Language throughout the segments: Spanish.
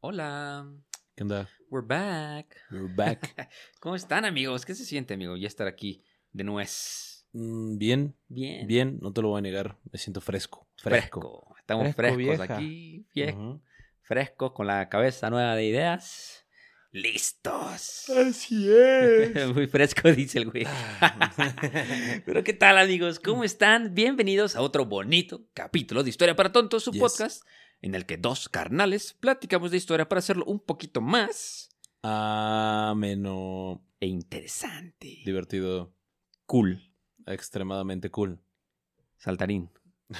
Hola, ¿Qué onda? we're back. We're back. ¿Cómo están, amigos? ¿Qué se siente, amigo? Ya estar aquí de nuez. Mm, bien, Bien. bien, no te lo voy a negar. Me siento fresco. Fresco. Fresco. Estamos Fresco, frescos vieja. aquí. Fie- Ujú. Frescos, con la cabeza nueva de ideas. ¡Listos! Así es. Muy fresco, dice el güey. Pero ¿qué tal, amigos? ¿Cómo están? Bienvenidos a otro bonito capítulo de Historia para Tontos, su Yes. podcast en el que dos carnales platicamos de historia para hacerlo un poquito más Ameno. e interesante. Divertido. Cool. Extremadamente cool. Saltarín.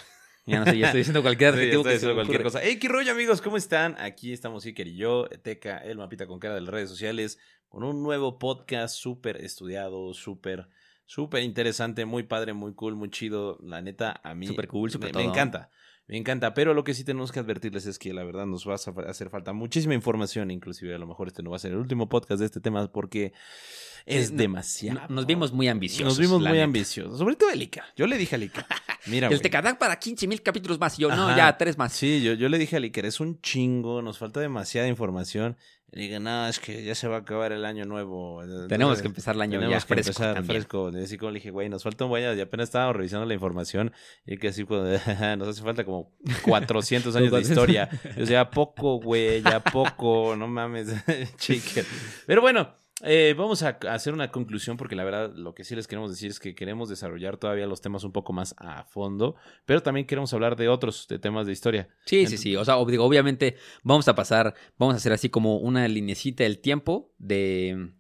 Ya no sé, ya estoy diciendo cualquier Sí, adjetivo estoy que diciendo cualquier cosa. ¡Hey, qué rollo, amigos! ¿Cómo están? Aquí estamos Iker y yo, Teca, el mapita con cara de las redes sociales, con un nuevo podcast súper estudiado, súper, súper interesante, muy padre, muy cool, muy chido. La neta, a mí Súper cool, súper me, me encanta. Me encanta, pero lo que sí tenemos que advertirles es que la verdad nos va a hacer- falta muchísima información, inclusive a lo mejor este no va a ser el último podcast de este tema porque es no- demasiado. No- Nos vimos muy ambiciosos. Nos vimos muy neta. ambiciosos, sobre todo el Ica. Yo le dije al Ica, mira, El Tecadac para 15 mil capítulos más. Y yo, no, ya, tres más. Sí, yo, yo le dije a Iker, es un chingo, nos falta demasiada información. Y dije, no, es que ya se va a acabar el año nuevo. Tenemos Entonces, que empezar el año tenemos ya que fresco empezar también. fresco. Y así como le dije, güey, nos falta un buen y apenas estábamos revisando la información. Y que así, pues, nos hace falta como 400 años de historia. O sea, poco, güey, ya poco, no mames, chicken. Pero bueno, eh, vamos a hacer una conclusión porque la verdad lo que sí les queremos decir es que queremos desarrollar todavía los temas un poco más a fondo, pero también queremos hablar de otros de temas de historia. Sí, sí, sí. O sea, digo, obviamente vamos a pasar, vamos a hacer así como una linecita del tiempo de,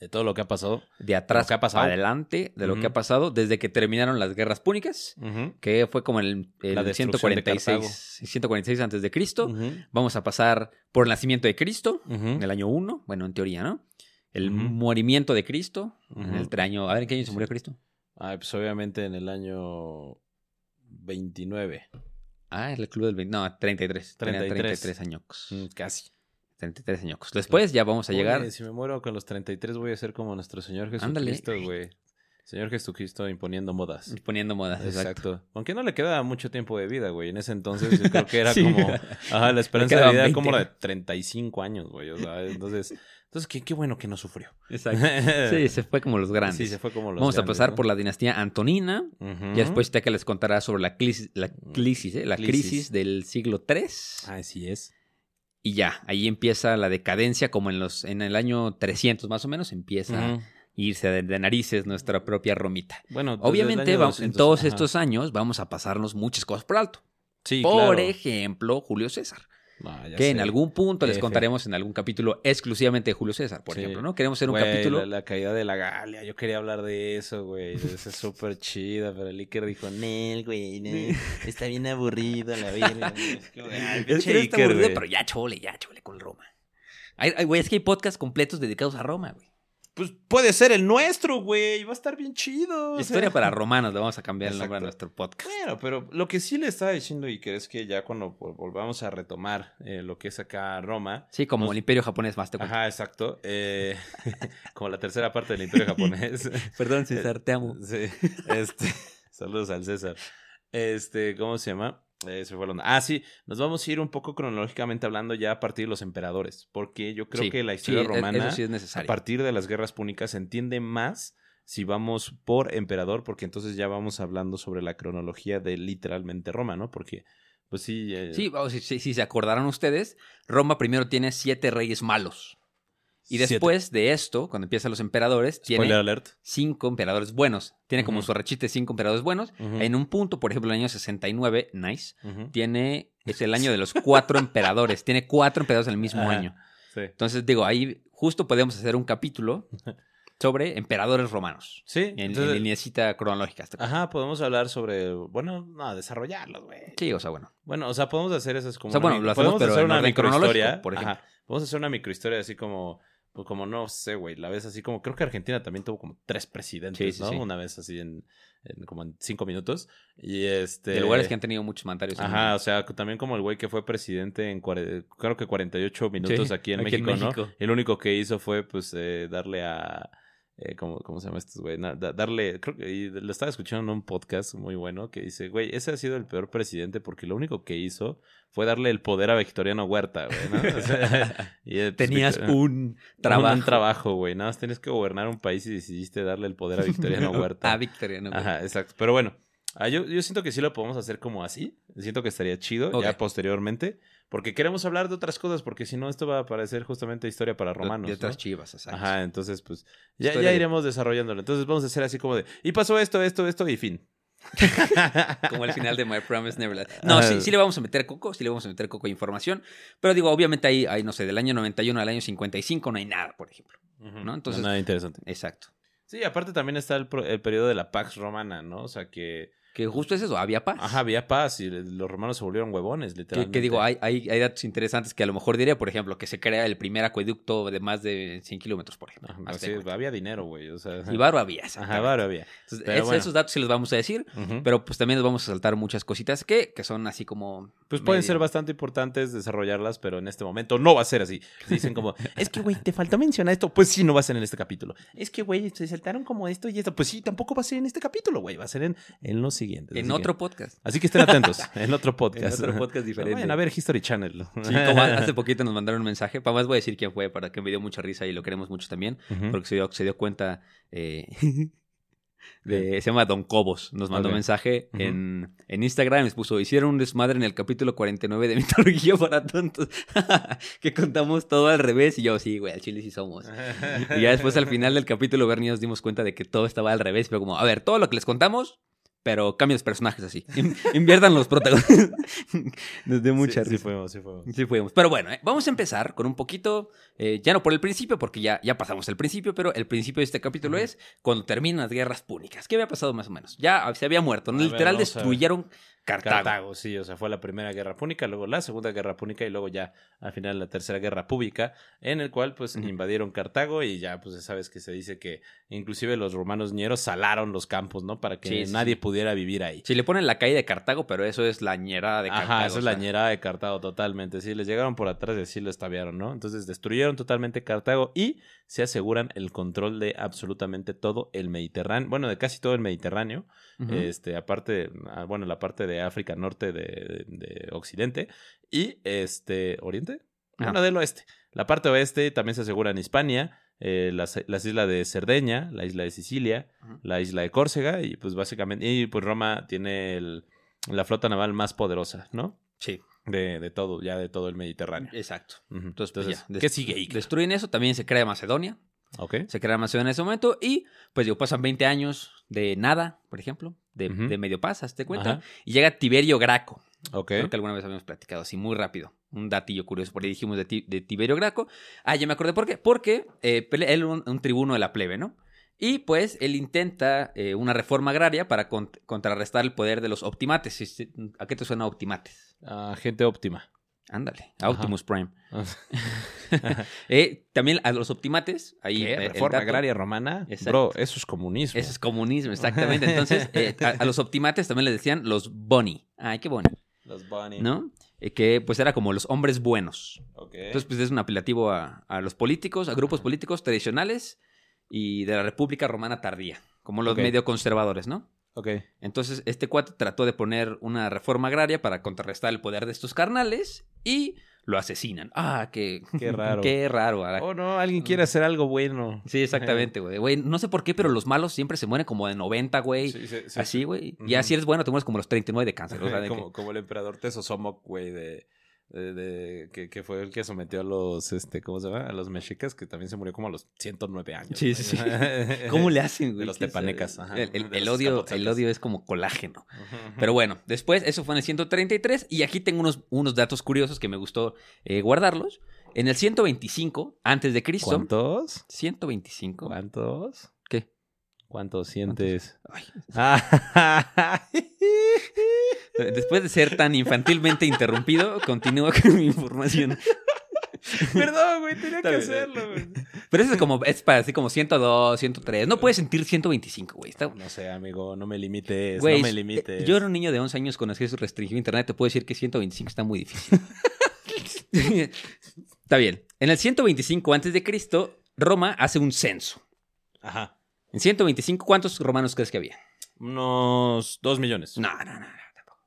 De todo lo que ha pasado. de atrás ha pasado. adelante, de lo que ha pasado desde que terminaron las guerras púnicas, que fue como el, el La destrucción de 146, 146 antes de Cristo. Vamos a pasar por el nacimiento de Cristo, en el año 1, bueno, en teoría, ¿no? El Ujú. morimiento de Cristo, en Ujú. el tre- año, a ver, ¿en qué año se murió Cristo? Ah, pues obviamente en el año 29. Ah, el club del 20, no, 33, tenía 33. 33 años. Mm, Casi. 33 años. Después ya vamos a llegar. Oye, si me muero con los 33 voy a ser como nuestro Señor. Jesucristo, güey. Señor Jesucristo imponiendo modas. Poniendo modas, exacto. Exacto. Aunque no le queda mucho tiempo de vida, güey. En ese entonces yo creo que era Sí. como... Ajá, la esperanza de vida era 20. como la de 35 años, güey. O sea, entonces... Entonces, qué, qué bueno que no sufrió. Exacto. Sí, se fue como los grandes. Sí, se fue como los Vamos a pasar ¿no? por la dinastía Antonina. Ujú. Y después Teca les contará sobre la crisis, la crisis, ¿eh? la Crisis. crisis del siglo III. Así es. Y ya, ahí empieza la decadencia, como en los en el año 300 más o menos, empieza. Irse de, de narices nuestra propia Romita. Bueno, Obviamente, año va- 200, en todos ajá. estos años vamos a pasarnos muchas cosas por alto. Sí, por claro. ejemplo, Julio César. Ya que en algún punto les contaremos en algún capítulo exclusivamente de Julio César, por Sí. ejemplo, ¿no? Queremos hacer un capítulo. La, la caída de la Galia, yo quería hablar de eso, güey. Esa es súper chida, pero el Iker dijo, Nel, güey, no, está bien aburrido la vida. Es que, está aburrido, pero ya chole, ya chole con Roma. Ay, ay, güey, es que hay podcasts completos dedicados a Roma, güey. Pues puede ser el nuestro, güey, va a estar bien chido. o Historia sea. para romanos, le vamos a cambiar el nombre a Exacto. nuestro podcast. Bueno, pero lo que sí le estaba diciendo Iker es que ya cuando vol- volvamos a retomar eh, lo que es acá Roma. Sí, como Nos- el imperio japonés más te cuento. Ajá, exacto. eh, como la tercera parte del Imperio japonés. Perdón, César, te amo. Sí, este, saludos al César. Este, ¿cómo se llama? Eh, se fue. Ah, sí, nos vamos a ir un poco cronológicamente hablando ya a partir de los emperadores, porque yo creo Sí, que la historia sí, e- romana, Eso sí es a partir de las guerras púnicas, se entiende más si vamos por emperador, porque entonces ya vamos hablando sobre la cronología de literalmente Roma, ¿no? Porque, pues sí. eh, Sí, si, si- si se acordaron ustedes, Roma primero tiene siete reyes malos. Y siete. después de esto, cuando empiezan los emperadores, Spoiler tiene alert. cinco emperadores buenos. Tiene como su rechite cinco emperadores buenos. En un punto, por ejemplo, el año 69, nice, ujú. tiene, es el año de los cuatro emperadores. Tiene cuatro emperadores en el mismo año. Sí. Entonces, digo, ahí justo podemos hacer un capítulo sobre emperadores romanos. Sí, En, en entonces- lineecita cronológica. hasta- Ajá, podemos hablar sobre, bueno, no, desarrollarlos, güey. Sí, o sea, bueno. Bueno, o sea, podemos hacer esas como O sea, bueno, lo hacemos, podemos pero hacer en una orden cronológico, por ejemplo. Ajá, podemos hacer una microhistoria así como pues como no sé, güey, la vez así como creo que Argentina también tuvo como tres presidentes, Sí, sí, ¿no? sí. Una vez así en, en como en cinco minutos y este De lugares que han tenido muchos mandatarios. en- Ajá, o sea, también como el güey que fue presidente en cuare- creo que 48 minutos aquí, en, aquí en México, México. ¿no? El único que hizo fue pues eh, darle a eh, ¿cómo, ¿cómo se llama estos güey? Da- darle, creo que y lo estaba escuchando en un podcast muy bueno que dice, güey, ese ha sido el peor presidente porque lo único que hizo fue darle el poder a Victoriano Huerta, güey, ¿no? O sea, y, eh, pues, Tenías Victor- un trabajo. Un trabajo, güey. Nada más tienes que gobernar un país y decidiste darle el poder a Victoriano Huerta. Ah, Victoriano. güey. Ajá, exacto. Pero bueno, ah, yo, yo siento que sí lo podemos hacer como así. Siento que estaría chido ya posteriormente. Porque queremos hablar de otras cosas, porque si no, esto va a parecer justamente historia para romanos. De otras ¿no? chivas, exacto. Ajá, entonces, pues ya, ya de- iremos desarrollándolo. Entonces vamos a hacer así como de, y pasó esto, esto, esto, y fin. Como el final de My Promise Neverland. No, sí, sí le vamos a meter coco, sí le vamos a meter coco de información. Pero digo, obviamente ahí, ahí, no sé, del año 91 al año 55 no hay nada, por ejemplo. ¿no? Entonces- Nada interesante. Exacto. Sí, aparte también está el, el periodo de la Pax Romana, ¿no? O sea que, Que justo es eso, había paz. ajá, había paz y los romanos se volvieron huevones, literalmente. que digo, hay, hay, hay datos interesantes que a lo mejor diría, por ejemplo, que se crea el primer acueducto de más de 100 kilómetros, por ejemplo. Ajá, sí, había dinero, güey. O sea, Y varo había. Ajá, varo había. Entonces, Pero es- bueno. Esos datos sí los vamos a decir, pero pues también nos vamos a saltar muchas cositas que, que son así como... Pues pueden ser bastante importantes desarrollarlas, pero en este momento no va a ser así. Dicen como, es que, güey, te faltó mencionar esto. Pues sí, no va a ser en este capítulo. Es que, güey, se saltaron como esto y esto. Pues sí, tampoco va a ser en este capítulo, güey. Va a ser en, en los siguientes. En Así otro que- podcast. así que estén atentos. En otro podcast. En otro podcast diferente. Vayan a ver History Channel. Sí, como hace poquito nos mandaron un mensaje. Para más voy a decir quién fue, para que me dio mucha risa y lo queremos mucho también. Ujú. Porque se dio, se dio cuenta. eh, de, se llama Don Cobos. Nos mandó Ok. un mensaje Ujú. en, en Instagram. Les puso: Hicieron un desmadre en el capítulo 49 de Mitología para Tontos. que contamos todo al revés. Y yo, sí, güey, al chile sí somos. Y ya después al final del capítulo, Bernie nos dimos cuenta de que todo estaba al revés. Pero como, a ver, todo lo que les contamos, pero cambios de personajes así. In- Inviertan los protagonistas. Dio mucha sí, risa. sí fuimos, sí fuimos. Sí fuimos. Pero bueno, eh, vamos a empezar con un poquito, eh, ya no por el principio, porque ya, ya pasamos el principio, pero el principio de este capítulo es cuando terminan las guerras púnicas. ¿Qué había pasado más o menos? Ya se había muerto, Literal ver. destruyeron Cartago. Cartago, sí, o sea, fue la primera guerra púnica, luego la segunda guerra púnica y luego ya al final la tercera guerra pública, en el cual pues invadieron Cartago y ya pues sabes que se dice que inclusive los romanos ñeros salaron los campos, ¿no? Para que Sí, sí, nadie sí. pudiera vivir ahí. Si le ponen la caída de Cartago, pero eso es la ñera de Cartago. Ajá, esa o es la sea, ñera de Cartago totalmente, sí, les llegaron por atrás y así lo estaviaron, ¿no? Entonces destruyeron totalmente Cartago y se aseguran el control de absolutamente todo el Mediterráneo, bueno, de casi todo el Mediterráneo, este, aparte, ah, bueno, la parte de África Norte de, de- de Occidente y este, Oriente, Ajá. bueno, del oeste. La parte oeste también se asegura en Hispania, eh, las, las islas de Cerdeña, la isla de Sicilia, la isla de Córcega y pues básicamente, y pues Roma tiene el- la flota naval más poderosa, ¿no? Sí, De, de todo, ya de todo el Mediterráneo. exacto. Entonces, pues, Entonces, ya, des- ¿qué sigue ahí? Destruyen eso, también se crea Macedonia. Ok. Se crea Macedonia en ese momento y pues digo, pasan 20 años de nada, por ejemplo, de, medio paz, ¿te cuenta? Ajá. Y llega Tiberio Graco. Ok. Creo que alguna vez habíamos platicado así muy rápido. Un datillo curioso, por ahí dijimos de, Ti- de Tiberio Graco. Ah, ya me acordé por qué. Porque eh, él un, un tribuno de la plebe, ¿no? Y pues él intenta eh, una reforma agraria para con- contrarrestar el poder de los optimates. ¿A qué te suena optimates? Ah, gente óptima. Ándale. Optimus Prime. Eh, también a los optimates, ahí eh, ¿Reforma dato- agraria romana? Exacto. Bro, eso es comunismo. Eso es comunismo, exactamente. Entonces, eh, a, a los optimates también les decían los boni. Ay, qué boni, Los bunny. ¿no? Que pues era como los hombres buenos. Ok. Entonces, pues es un apelativo a, a los políticos, a grupos políticos tradicionales y de la República Romana tardía, como los medio conservadores, ¿no? Ok. Entonces, este cuate trató de poner una reforma agraria para contrarrestar el poder de estos carnales y lo asesinan. Ah, qué, Qué raro. Qué raro. ahora. Oh, no, alguien quiere hacer algo bueno. Sí, exactamente, güey. Güey, no sé por qué, pero los malos siempre se mueren como de 90, güey. Sí, sí, sí. Así, güey. Y así eres bueno, te mueres como los 39 de cáncer. O sea, de como, como el emperador Tesosomoc, güey, de, de, de- que, que fue el que sometió a los, este, ¿cómo se llama? A los mexicas, que también se murió como a los 109 años. Sí, sí, sí. ¿Cómo le hacen, güey? De los tepanecas, ajá. El, el- De el los odio, el odio es como colágeno. Pero bueno, después, eso fue en el 133. Y aquí tengo unos, unos datos curiosos que me gustó eh, guardarlos. En el 125 antes de Cristo. ¿Cuántos? 125. ¿Cuántos? ¿Qué? ¿Cuántos sientes? Después de ser tan infantilmente interrumpido, continúo con mi información. Perdón, güey, tenía Está que bien. hacerlo, güey. Pero eso es como, es para así como 102, 103. No puedes sentir 125, güey. Está- No sé, amigo, no me limites, Güey, no me eh, limites. Yo era un niño de 11 años con acceso restringido a internet. Te puedo decir que 125 está muy difícil. está bien. En el 125 antes de Cristo, Roma hace un censo. Ajá. En 125, ¿cuántos romanos crees que había? Unos 2 millones. No, no, no, no.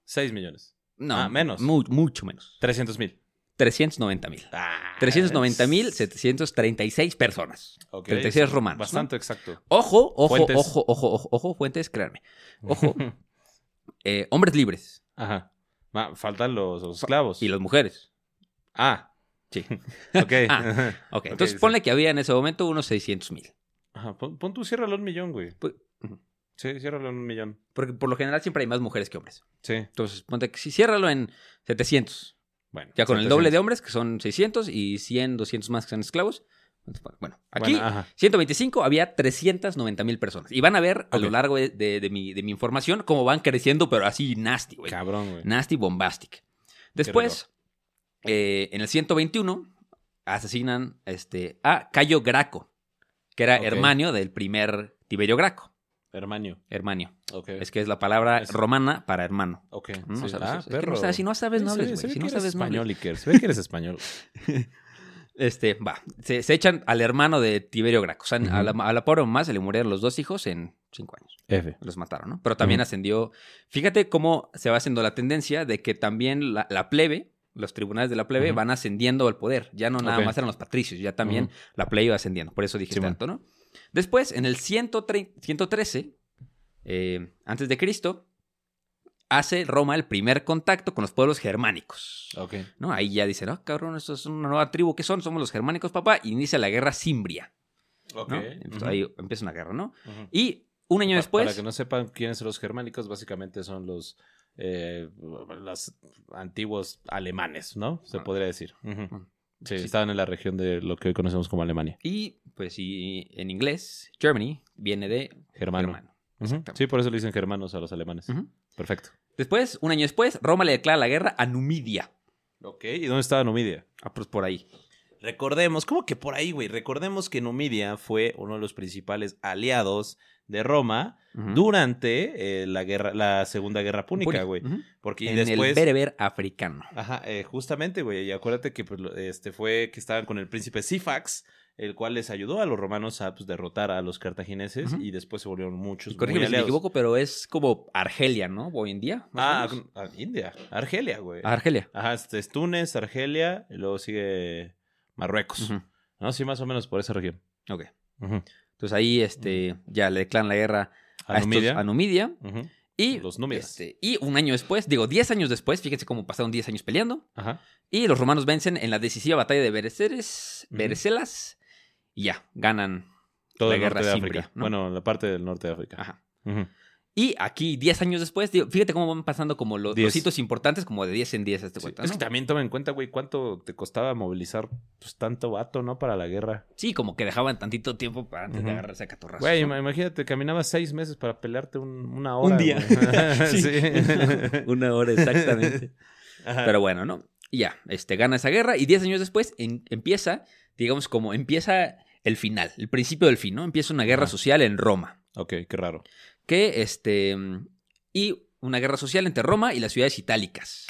6 millones. No, Ah, menos. mu- mucho menos. 300 mil. 390 mil. Ah, 390 mil 736 personas. ok, 36 es romanos, Bastante exacto. Ojo, ojo, Fuentes. ojo, ojo, ojo, ojo, fuentes, créanme. Ojo, eh, hombres libres Ajá. Ma- faltan los, los esclavos. y las mujeres. Ah, Sí. ok. Ah, Ok, Ok, entonces ponle que había en ese momento unos 600 mil. Ajá, pon, pon tú, ciérralo un millón, güey. Pues. Sí, ciérralo en un millón. Porque por lo general siempre hay más mujeres que hombres. Sí. Entonces, ponte que si ciérralo en 700. Bueno. Ya con el 700. doble de hombres, que son 600, y 100, 200 más que son esclavos. Bueno, aquí, Bueno, ajá. 125, había 390 mil personas. Y van a ver a lo largo de, de- de mi, de mi información cómo van creciendo, pero así nasty, güey. Cabrón, güey. Nasty bombastic. Después, eh, en el 121, asesinan este, a Cayo Graco, que era Ok. hermano del primer Tiberio Graco. Hermanio. Hermanio. Ok. Es que es la palabra Es- romana para hermano. Ok. ¿no? sí. O sea, ah, es que perro. no sabes- si no sabes, no Sí, hables, güey. ve Si no sabes, no hables. español, Iker. Se ve que eres español. Este, va. Se, se echan al hermano de Tiberio Graco. O sea, a, la, a la pobre mamá se le murieron los dos hijos en cinco años. F. Los mataron, ¿no? Pero también ascendió. Fíjate cómo se va haciendo la tendencia de que también la, la plebe, los tribunales de la plebe, van ascendiendo al poder. Ya no nada más eran los patricios, ya también la plebe iba ascendiendo. Por eso dije tanto, ¿no? Después, en el 130 113, eh, antes de Cristo, hace Roma el primer contacto con los pueblos germánicos. ¿no? Ahí ya dicen, ah, cabrón, esto es una nueva tribu. ¿Qué son? Somos los germánicos, papá. Y inicia la guerra cimbria. Ahí empieza una guerra, ¿no? Y un año Pa- después. Para que no sepan quiénes son los germánicos, básicamente son los, eh, los antiguos alemanes, ¿no? Se Ah. podría decir. Sí, Sí. estaban en la región de lo que hoy conocemos como Alemania. Y pues y en inglés, Germany viene de Germano. germano. Sí, por eso le dicen germanos a los alemanes. Perfecto. Después, un año después, Roma le declara la guerra a Numidia. Ok, ¿y dónde estaba Numidia? Ah, pues por ahí. Recordemos, ¿cómo que por ahí, güey? Recordemos que Numidia fue uno de los principales aliados de Roma durante eh, la guerra, la Segunda Guerra Púnica, güey. Porque y en después. el bereber africano. Ajá, eh, justamente, güey. Y acuérdate que pues, este fue que estaban con el príncipe Sifax, el cual les ayudó a los romanos a pues, derrotar a los cartagineses y después se volvieron muchos. Corrígeme si me equivoco, pero es como Argelia, ¿no? Hoy en día. más Ah, o menos. ah, India, Argelia, güey. Argelia. Ajá, este es Túnez, Argelia, y luego sigue Marruecos. No, sí, más o menos por esa región. Ok. Ujú. Entonces ahí este, ya le declaran la guerra a, A estos- Numidia. a Numidia. Ujú. Y, Los este, y un año después, digo, 10 años después, fíjense cómo pasaron 10 años peleando. Ajá. Y los romanos vencen en la decisiva batalla de Bereceres. Berecelas. Y ya, ganan. Todo La el guerra norte de cimbria, África. ¿no? Bueno, la parte del norte de África. Ajá. Ujú. Y aquí, 10 años después, digo, fíjate cómo van pasando como los, los hitos importantes, como de 10 en 10 este Sí, cuenta, Es ¿no? que también toma en cuenta, güey, cuánto te costaba movilizar pues, tanto vato, ¿no? Para la guerra. Sí, como que dejaban tantito tiempo para antes de agarrarse a catorrazos. Güey, imagínate, caminabas seis meses para pelearte un- una hora. Un día. Sí. sí. Una hora exactamente. Ajá. Pero bueno, ¿no? Y ya, este, gana esa guerra y 10 años después en- empieza, digamos, como empieza el final, el principio del fin, ¿no? Empieza una guerra Ajá. social en Roma. Ok, qué raro. Que, este, y una guerra social entre Roma y las ciudades itálicas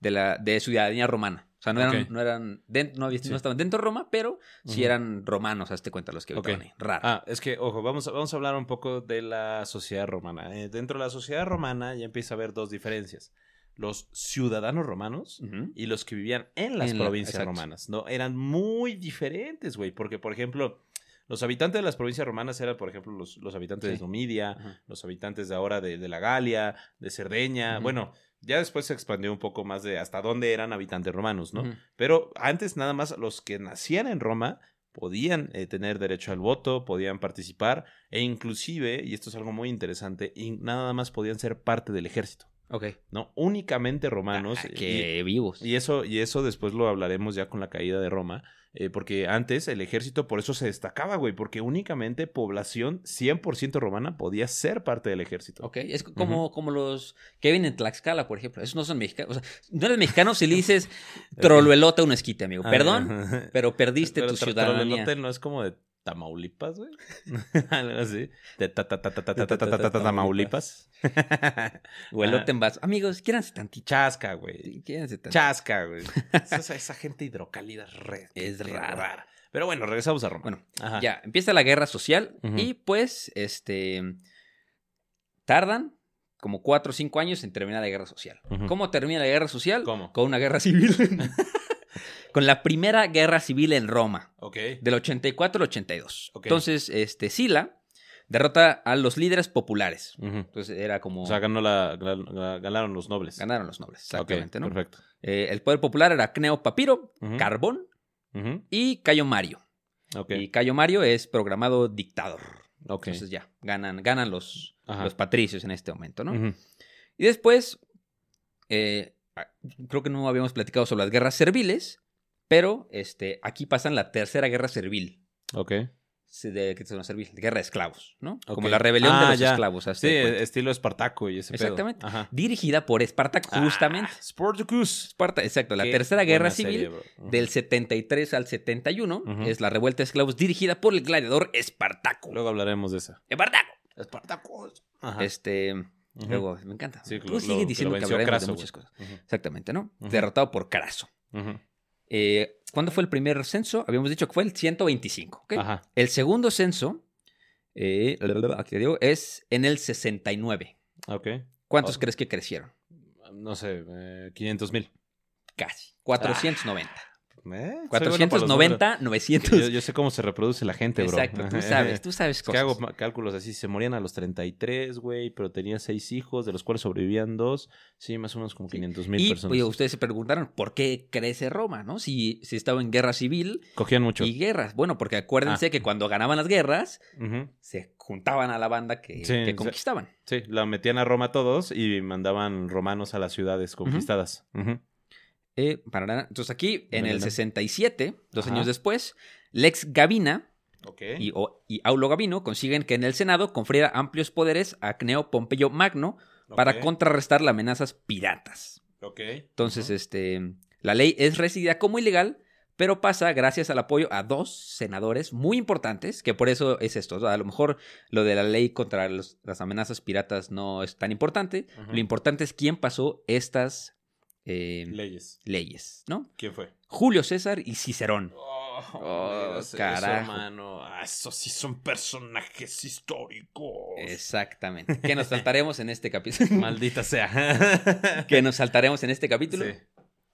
de la de ciudadanía romana. O sea, no eran, no eran, den- no, había- Sí. no estaban dentro de Roma, pero sí eran romanos, hazte cuenta los que Ok. habitaban ahí. Raro. Ah, es que, ojo, vamos a, vamos a hablar un poco de la sociedad romana. Eh, dentro de la sociedad romana ya empieza a haber dos diferencias. Los ciudadanos romanos y los que vivían en las En provincias romanas, ¿no? Eran muy diferentes, güey, porque, por ejemplo, los habitantes de las provincias romanas eran, por ejemplo, los, los habitantes Sí. de Numidia, los habitantes de ahora de, de la Galia, de Cerdeña, bueno, ya después se expandió un poco más de hasta dónde eran habitantes romanos, ¿no? Pero antes nada más los que nacían en Roma podían eh, tener derecho al voto, podían participar e inclusive, y esto es algo muy interesante, nada más podían ser parte del ejército. Ok. ¿no? Únicamente romanos. Ah, y- que vivos. Y eso, y eso después lo hablaremos ya con la caída de Roma. eh, porque antes el ejército por eso se destacaba, güey. Porque únicamente población 100% romana podía ser parte del ejército. Ok, es como, como los que viven en Tlaxcala, por ejemplo. Esos no son mexicanos. O sea, no eres mexicano si le dices troluelota un esquite, amigo. Ah, Perdón, pero perdiste Pero tu. Trololote no es como de Tamaulipas, güey. Algo así. De Tamaulipas. Güelote en vaso. Amigos, quédense tantito. Chasca, güey. Quédense tantito. Chasca, güey. Esa gente hidrocálida es rara. Pero bueno, regresamos a Roma. Bueno, ya empieza la guerra social y pues, este, tardan como cuatro o cinco años en terminar la guerra social. ¿Cómo termina la guerra social? ¿Cómo? Con una guerra civil. Con la primera guerra civil en Roma, Ok. del 84 al 82. Ok. Entonces, este, Sila derrota a los líderes populares. Entonces era como... O sea, ganó la, la- ganaron los nobles. ganaron los nobles, exactamente. Perfecto. Eh, el poder popular era Cneo Papiro. Carbón y Cayo Mario. Y Cayo Mario es programado dictador. Entonces ya, ganan, ganan los, los patricios en este momento, ¿no? Y después, eh, creo que no habíamos platicado sobre las guerras serviles, pero este, aquí pasan la tercera guerra servil. Ok. De, ¿qué son servil? De guerra de esclavos, ¿no? Ok. Como la rebelión de Ah, los ya. esclavos. Sí, estilo Espartaco y ese pedo. Exactamente. Ajá. Dirigida por Espartaco, justamente. Ah, Spartacus. Esparta, exacto, la Qué tercera guerra serie, civil del 73 al 71 Ujú. es la revuelta de esclavos dirigida por el gladiador Espartaco. Luego hablaremos de esa. ¡Espartaco! Espartacus. Ajá. Este, luego, me encanta. Sí, Tú lo- sigue lo- diciendo lo que hablaremos de muchas cosas. Exactamente, ¿no? Derrotado por Craso. Eh, ¿Cuándo fue el primer censo? Habíamos dicho que fue el 125. ¿ok? Ajá. El segundo censo, eh, aquí te digo, es en el 69. Ok. ¿Cuántos Oh. crees que crecieron? No sé, eh, 500 mil. Casi. 490. ¿Eh? 490, 900. Yo, yo sé cómo se reproduce la gente, bro. Exacto, tú sabes, tú sabes Es que cosas. hago cálculos así, se morían a los 33, güey, pero tenía seis hijos, de los cuales sobrevivían dos. Sí, más o menos como 500 mil y personas. oye, ustedes se preguntaron, ¿por qué crece Roma? ¿no? Si, si estaba en guerra civil Cogían mucho. y guerras. Bueno, porque acuérdense Ah. que cuando ganaban las guerras, se juntaban a la banda que, Sí, conquistaban. Sí, la metían a Roma todos y mandaban romanos a las ciudades conquistadas. Eh. Entonces aquí, en el Venga. 67, dos Ajá. años después, Lex Gavina y, o- y Aulo Gavino consiguen que en el Senado confriera amplios poderes a Cneo Pompeyo Magno para contrarrestar las amenazas piratas. Entonces, este, la ley es recibida como ilegal, pero pasa gracias al apoyo a dos senadores muy importantes, que por eso es esto. O sea, a lo mejor lo de la ley contra los- las amenazas piratas no es tan importante. Lo importante es quién pasó estas eh, Leyes. leyes, ¿no? ¿Quién fue? Julio César y Cicerón. Oh, Oh, digas eso, carajo. mano. Ah, esos sí son personajes históricos. Exactamente. Que nos saltaremos en este capítulo. Maldita sea. que nos saltaremos en este capítulo. Sí.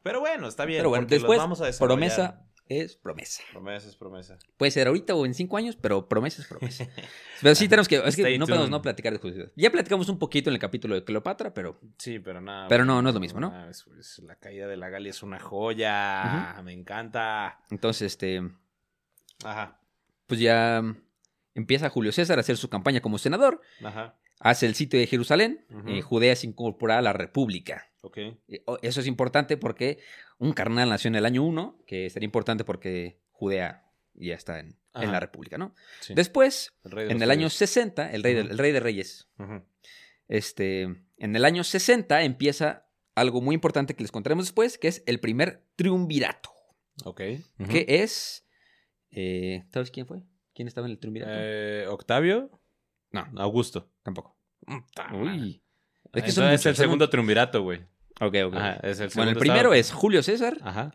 Pero bueno, está bien. Pero bueno, después, vamos a desarrollar. promesa es promesa. Promesa es promesa. Puede ser ahorita o en cinco años, pero promesa es promesa. Pero sí tenemos que. Es que Stay no podemos no platicar de César. Ya platicamos un poquito en el capítulo de Cleopatra, pero. Sí, pero nada. Pero no, no es lo mismo, ¿no? Es- es- la caída de la Galia es una joya. Me encanta. Entonces, este. Ajá. Pues ya empieza Julio César a hacer su campaña como senador. Ajá. Hace el sitio de Jerusalén. Eh, Judea se incorpora a la República. Ok. Eh, Eso es importante porque un carnal nació en el año 1, que sería importante porque Judea ya está en, la República, ¿no? Sí. Después, El en el año reyes. 60, el rey, de, el rey de Reyes, este, en el año 60 empieza algo muy importante que les contaremos después, que es el primer triunvirato, Ok. Que es, eh, ¿sabes quién fue? ¿Quién estaba en el triunvirato? Eh, Octavio. no, Augusto. tampoco. Uy. Es que Entonces son es el segundo triunvirato, güey. Ok, ok. Ajá, es el bueno, el primero estaba- es Julio César, Ajá.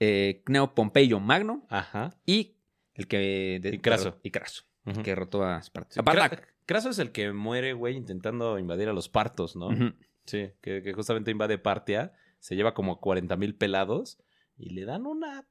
eh, Cneo Pompeyo Magno Ajá. y el que... de- Y Craso. Y Craso, Ujú. que derrotó a Esparta. Cra- Craso es el que muere, güey, intentando invadir a los partos, ¿no? Sí, que, que justamente invade Partia, se lleva como 40 mil pelados y le dan una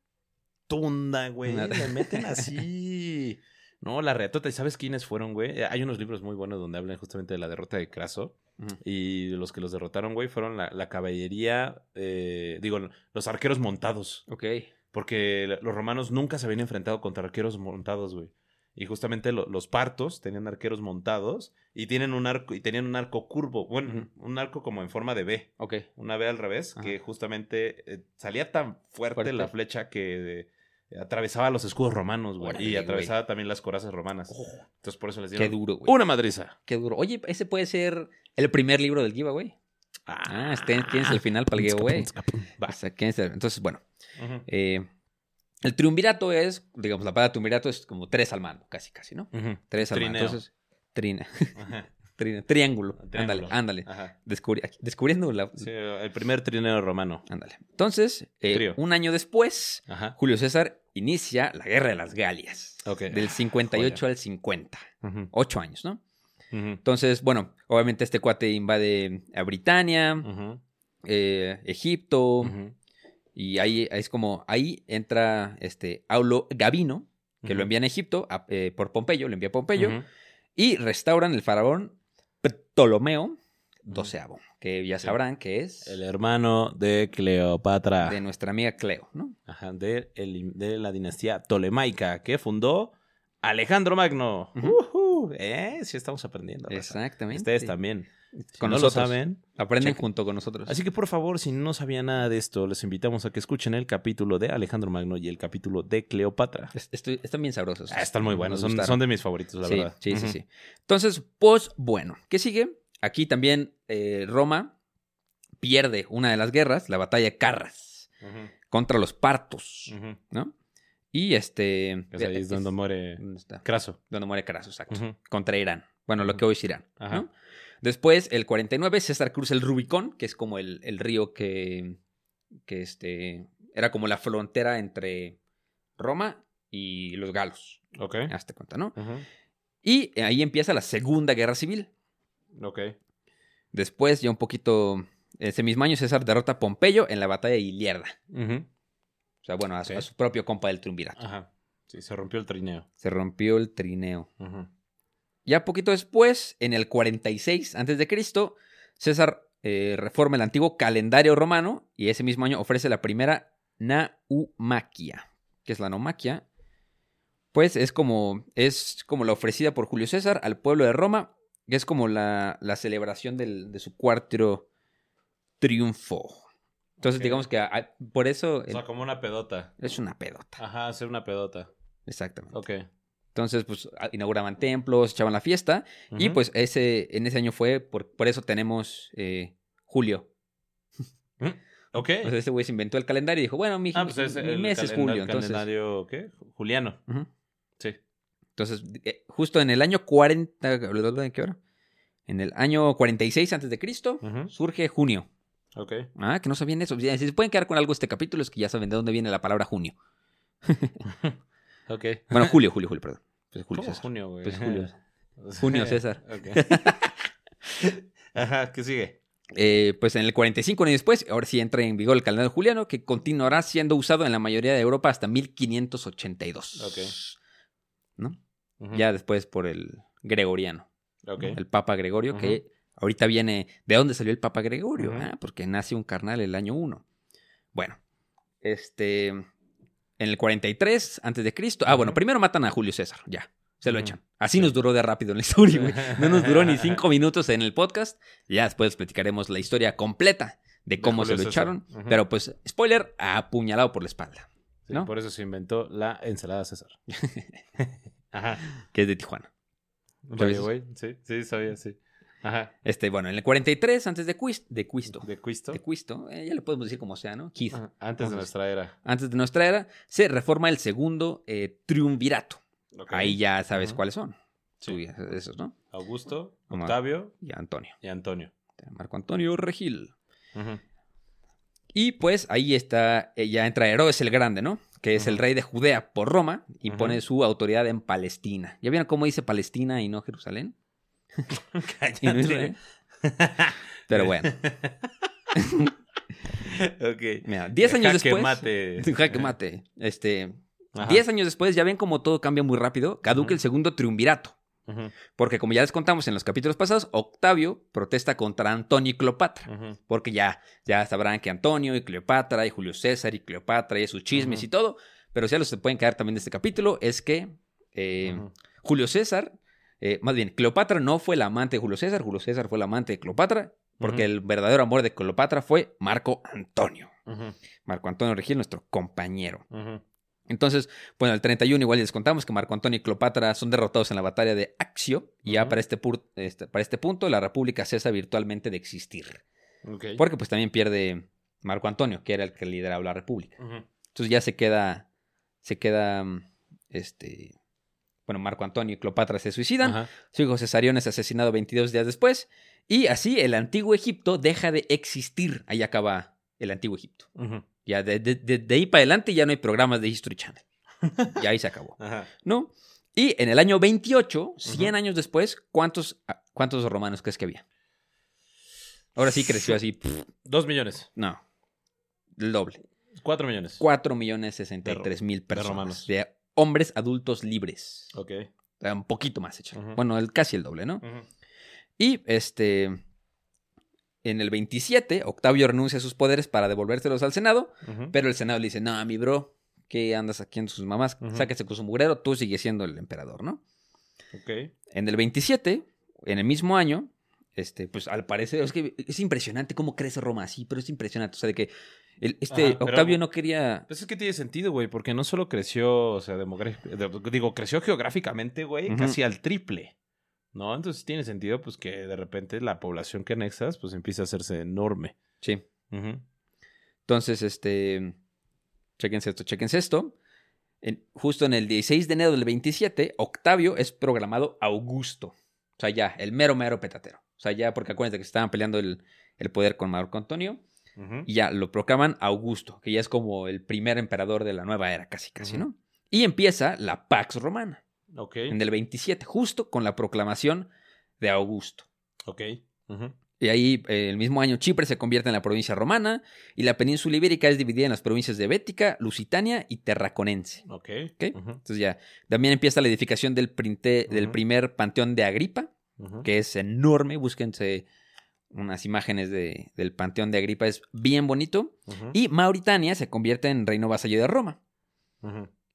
tunda, güey. Una- Le meten así. No, la reatota. ¿Y sabes quiénes fueron, güey? Eh, Hay unos libros muy buenos donde hablan justamente de la derrota de Craso. Y los que los derrotaron, güey, fueron la, la caballería, eh, digo, los arqueros montados. Ok. Porque los romanos nunca se habían enfrentado contra arqueros montados, güey. Y justamente lo- los partos tenían arqueros montados y tienen un arco y tenían un arco curvo, bueno, un arco como en forma de B, Ok. una B al revés, Ajá. que justamente eh, salía tan fuerte, Fuerte. la flecha que atravesaba los escudos romanos, güey, Órale, y güey. atravesaba también las corazas romanas. Oh, Entonces por eso les qué dieron duro, güey. una madriza. Qué duro. Oye, ese puede ser el primer libro del giveaway. Ah, este, tienes el final para el giveaway. O sea, ¿quién es el- Entonces, bueno. Eh, el triunvirato es, digamos, la palabra triunvirato es como tres al mando, casi, casi, ¿no? Tres al mando. Entonces, trina, Ajá, triángulo. Ándale, ándale. Descubri- descubriendo la. Sí, el primer trineo romano. Ándale. Entonces, eh, un año después, Ajá. Julio César inicia la guerra de las Galias. Del 58 al 50. Ujú, Ocho años, ¿no? Entonces, bueno, obviamente este cuate invade a Britania, eh, Egipto, y ahí es como, ahí entra este Aulo Gabino, que lo ujú. envían a Egipto a- eh, por Pompeyo, lo envía a Pompeyo, y restauran el faraón Ptolomeo XII, que ya sabrán que es El hermano de Cleopatra. de nuestra amiga Cleo, ¿no? Ajá, de, el- de la dinastía tolemaica que fundó Alejandro Magno. ¿Eh? Sí, estamos aprendiendo. raza. Exactamente. Ustedes también. Si Con no nosotros. lo saben. Aprenden junto con nosotros. Así que por favor, si no sabían nada de esto, les invitamos a que escuchen el capítulo de Alejandro Magno y el capítulo de Cleopatra. Es- estoy- están bien sabrosos. Ah, están muy buenos, Nos son, de mis favoritos, la sí, verdad. Sí, sí, sí. Entonces, pues, bueno, ¿qué sigue? Aquí también eh, Roma pierde una de las guerras, la batalla de Carras, contra los partos. ¿no? Y este... Pues ahí es donde muere. Craso. Donde muere Craso, exacto. Contra Irán. Bueno, lo que hoy es Irán. Ajá. ¿no? Después, el 49, César cruza el Rubicón, que es como el, el río que, que este, era como la frontera entre Roma y los galos. Ok. Hazte cuenta, ¿no? Y ahí empieza la Segunda Guerra Civil. Ok. Después, ya un poquito, ese mismo año, César derrota a Pompeyo en la batalla de Ilierda. Ujú. O sea, bueno, a, su- Ok. a su propio compa del triunvirato. Ajá. Sí, se rompió el trineo. Se rompió el trineo. Ujú. Ya poquito después, en el 46 a.C., César eh, reforma el antiguo calendario romano y ese mismo año ofrece la primera naumaquia. ¿Qué es la naumaquia? Pues es como, es como la ofrecida por Julio César al pueblo de Roma, que es como la, la celebración del- de su cuarto triunfo. Entonces, digamos que por eso O sea, como una pedota. es una pedota. Ajá, hacer una pedota. Exactamente. Ok. Entonces, pues inauguraban templos, echaban la fiesta. Y pues ese, en ese año fue, por, por eso tenemos eh, julio. Ok. O sea, ese güey se inventó el calendario y dijo, bueno, mi, ah, pues es mi el, mes es julio. el Entonces, calendario, ¿qué? Juliano. Sí. entonces eh, justo en el año 40, ¿en qué hora? En el año 46 antes de Cristo surge junio. Ok. Ah, que no sabían eso. Si se pueden quedar con algo este capítulo es que ya saben de dónde viene la palabra junio. Ok. Bueno, julio, julio, julio, perdón. Pues julio, ¿Cómo junio, güey? Pues julio. O sea, Junio, César. ok. Ajá, ¿qué sigue? Eh, pues en el 45 años después, ahora sí entra en vigor el calendario juliano, que continuará siendo usado en la mayoría de Europa hasta 1582. Ok. ¿No? Ya después por el gregoriano, Ok. ¿no? el Papa Gregorio, que ahorita viene. ¿De dónde salió el Papa Gregorio? Ah, porque nace un carnal el año 1. Bueno, este. En el 43 antes de Cristo. Ah, bueno, primero matan a Julio César, ya. Se lo echan. Así nos duró de rápido en la historia, güey. No nos duró ni cinco minutos en el podcast. Ya después platicaremos la historia completa de cómo se lo César. echaron. Pero pues, spoiler, apuñalado por la espalda, Sí, ¿no? Por eso se inventó la ensalada César. Ajá. que es de Tijuana. Oye, güey. Sí, sí, sabía, sí. Ajá. Este, bueno, en el 43 antes de, Quis- de Cristo. De Cristo. De Cristo, eh, ya le podemos decir como sea, ¿no? Keith. Ajá, Antes de nuestra era. Antes de nuestra era, se reforma el segundo eh, triunvirato. Ahí ya sabes cuáles son. Sí. Tú esos, ¿no? Augusto, Omar. Octavio Y Antonio. y Antonio. Marco Antonio Regil. Y pues ahí está, eh, ya entra Herodes el Grande, ¿no? Que es el rey de Judea por Roma y pone su autoridad en Palestina. ¿Ya vieron cómo dice Palestina y no Jerusalén? Israel. Pero bueno, ok. mira, 10 años Jaque después. mate. Jaque mate. Este, Ajá. 10 años después, ya ven cómo todo cambia muy rápido. Caduca el segundo triunvirato. Porque como ya les contamos en los capítulos pasados, Octavio protesta contra Antonio y Cleopatra. Porque ya, ya sabrán que Antonio y Cleopatra y Julio César y Cleopatra y sus chismes y todo. Pero si ya los se pueden caer también de este capítulo, es que Eh. Julio César, eh, más bien, Cleopatra no fue la amante de Julio César, Julio César fue la amante de Cleopatra, porque el verdadero amor de Cleopatra fue Marco Antonio. Marco Antonio Regil, nuestro compañero. Entonces, bueno, el 31 igual les contamos que Marco Antonio y Cleopatra son derrotados en la batalla de Axio y ya para este, este- para este punto la república cesa virtualmente de existir. Porque pues también pierde Marco Antonio, que era el que lideraba la república. Entonces ya se queda, se queda, este, bueno, Marco Antonio y Cleopatra se suicidan. Ajá. Su hijo Cesarión es asesinado 22 días después. Y así el antiguo Egipto deja de existir. Ahí acaba el antiguo Egipto. Ya de, de- de- de ahí para adelante ya no hay programas de History Channel. Y ahí se acabó. Ajá. ¿No? Y en el año 28, 100 Ujú. años después, ¿cuántos, ah, ¿cuántos romanos crees que había? Ahora sí creció así. pff, Dos millones. no. El doble. Cuatro millones. 4 millones 63 mil de personas. romanos. Hombres adultos libres. Ok. Un poquito más hecho. Ujú. Bueno, el, casi el doble, ¿no? Y este. En el 27, Octavio renuncia a sus poderes para devolvérselos al Senado. Pero el Senado le dice: No, mi bro, ¿qué andas aquí en sus mamás? Sáquese con su mugrero, tú sigues siendo el emperador, ¿no? Ok. En el 27, en el mismo año, este, pues al parecer, es que es impresionante cómo crece Roma así, pero es impresionante. O sea, de que el- este Ajá, pero- Octavio no quería. Pues es que tiene sentido, güey, porque no solo creció, o sea, digo, creció geográficamente, güey, casi al triple. ¿No? Entonces tiene sentido, pues, que de repente la población que anexas, pues, empieza a hacerse enorme. Sí. Entonces, este. Chequense esto, chequense esto. En- justo en el 16 de enero del 27, Octavio es programado Augusto. O sea, ya, el mero, mero petatero. O sea, ya, porque acuérdense que estaban peleando el, el poder con Marco Antonio. Y ya lo proclaman Augusto, que ya es como el primer emperador de la nueva era, casi, casi. ¿no? Y empieza la Pax Romana, Ok. en el 27, justo con la proclamación de Augusto. Ok. Y ahí, eh, el mismo año, Chipre se convierte en la provincia romana y la península ibérica es dividida en las provincias de Bética, Lusitania y Terraconense. Ok. Entonces ya, también empieza la edificación del, printe- del primer panteón de Agripa, Que es enorme. Búsquense unas imágenes de- del panteón de Agripa, es bien bonito. Y Mauritania se convierte en reino vasallo de Roma.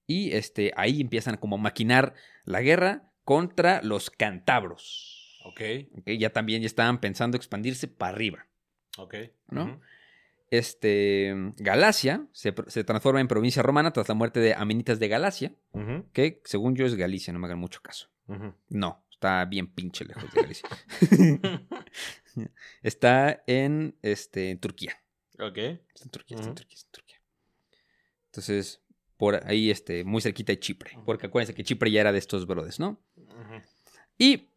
Y este, ahí empiezan como a maquinar la guerra contra los cántabros. Ok. Ya también ya estaban pensando expandirse para arriba. Ok. ¿No? Este, Galacia se, se transforma en provincia romana tras la muerte de Amenitas de Galacia, que según yo es Galicia, no me hagan mucho caso. No, está bien pinche lejos de Galicia. está en, este, en Turquía. Ok. Está en Turquía, está en. Turquía, está en Turquía. Entonces, por ahí, este, muy cerquita de Chipre. Porque acuérdense que Chipre ya era de estos brothers, ¿no? Y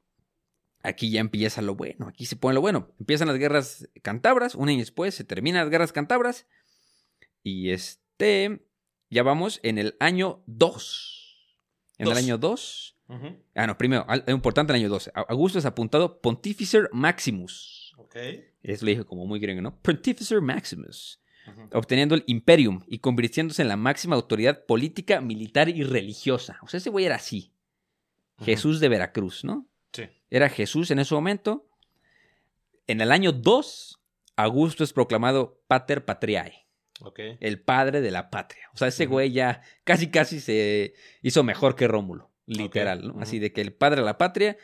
aquí ya empieza lo bueno. Aquí se pone lo bueno. Empiezan las guerras cantabras. Un año después se terminan las guerras cantabras. Y este. Ya vamos en el año 2. En Dos. el año 2. Ah, no, primero, es importante el año 12. A- Augusto es apuntado Pontificer Maximus. Ok. Eso le dije como muy gringo, ¿no? Pontificer Maximus. Obteniendo el Imperium y convirtiéndose en la máxima autoridad política, militar y religiosa. O sea, ese güey era así. Jesús de Veracruz, ¿no? Sí. Era Jesús en ese momento. En el año 2, Augusto es proclamado Pater Patriae, Ok. el padre de la patria. O sea, ese güey ya casi casi se hizo mejor que Rómulo, literal, ¿no? Así de que el padre de la patria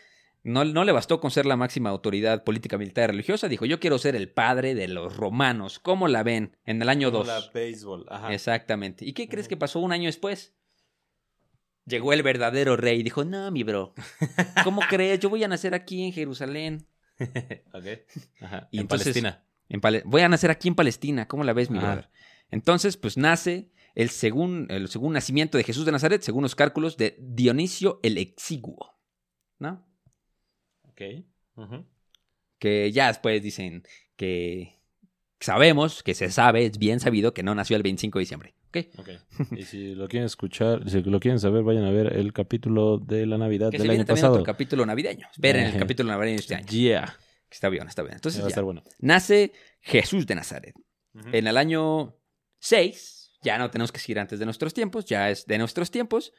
no, no le bastó con ser la máxima autoridad política, militar y religiosa, dijo, yo quiero ser el padre de los romanos. ¿Cómo la ven? En el año Como 2. la béisbol. Ajá. Exactamente. ¿Y qué crees que pasó un año después? Llegó el verdadero rey y dijo, no, mi bro, ¿cómo crees? Yo voy a nacer aquí en Jerusalén. ok. Ajá. Y en entonces- Palestina. En voy a nacer aquí en Palestina. ¿Cómo la ves, mi Ajá. brother? Entonces, pues nace el según, el según nacimiento de Jesús de Nazaret, según los cálculos de Dionisio el Exiguo. ¿No? Ok. Que ya después dicen que sabemos, que se sabe, es bien sabido que no nació el 25 de diciembre. ¿Ok? Ok. Y si lo quieren escuchar, si lo quieren saber, vayan a ver el capítulo de la Navidad Que se del viene año también pasado. otro capítulo navideño. Esperen el Ejé. capítulo navideño de este año. Yeah. Está bien, está bien. Entonces va a ya, estar bueno. nace Jesús de Nazaret. En el año 6, ya no tenemos que seguir antes de nuestros tiempos, ya es de nuestros tiempos,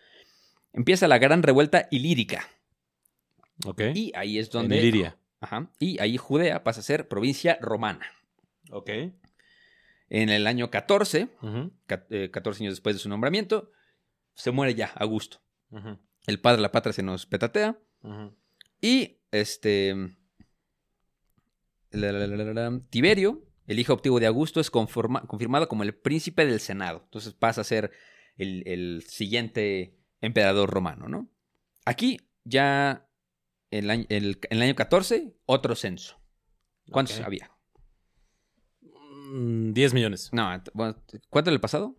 empieza la gran revuelta ilírica. Ok. Y ahí es En donde... Iliria. Ajá, y ahí Judea pasa a ser provincia romana. Ok. En el año 14, Ujú. ca- eh, 14 años después de su nombramiento, se muere ya Augusto. Ujú. El padre de la patria se nos petatea. Y este. la, la, la, la, la, Tiberio, el hijo adoptivo de Augusto, es conforma- confirmado como el príncipe del Senado. Entonces pasa a ser el, el siguiente emperador romano, ¿no? Aquí ya el año- el- en el año 14, otro censo. ¿Cuántos había? Mm, 10 millones. No, bueno, ¿cuánto en el pasado?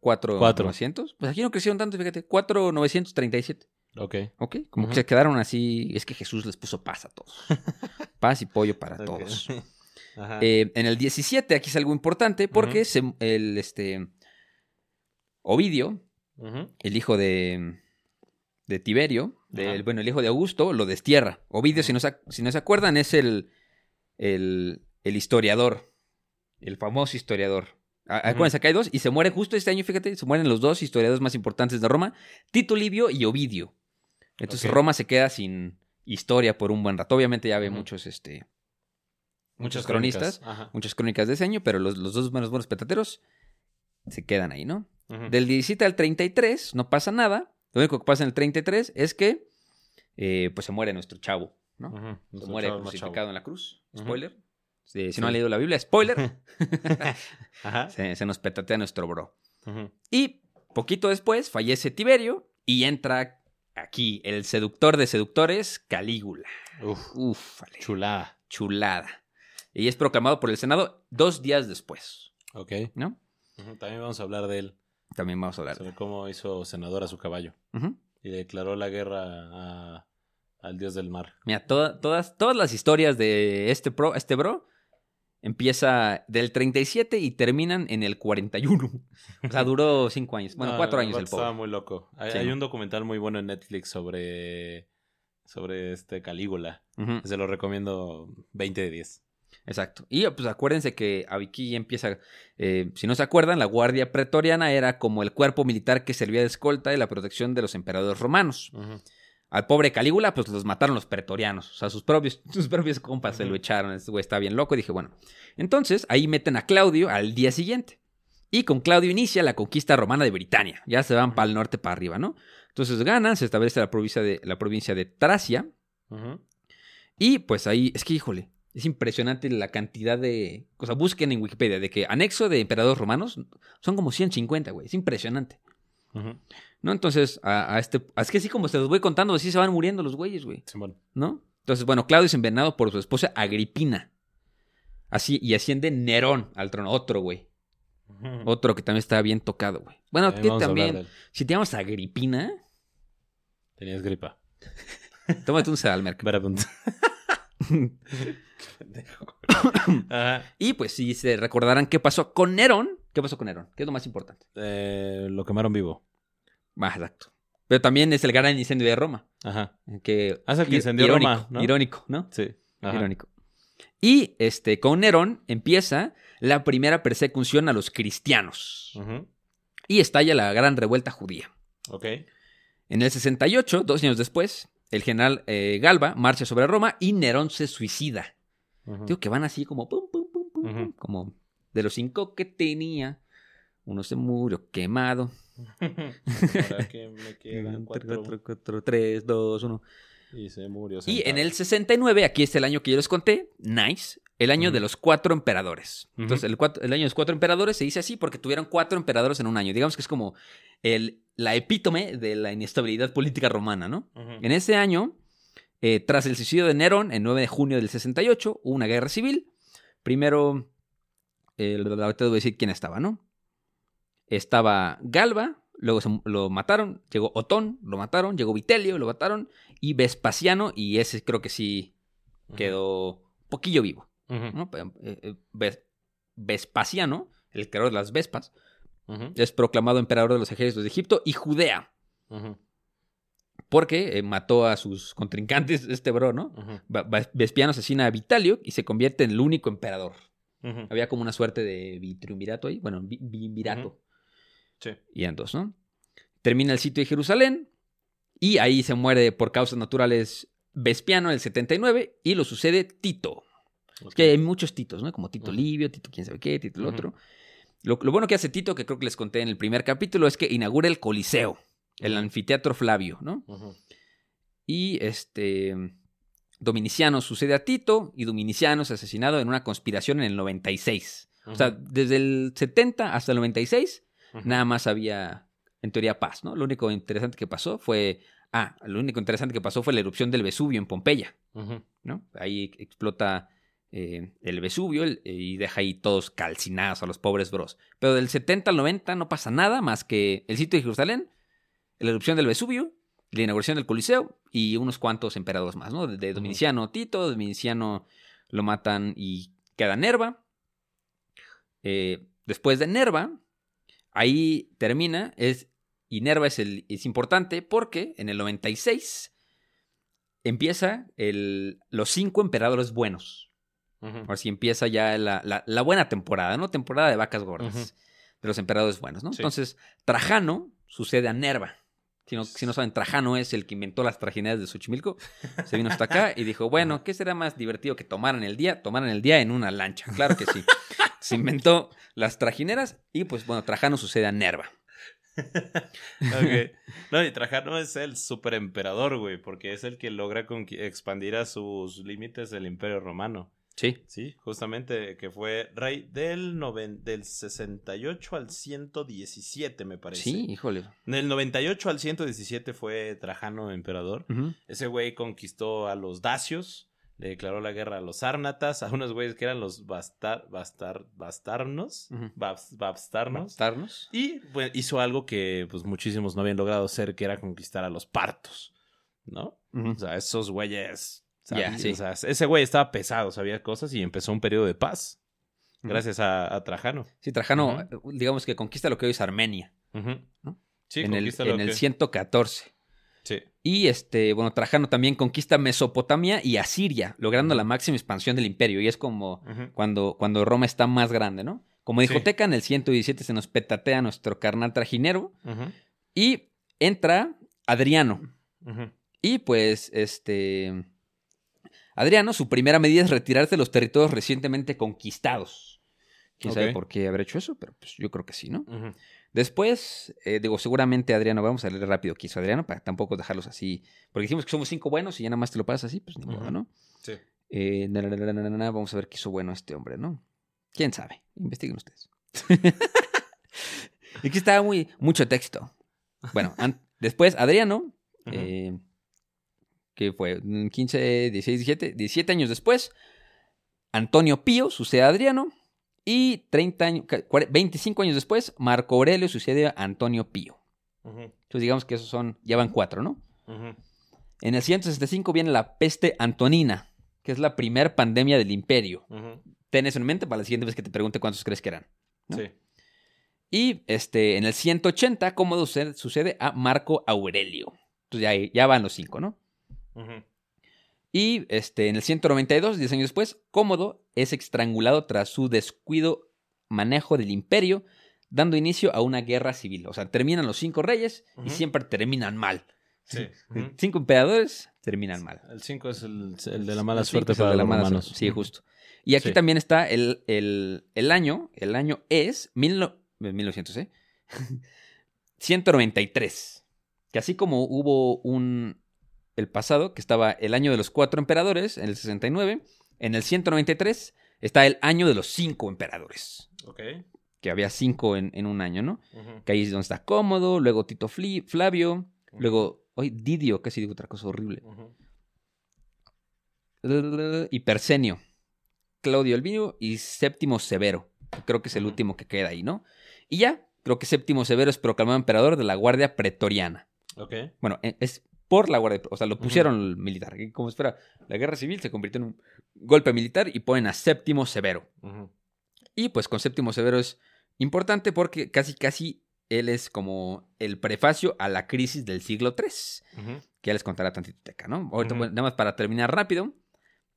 ¿Cuatro, Cuatro. 900? Pues aquí no crecieron tanto, fíjate. 4,937. Ok. ¿Ok? Como Ujú. que se quedaron así. Es que Jesús les puso paz a todos. paz y pollo para Ok. todos. Eh, en el 17, aquí es algo importante porque se- el este, Ovidio, el hijo de, de Tiberio, Ajá. bueno, el hijo de Augusto, lo destierra. Ovidio, si no, se, ac- si no se acuerdan, es el, el, el historiador, el famoso historiador. A- Ujú. Acuérdense que hay dos y se muere justo este año, fíjate, se mueren los dos historiadores más importantes de Roma, Tito Livio y Ovidio. Entonces. Roma se queda sin historia por un buen rato. Obviamente ya ve muchos, este, Muchas cronistas. Ajá. muchas crónicas de ese año, pero los, los dos buenos, buenos petateros se quedan ahí, ¿no? Del 17 al 33 no pasa nada. Lo único que pasa en el 33 es que eh, pues se muere nuestro chavo, ¿no? Se muere crucificado chavo. en la cruz. Spoiler. Sí, si Sí. no han leído la Biblia, spoiler. Ajá. se, se nos petatea nuestro bro. Y poquito después fallece Tiberio y entra aquí el seductor de seductores, Calígula. Uf. Chulá. chulada. Y es proclamado por el Senado dos días después, Ok. ¿no? También vamos a hablar de él. También vamos a hablar. Sobre cómo hizo senador a su caballo. Y declaró la guerra a- al dios del mar. Mira, toda- todas, todas las historias de este, pro, este bro empieza del 37 y terminan en el 41. O sea, duró cinco años. Bueno, No, cuatro años el vato Estaba pobre. muy loco. Hay, Sí, hay ¿no? un documental muy bueno en Netflix sobre, sobre este Calígula. Se lo recomiendo 20 de 10. Exacto. Y pues acuérdense que aquí ya empieza, eh, si no se acuerdan, la guardia pretoriana era como el cuerpo militar que servía de escolta y la protección de los emperadores romanos. Al pobre Calígula, pues los mataron los pretorianos. O sea, sus propios, sus propios compas se lo echaron. Este güey está bien loco. Y dije, bueno. Entonces, ahí meten a Claudio al día siguiente. Y con Claudio inicia la conquista romana de Britania. Ya se van para el norte, para arriba, ¿no? Entonces ganan, se establece la provincia de, la provincia de Tracia. Y pues ahí, es que híjole, es impresionante la cantidad de. O sea, busquen en Wikipedia de que anexo de emperadores romanos son como 150, güey. Es impresionante. ¿No? Entonces, a, a este. Es que así como se los voy contando, así se van muriendo los güeyes, güey. ¿no? Entonces, bueno, Claudio es envenenado por su esposa Agripina. Así, y asciende Nerón al trono. Otro, güey. Otro que también está bien tocado, güey. Bueno, que también, si te llamas Agripina, Tenías gripa. tómate un Sedalmerc. Ajá. y pues si se recordarán qué pasó con Nerón, ¿qué pasó con Nerón? ¿Qué es lo más importante? Eh, lo quemaron vivo. Ah, exacto. Pero también es el gran incendio de Roma. Ajá. Que, Ah, es el que incendió irónico, Roma, ¿no? Irónico, ¿no? Sí. Ajá. Irónico. Y este, con Nerón empieza la primera persecución a los cristianos. Y estalla la gran revuelta judía. Ok. En el 68, dos años después, el general eh, Galba marcha sobre Roma y Nerón se suicida. Digo que van así como pum, pum, pum, pum, Ujú. como de los cinco que tenía, uno se murió quemado. Ahora que me quedan cuatro. 4, 3, 2, 1. Y se murió. Y sentado. en el 69, aquí está el año que yo les conté, nice, el año de los cuatro emperadores. Entonces, el, cuatro- el año de los cuatro emperadores se dice así porque tuvieron cuatro emperadores en un año. Digamos que es como el, la epítome de la inestabilidad política romana, ¿no? Ujú. En ese año, eh, tras el suicidio de Nerón, el 9 de junio del 68, hubo una guerra civil. Primero, eh, ahorita a decir quién estaba, ¿no? Estaba Galba, luego se- lo mataron, llegó Otón, lo mataron, llegó Vitelio, lo mataron, y Vespasiano, y ese creo que sí quedó un poquillo vivo, eh, eh, Ves- Vespasiano, el creador de las Vespas, es proclamado emperador de los ejércitos de Egipto y Judea. Porque eh, mató a sus contrincantes, este bro, ¿no? Vespiano asesina a Vitalio y se convierte en el único emperador. Había como una suerte de triunvirato ahí, bueno, vi- biunvirato. Sí. Y dos, ¿no? Termina el sitio de Jerusalén y ahí se muere por causas naturales Vespiano en el 79 y lo sucede Tito. Es que hay muchos Titos, ¿no? Como Tito. Livio, Tito quién sabe qué, Tito el otro. Lo, lo bueno que hace Tito, que creo que les conté en el primer capítulo, es que inaugura el Coliseo. El anfiteatro Flavio, ¿no? Y este Dominiciano sucede a Tito y Dominiciano es asesinado en una conspiración en el 96. O sea, desde el 70 hasta el 96 nada más había, en teoría, paz, ¿no? Lo único interesante que pasó fue... Ah, lo único interesante que pasó fue la erupción del Vesubio en Pompeya, ¿no? Ahí explota eh, el Vesubio y deja ahí todos calcinados a los pobres bros. Pero del 70 al 90 no pasa nada más que el sitio de Jerusalén, la erupción del Vesubio, la inauguración del Coliseo y unos cuantos emperadores más, ¿no? De Dominiciano Tito, Dominiciano lo matan y queda Nerva. Eh, después de Nerva, ahí termina, es, y Nerva es, el, es importante porque en el 96 empieza el, los cinco emperadores buenos. Ahora sí empieza ya la, buena temporada, ¿no? Temporada de vacas gordas. De los emperadores buenos, ¿no? Entonces, Trajano sucede a Nerva. Si no, si no, saben, Trajano es el que inventó las trajineras de Xochimilco. Se vino hasta acá y dijo, bueno, ¿qué será más divertido que tomaran el día? Tomaran el día en una lancha. Claro que sí. Se inventó las trajineras y pues bueno, Trajano sucede a Nerva. okay. No, y Trajano es el superemperador, güey, porque es el que logra expandir a sus límites el imperio romano. Sí. Sí, justamente que fue rey del, del 68 al 117, me parece. Sí, híjole. Del 98 al 117 fue Trajano emperador. Ese güey conquistó a los dacios, le declaró la guerra a los árnatas, a unos güeyes que eran los bastar, bastar, bastarnos, bastarnos. Y hizo algo que pues muchísimos no habían logrado hacer, que era conquistar a los partos, ¿no? O sea, esos güeyes ese güey estaba pesado, sabía cosas y empezó un periodo de paz. Gracias a, Trajano. Sí, Trajano, digamos que conquista lo que hoy es Armenia. Sí, en el, en el 114. Sí. Y este, bueno, Trajano también conquista Mesopotamia y Asiria, logrando la máxima expansión del imperio. Y es como cuando, cuando Roma está más grande, ¿no? Como dijo Teca, en el 117 se nos petatea nuestro carnal trajinero. Y entra Adriano. Y pues, este. Adriano, su primera medida es retirarse de los territorios recientemente conquistados. Quién sabe por qué habrá hecho eso, pero pues yo creo que sí, ¿no? Después, eh, digo, seguramente Adriano, vamos a leer rápido qué hizo Adriano para tampoco dejarlos así. Porque dijimos que somos cinco buenos y ya nada más te lo pasas así, pues ni modo, ¿no? Sí. Eh, vamos a ver qué hizo bueno este hombre, ¿no? ¿Quién sabe? Investiguen ustedes. Aquí estaba muy, mucho texto. Bueno, después Adriano, eh, que fue 15, 16, 17, 17 años después, Antonio Pío sucede a Adriano y 30 años, 25 años después, Marco Aurelio sucede a Antonio Pío. Entonces digamos que esos son, ya van cuatro, ¿no? En el 165 viene la peste antonina, que es la primera pandemia del imperio. Ten eso en mente para la siguiente vez que te pregunte cuántos crees que eran. Sí. Y este, en el 180, ¿cómo sucede, a Marco Aurelio? Entonces ya, ya van los cinco, ¿no? Y este, en el 192, 10 años después, Cómodo es estrangulado tras su descuido manejo del imperio, dando inicio a una guerra civil. O sea, terminan los cinco reyes y siempre terminan mal. Cinco emperadores terminan mal. El cinco es el, de la mala suerte para los romanos. Sí, justo. Y aquí también está el, el, año. El año es mil 1900, ¿eh? 193. Que así como hubo un, el pasado, que estaba el año de los cuatro emperadores, en el 69. En el 193 está el año de los cinco emperadores. Ok. Que había cinco en, un año, ¿no? Que ahí es donde está Cómodo, luego Tito Flavio, luego, hoy Didio, casi digo otra cosa horrible. Y Persenio, Claudio Elvino y Séptimo Severo. Creo que es el último que queda ahí, ¿no? Y ya, creo que Séptimo Severo es proclamado emperador de la Guardia Pretoriana. Ok. Bueno, e, es por la Guardia, o sea, lo pusieron militar. Como espera, la guerra civil se convirtió en un golpe militar y ponen a Séptimo Severo. Y pues con Séptimo Severo es importante porque casi, casi él es como el prefacio a la crisis del siglo III. Que ya les contará tantito teca, ¿no? Ahorita, nada más para terminar rápido.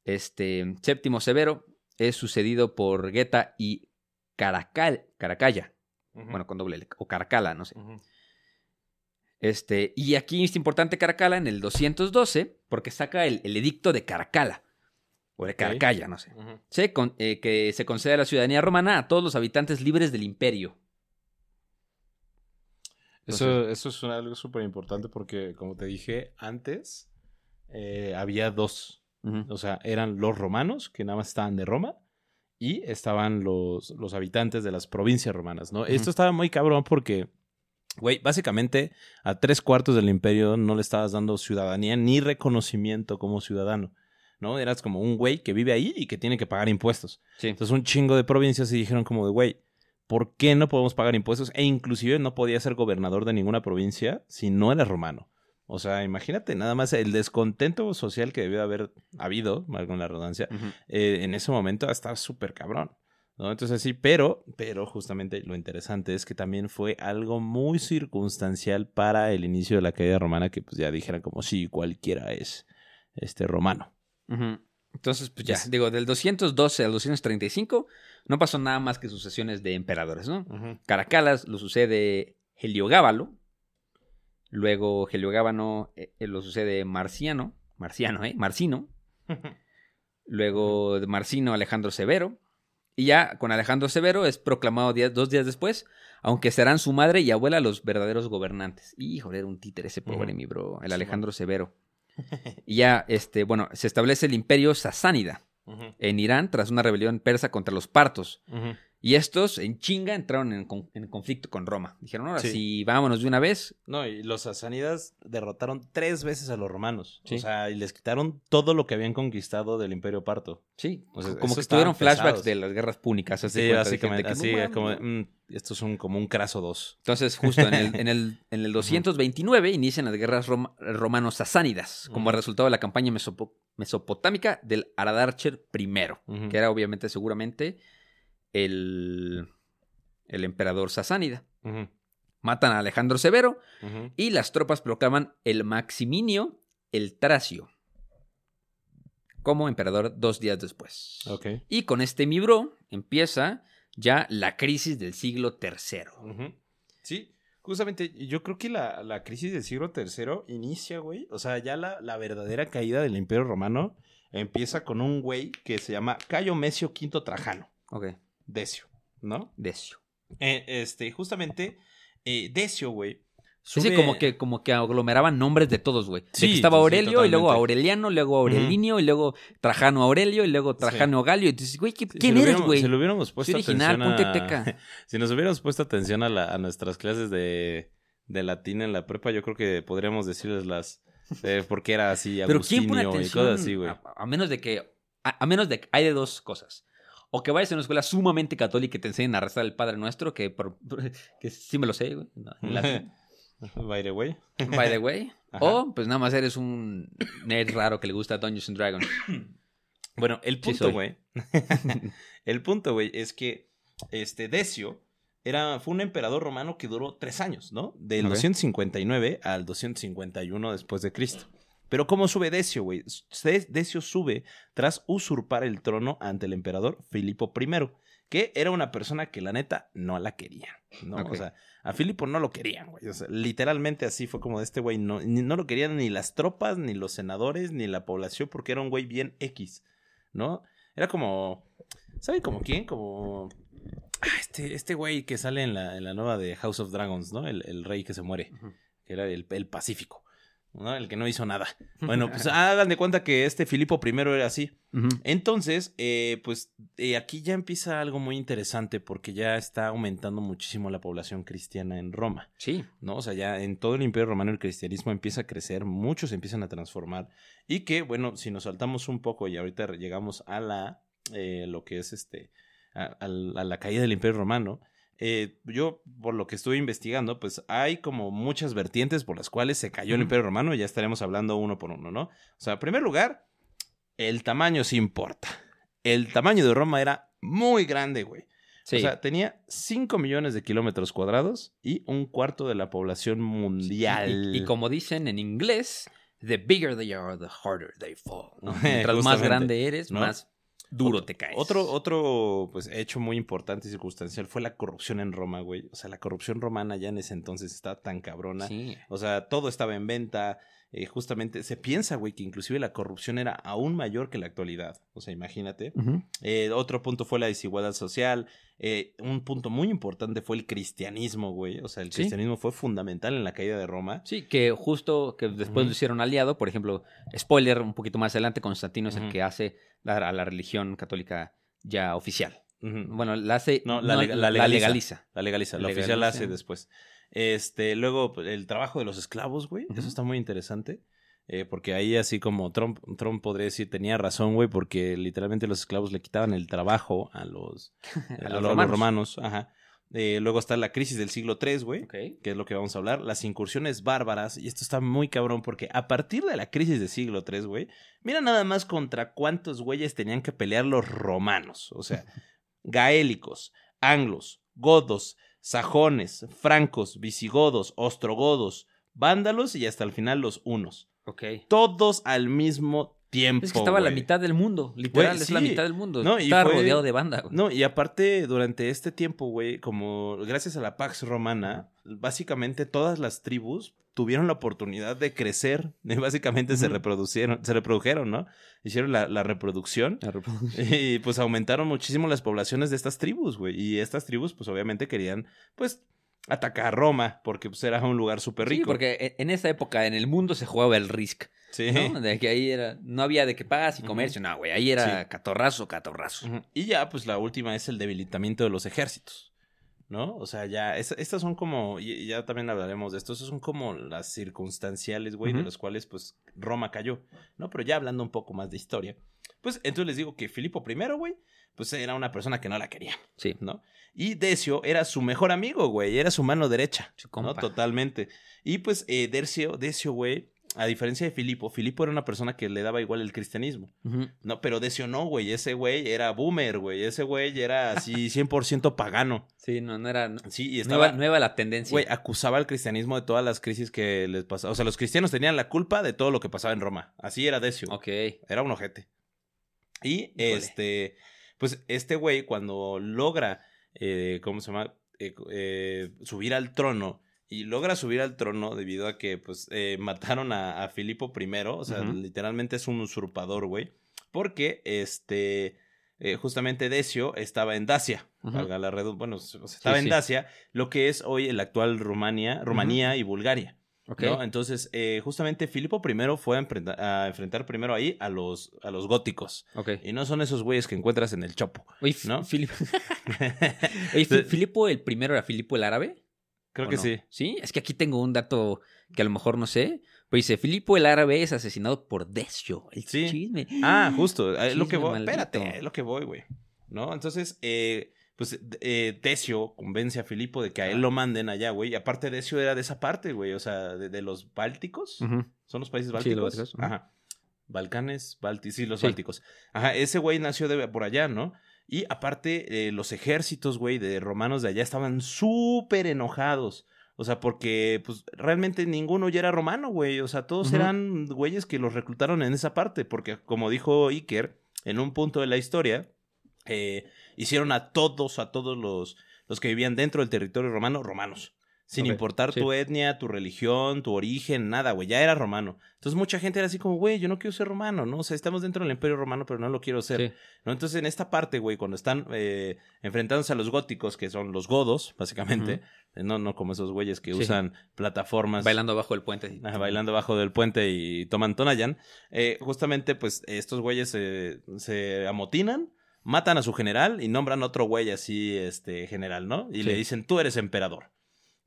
Este Séptimo Severo es sucedido por Geta y Caracal, Caracalla. Bueno, con doble L, o Caracala, no sé. Este, y aquí es importante Caracala en el 212, porque saca el, edicto de Caracala, o de Caracalla, no sé, eh, que se concede a la ciudadanía romana a todos los habitantes libres del imperio. Eso, eso es algo súper importante porque, como te dije antes, eh, había dos. O sea, eran los romanos, que nada más estaban de Roma, y estaban los, los habitantes de las provincias romanas, ¿no? Esto estaba muy cabrón porque, güey, básicamente a tres cuartos del imperio no le estabas dando ciudadanía ni reconocimiento como ciudadano. ¿no? Eras como un güey que vive ahí y que tiene que pagar impuestos. Entonces un chingo de provincias se dijeron como de, güey, ¿por qué no podemos pagar impuestos? E inclusive no podía ser gobernador de ninguna provincia si no era romano. O sea, imagínate nada más el descontento social que debió haber habido, con la redundancia, eh, en ese momento estar súper cabrón. ¿No? Entonces sí, pero, pero justamente lo interesante es que también fue algo muy circunstancial para el inicio de la caída romana, que pues ya dijeran como si cualquiera es este romano. Entonces, pues ya, digo, del 212 al 235 no pasó nada más que sucesiones de emperadores, ¿no? Caracalas lo sucede Heliogábalo, luego Heliogábano eh, eh, lo sucede Marciano, Marciano, ¿eh? Marcino, luego de Marcino Alejandro Severo, y ya con Alejandro Severo es proclamado dos días después, aunque serán su madre y abuela los verdaderos gobernantes. Híjole, era un títere ese pobre, mi bro, el Alejandro Severo. y ya, este, bueno, se establece el imperio sasánida en Irán tras una rebelión persa contra los partos. Y estos en chinga entraron en, conflicto con Roma. Dijeron, ahora sí. vámonos de una vez. No, y los sasánidas derrotaron tres veces a los romanos. O sea, y les quitaron todo lo que habían conquistado del imperio parto. Sí, como que tuvieron flashbacks de las guerras púnicas. Sí, básicamente. así, como, mm, esto es un, como un craso 2. Entonces, justo en el, en el, en el 229 inician las guerras romanos-sasánidas como resultado de la campaña mesopotámica del Aradarcher I, que era obviamente, seguramente el, el emperador sasánida. Matan a Alejandro Severo y las tropas proclaman el Maximinio el Tracio como emperador dos días después. Y con este Mibro empieza ya la crisis del siglo III. Sí, justamente yo creo que la, la, crisis del siglo III inicia, güey. O sea, ya la, la, verdadera caída del imperio romano empieza con un güey que se llama Cayo Mesio V Trajano. Decio, ¿no? Decio. Eh, este, justamente, eh, Decio, güey. Sí, como que, como que aglomeraban nombres de todos, güey. Sí, estaba Aurelio, y luego Aureliano, luego Aurelinio, y luego Trajano Aurelio, y luego Trajano Galio. Y dices, güey, ¿quién eres, güey? Si lo hubiéramos puesto original, atención Si nos hubiéramos puesto atención a, nuestras clases de, de latín en la prepa, yo creo que podríamos decirles las... Eh, porque era así, Agustinio y cosas así, güey. A, menos de que... A, a menos de que hay de dos cosas o que vayas a una escuela sumamente católica y te enseñen a rezar el Padre Nuestro, que, que sí me lo sé, güey. By the way. By the way. O, pues nada más eres un nerd raro que le gusta Dungeons and Dragons. Bueno, el punto, güey. el punto, güey, es que este Decio era, fue un emperador romano que duró tres años, ¿no? Del 259 al 251 después de Cristo. Pero ¿cómo sube Decio, güey? Decio sube tras usurpar el trono ante el emperador Filipo I, que era una persona que la neta no la quería, ¿no? O sea, a Filipo no lo querían, güey. O sea, literalmente así fue como de este güey, no, no lo querían ni las tropas, ni los senadores, ni la población, porque era un güey bien X, ¿no? Era como, ¿sabe como quién? Como... Ah, este, este güey que sale en la, en la nueva de House of Dragons, ¿no? El, rey que se muere, que era el, el Pacífico. ¿No? El que no hizo nada. Bueno, pues hagan de cuenta que este Filipo I era así. Entonces, eh, pues eh, aquí ya empieza algo muy interesante porque ya está aumentando muchísimo la población cristiana en Roma. Sí. ¿No? O sea, ya en todo el Imperio Romano el cristianismo empieza a crecer, muchos empiezan a transformar. Y que, bueno, si nos saltamos un poco y ahorita llegamos a la, eh, lo que es este, a la caída del Imperio Romano, eh, yo, por lo que estuve investigando, pues hay como muchas vertientes por las cuales se cayó el Imperio Romano, ya estaremos hablando uno por uno, ¿no? O sea, en primer lugar, el tamaño sí importa. El tamaño de Roma era muy grande, güey. O sea, tenía 5 millones de kilómetros cuadrados y un cuarto de la población mundial. y, como dicen en inglés, the bigger they are, the harder they fall. Mientras más grande eres, más duro te caes. Otro, otro pues, hecho muy importante y circunstancial fue la corrupción en Roma, güey. O sea, la corrupción romana ya en ese entonces estaba tan cabrona. O sea, todo estaba en venta. Eh, justamente se piensa, güey, que inclusive la corrupción era aún mayor que la actualidad. O sea, imagínate. Eh, otro punto fue la desigualdad social. Eh, un punto muy importante fue el cristianismo, güey. O sea, el cristianismo fue fundamental en la caída de Roma. Sí, que justo que después lo hicieron aliado. Por ejemplo, spoiler, un poquito más adelante, Constantino es el que hace a la religión católica ya oficial. Bueno, la hace. No, la, legaliza, la, legaliza, la legaliza. La oficial la hace después. Este, luego, pues, el trabajo de los esclavos, güey. Eso está muy interesante. Eh, porque ahí, así como Trump, Trump podría decir, tenía razón, güey, porque literalmente los esclavos le quitaban el trabajo a los, a, los, romanos. Ajá. Eh, luego está la crisis del siglo III, güey, que es lo que vamos a hablar. Las incursiones bárbaras, y esto está muy cabrón, porque a partir de la crisis del siglo III, güey, mira nada más contra cuántos güeyes tenían que pelear los romanos. O sea, gaélicos, anglos, godos, sajones, francos, visigodos, ostrogodos, vándalos y hasta el final los unos. Ok. Todos al mismo tiempo. Es que estaba la mitad del mundo, literal, es la mitad del mundo. No, estaba rodeado de banda. No, y aparte, durante este tiempo, güey, como gracias a la Pax Romana, básicamente todas las tribus tuvieron la oportunidad de crecer, básicamente se reproducieron, se reprodujeron, ¿no? Hicieron la, reproducción, y pues aumentaron muchísimo las poblaciones de estas tribus, güey, y estas tribus pues obviamente querían pues atacar a Roma porque pues era un lugar súper rico. Sí, porque e, en esa época en el mundo se jugaba el Risk. Sí. ¿no? De que ahí era, no había de que pagas y comercio, no, güey, ahí era catorrazo, catorrazo. Y ya pues la última es el debilitamiento de los ejércitos. ¿No? O sea, ya, estas son como, y ya también hablaremos de esto, esas son como las circunstanciales, güey, de las cuales, pues, Roma cayó, ¿no? Pero ya hablando un poco más de historia, pues, entonces les digo que Filipo I, güey, pues era una persona que no la quería, sí. ¿no? Y Decio era su mejor amigo, güey, era su mano derecha, ¿no? Totalmente. Y pues, eh, Decio, Decio, güey, a diferencia de Filipo, Filipo era una persona que le daba igual el cristianismo. No, pero Decio no, güey. Ese güey era boomer, güey. Ese güey era así 100% pagano. Sí, no, no era. Sí, y estaba. Nueva, la tendencia. Güey, acusaba al cristianismo de todas las crisis que les pasaba. O sea, los cristianos tenían la culpa de todo lo que pasaba en Roma. Así era Decio. Ok. Era un ojete. Y este. Pues este güey, cuando logra. Eh, ¿Cómo se llama? Eh, eh, subir al trono y logra subir al trono debido a que pues eh, mataron a, Filipo I, o sea, literalmente es un usurpador, güey, porque este eh, justamente Decio estaba en Dacia, la bueno, estaba en Dacia, lo que es hoy el actual Rumania, Rumanía y Bulgaria. Entonces, eh, justamente Filipo I fue a, enfrentar primero ahí a los, a los góticos. Y no son esos güeyes que encuentras en el Chopo. Oye, ¿no? Filipo... ¿Filipo el primero era Filipo el árabe? Creo que sí. Sí, es que aquí tengo un dato que a lo mejor no sé. Pero dice, Filipo el árabe es asesinado por Decio. El sí. chisme. Ah, justo. Es lo que voy. Espérate, es lo que voy, güey. ¿No? Entonces, eh, pues eh, Decio convence a Filipo de que a él lo manden allá, güey. Y aparte Decio era de esa parte, güey. O sea, de, los bálticos. ¿Son los países bálticos? Sí, los bálticos. Ajá. Balcanes, Balti sí, los bálticos. Ajá, ese güey nació de, por allá, ¿no? Y aparte, eh, los ejércitos, güey, de romanos de allá estaban súper enojados. O sea, porque pues realmente ninguno ya era romano, güey. O sea, todos eran güeyes que los reclutaron en esa parte. Porque como dijo Iker, en un punto de la historia, eh, hicieron a todos, a todos los, los que vivían dentro del territorio romano, romanos. Sin importar tu etnia, tu religión, tu origen, nada, güey. Ya era romano. Entonces mucha gente era así como, güey, yo no quiero ser romano, ¿no? O sea, estamos dentro del imperio romano, pero no lo quiero ser. ¿no? Entonces en esta parte, güey, cuando están eh, enfrentándose a los góticos, que son los godos, básicamente, no, no como esos güeyes que usan plataformas. Bailando bajo el puente. bailando bajo del puente y toman Tonayan. Eh, justamente, pues, estos güeyes se amotinan matan a su general y nombran otro güey así, este, general, ¿no? Y le dicen, tú eres emperador.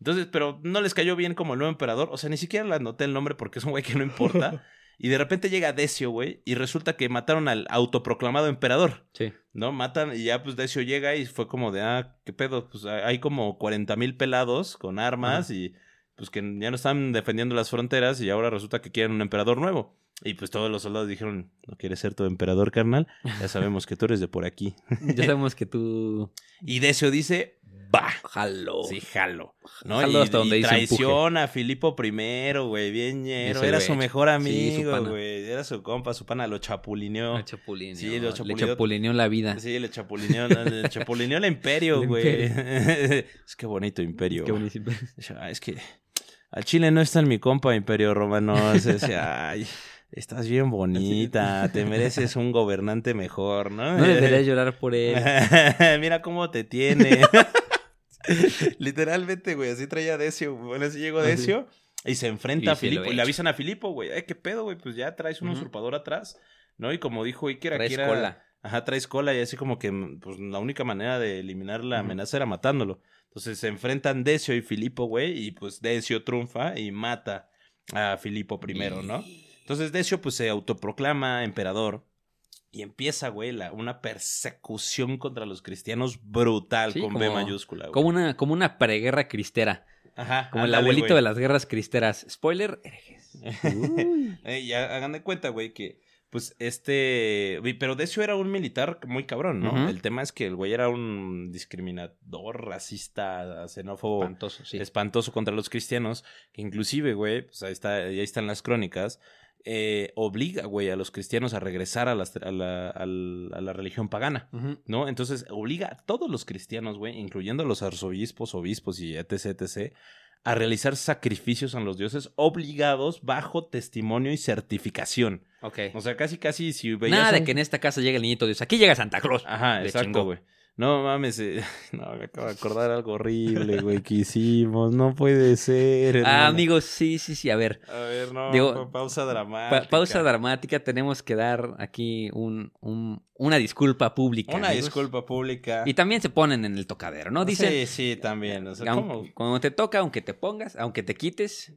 Entonces, pero no les cayó bien como el nuevo emperador. O sea, ni siquiera le anoté el nombre porque es un güey que no importa. y de repente llega Decio, güey, y resulta que mataron al autoproclamado emperador. Sí. ¿No? Matan y ya pues Decio llega y fue como de, ah, qué pedo, pues hay como 40 mil pelados con armas y pues que ya no están defendiendo las fronteras y ahora resulta que quieren un emperador nuevo. Y pues todos los soldados dijeron, ¿no quieres ser tu emperador, carnal? Ya sabemos que tú eres de por aquí. ya sabemos que tú... Y Decio dice, va. Jalo. Sí, jalo. ¿no? Jalo hasta donde y traiciona a Filipo I, güey, bien ñero. Era su mejor amigo, güey. Era su compa, su pana, lo chapulineó. Lo chapulineó. Sí, lo chapulineó. Le chapulineó la vida. Sí, le chapulineó, le chapulineó el imperio, güey. es que bonito imperio. Qué bonito Es que al chile no está en mi compa Imperio Romano. Ay, estás bien bonita, te mereces un gobernante mejor, ¿no? No deberías llorar por él. Mira cómo te tiene. Literalmente, güey, así traía Decio. Bueno, así llegó Decio y se enfrenta Y a Filipo. Y le avisan a Filipo, güey, eh, qué pedo, güey, pues ya traes un usurpador atrás, ¿no? Y como dijo Iker, Traes aquí era... cola. Ajá, traes cola y así como que pues, la única manera de eliminar la amenaza era matándolo. Entonces se enfrentan Decio y Filipo, güey, y pues Decio triunfa y mata a Filipo primero, ¿no? Entonces Decio pues se autoproclama emperador y empieza, güey, la- una persecución contra los cristianos brutal Sí, con B mayúscula, güey. Como una, como una preguerra cristera. Ajá, Como el abuelito güey. de las guerras cristeras. Spoiler, herejes. Ya hagan de cuenta, güey, que pues este, pero Decio era un militar muy cabrón, ¿no? El tema es que el güey era un discriminador, racista, xenófobo, Espantoso, sí. espantoso contra los cristianos, que inclusive, güey, pues ahí está, ahí están las crónicas, eh, obliga, güey, a los cristianos a regresar a, las- a la, al- a la religión pagana. ¿no? Entonces obliga a todos los cristianos, güey, incluyendo a los arzobispos, obispos y etc, etc, a realizar sacrificios a los dioses obligados bajo testimonio y certificación. Ok. O sea, casi, casi si veías Nada de que en esta casa llegue el niñito Dios. Aquí llega Santa Claus. Ajá, exacto, güey. No mames, eh, no, me acabo de acordar algo horrible, güey, que hicimos. No puede ser. Ah, amigos, sí, sí, sí. A ver. A ver, no, Digo, pausa pa- dramática. pausa dramática. Tenemos que dar aquí un, un- una disculpa pública. Una amigos. disculpa pública. Y también se ponen en el tocadero, ¿no? Dicen, Sí, sí, también. O sea, ¿cómo? cuando te toca, aunque te pongas, aunque te quites.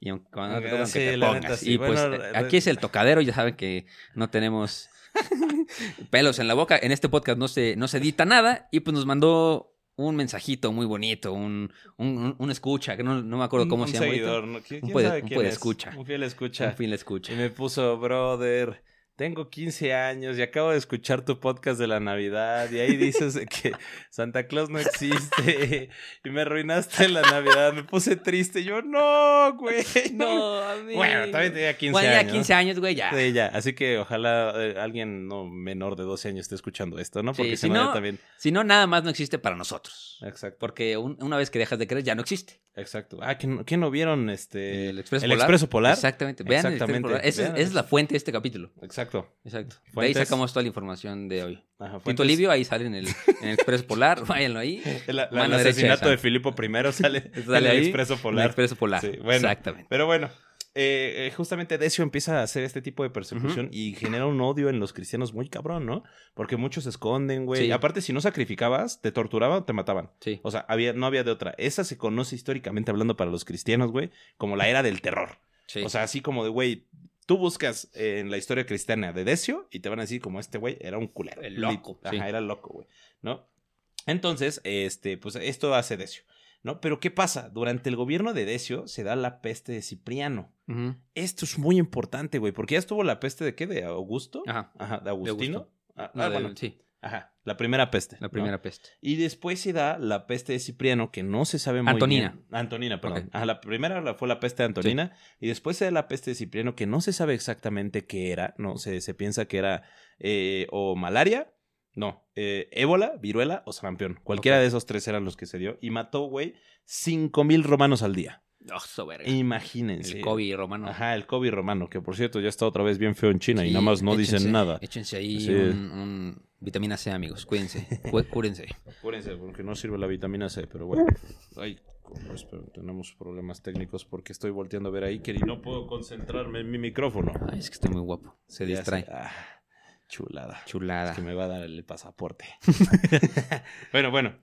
Y aun- cuando no te toca, Sí, aunque te pongas. sí. Y pues Bueno, eh, aquí es el tocadero. Ya saben que no tenemos pelos en la boca. En este podcast no se, no se edita nada. Y pues nos mandó un mensajito muy bonito. Un, un, un- escucha, que no, no me acuerdo cómo un se llama. seguidor, ¿no? ¿Quién, Un sabe un puede es? escucha. Un fiel escucha. Un fin le escucha. Y me puso, brother, tengo 15 años y acabo de escuchar tu podcast de la Navidad y ahí dices que Santa Claus no existe y me arruinaste la Navidad. Me puse triste. Yo, no, güey. No, amigo. Bueno, también tenía 15 Bueno, ya años. 15 años, güey, ya. Sí, ya. Así que ojalá eh, alguien no menor de 12 años esté escuchando esto, ¿no? Porque si si no, también. Si no, nada más no existe para nosotros. Exacto. Porque un- una vez que dejas de creer, ya no existe. Exacto. Ah, ¿quién, quién no vieron este El Expreso el Polar. Expreso Polar? Exactamente. Vean el Expreso Exactamente. Polar. Esa, Vean. esa es la fuente de este capítulo. Exacto. Exacto. De ahí sacamos toda la información de hoy. Ajá, Tito Livio, ahí sale en el, en el Expreso Polar. Váyanlo ahí. El, la- asesinato de. Filipo I sale, Sale en el ahí, Expreso el Polar. Expreso Polar. Sí, bueno. Exactamente. Pero bueno, eh, eh, justamente Decio empieza a hacer este tipo de persecución y genera un odio en los cristianos muy cabrón, ¿no? Porque muchos se esconden, güey. Sí. Aparte, si no sacrificabas, te torturaban o te mataban. Sí. O sea, había, no había de otra. Esa se conoce históricamente hablando para los cristianos, güey, como la era del terror. sí. O sea, así como de, güey, tú buscas en la historia cristiana de Decio y te van a decir como este güey era un culero. El loco, Ajá, sí. era loco, güey, ¿no? Entonces, este, pues esto hace Decio, ¿no? Pero ¿qué pasa? Durante el gobierno de Decio se da la peste de Cipriano. Esto es muy importante, güey, porque ya estuvo la peste de qué? ¿De Augusto? Ajá. Ajá, de Agustino. Augusto. Ah, ah, bueno, sí, ajá, la primera peste. la ¿no? primera peste. Y después se da la peste de Cipriano, que no se sabe muy Antonina. bien. Antonina, perdón. Ajá, la primera fue la peste de Antonina. Y después se da la peste de Cipriano, que no se sabe exactamente qué era. No, se, se piensa que era eh, o malaria, no, eh, ébola, viruela o sarampión. Cualquiera de esos tres eran los que se dio. Y mató, güey, cinco mil romanos al día. Oh, verga. Imagínense. El COVID romano. Ajá, el COVID romano, que por cierto ya está otra vez bien feo en China y nada más no échense- dicen nada. Échense ahí Sí. un, un vitamina C, amigos. Cuídense. Cu- Cúrense. Apúrense, porque no sirve la vitamina C, pero bueno. Ay, tenemos problemas técnicos porque estoy volteando a ver a Iker y no puedo concentrarme en mi micrófono. Ay, es que estoy muy guapo. Se Ya distrae. Ah, chulada. Chulada. Es que me va a dar el pasaporte. bueno, bueno.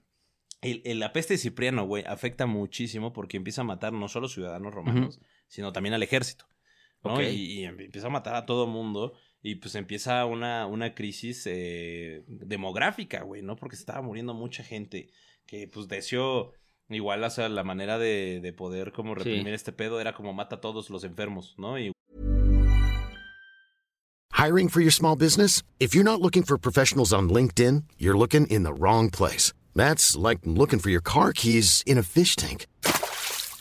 El- el- la peste de Cipriano, güey, afecta muchísimo porque empieza a matar no solo ciudadanos romanos, sino también al ejército. ¿no? Ok. Y, y empieza a matar a todo mundo. Y pues empieza una, una crisis eh, demográfica, güey, ¿no? Porque se estaba muriendo mucha gente que pues deseó igual, o sea, la manera de, de poder como Sí. reprimir este pedo era como mata a todos los enfermos, ¿no? Y Hiring for your small business? If you're not looking for professionals on LinkedIn, you're looking in the wrong place. That's like looking for your car keys in a fish tank.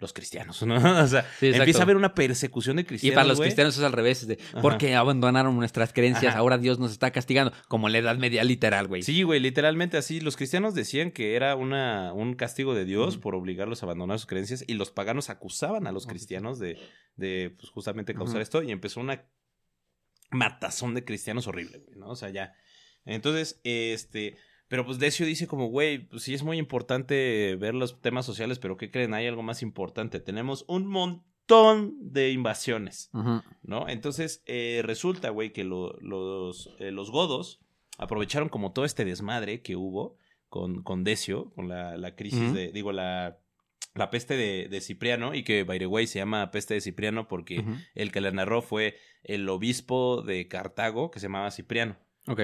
Los cristianos, ¿no? O sea, Sí, empieza a haber una persecución de cristianos. Y para los cristianos es al revés, es de, porque abandonaron nuestras creencias, Ajá. ahora Dios nos está castigando, como la Edad Media literal, güey. Sí, güey, literalmente así. Los cristianos decían que era una, un castigo de Dios por obligarlos a abandonar sus creencias y los paganos acusaban a los cristianos de, de pues, justamente causar esto y empezó una matazón de cristianos horrible, güey, ¿no? O sea, ya. Entonces, este... Pero pues Decio dice como, güey, pues sí es muy importante ver los temas sociales, pero ¿qué creen? Hay algo más importante. Tenemos un montón de invasiones. ¿no? Entonces, eh, resulta, güey, que lo- los, eh, los godos aprovecharon como todo este desmadre que hubo con, con Decio, con la, la crisis de, digo, la, la peste de, de Cipriano, y que, by the way, se llama peste de Cipriano porque el que la narró fue el obispo de Cartago, que se llamaba Cipriano. Ok,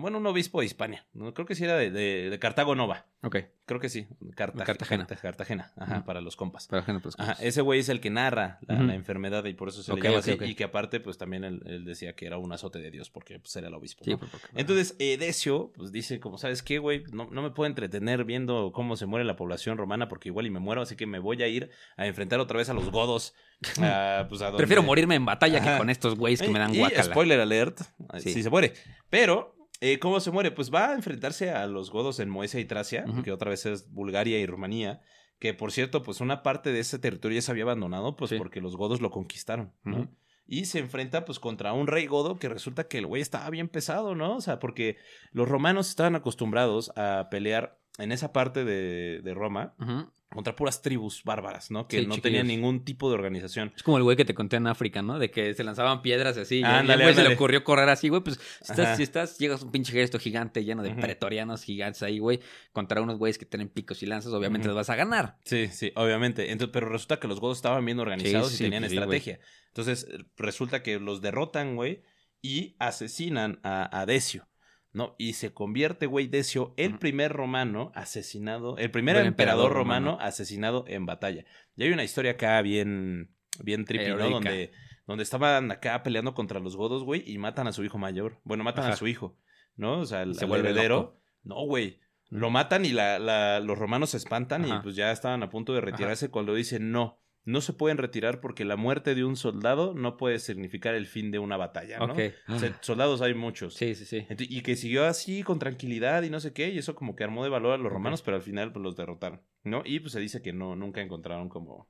Bueno, un obispo de Hispania. Creo que sí era de, de- de Cartago Nova. Ok. Creo que sí. Carta- Cartagena. Carta- Cartagena, ajá, Ujú. para los compas. Para gente, pues, Ajá, ese güey es el que narra la, enfermedad y por eso se Ok, le llama ok, así. ok. Y que aparte, pues también él, él decía que era un azote de Dios porque pues, era el obispo. Sí, ¿no? pues, porque- Entonces, eh, Decio, pues dice, como, ¿sabes qué, güey? No, no me puedo entretener viendo cómo se muere la población romana porque igual y me muero, así que me voy a ir a enfrentar otra vez a los godos. a, pues, a donde- Prefiero morirme en batalla que con estos güeyes que me dan y, guacala. spoiler alert, Sí. sí. se muere. Pero, eh, ¿cómo se muere? Pues va a enfrentarse a los godos en Moesia y Tracia, que otra vez es Bulgaria y Rumanía, que por cierto, pues una parte de ese territorio ya se había abandonado, pues Sí. porque los godos lo conquistaron, ¿no? Y se enfrenta pues contra un rey godo que resulta que el güey estaba bien pesado, ¿no? O sea, porque los romanos estaban acostumbrados a pelear en esa parte de, de Roma Ujú. Contra puras tribus bárbaras, ¿no? Que Sí, no tenían ningún tipo de organización. Es como el güey que te conté en África, ¿no? De que se lanzaban piedras así. y al Ándale, güey se le ocurrió correr así, güey. Pues si estás, si estás, llegas a un pinche ejército gigante lleno de pretorianos gigantes ahí, güey, contra unos güeyes que tienen picos y lanzas, obviamente les vas a ganar. Sí, sí, obviamente. Entonces, pero resulta que los godos estaban bien organizados Sí, y sí, tenían estrategia. Entonces, resulta que los derrotan, güey, y asesinan a, a Decio, ¿no? Y se convierte, güey, Decio, el primer romano asesinado, el primer emperador, emperador romano, romano. asesinado en batalla. Y hay una historia acá bien, bien trippy, ¿no? Donde, donde estaban acá peleando contra los godos, güey, y matan a su hijo mayor. Bueno, matan a su hijo, ¿no? O sea, el, Se al vuelve heredero. loco. No, güey. Lo matan y la, la- los romanos se espantan y pues ya estaban a punto de retirarse cuando dicen no, no se pueden retirar porque la muerte de un soldado no puede significar el fin de una batalla, ¿no? Ok. O sea, soldados hay muchos. Sí, sí, sí. Y que siguió así con tranquilidad y no sé qué, y eso como que armó de valor a los romanos, pero al final pues los derrotaron, ¿no? Y pues se dice que no, nunca encontraron como,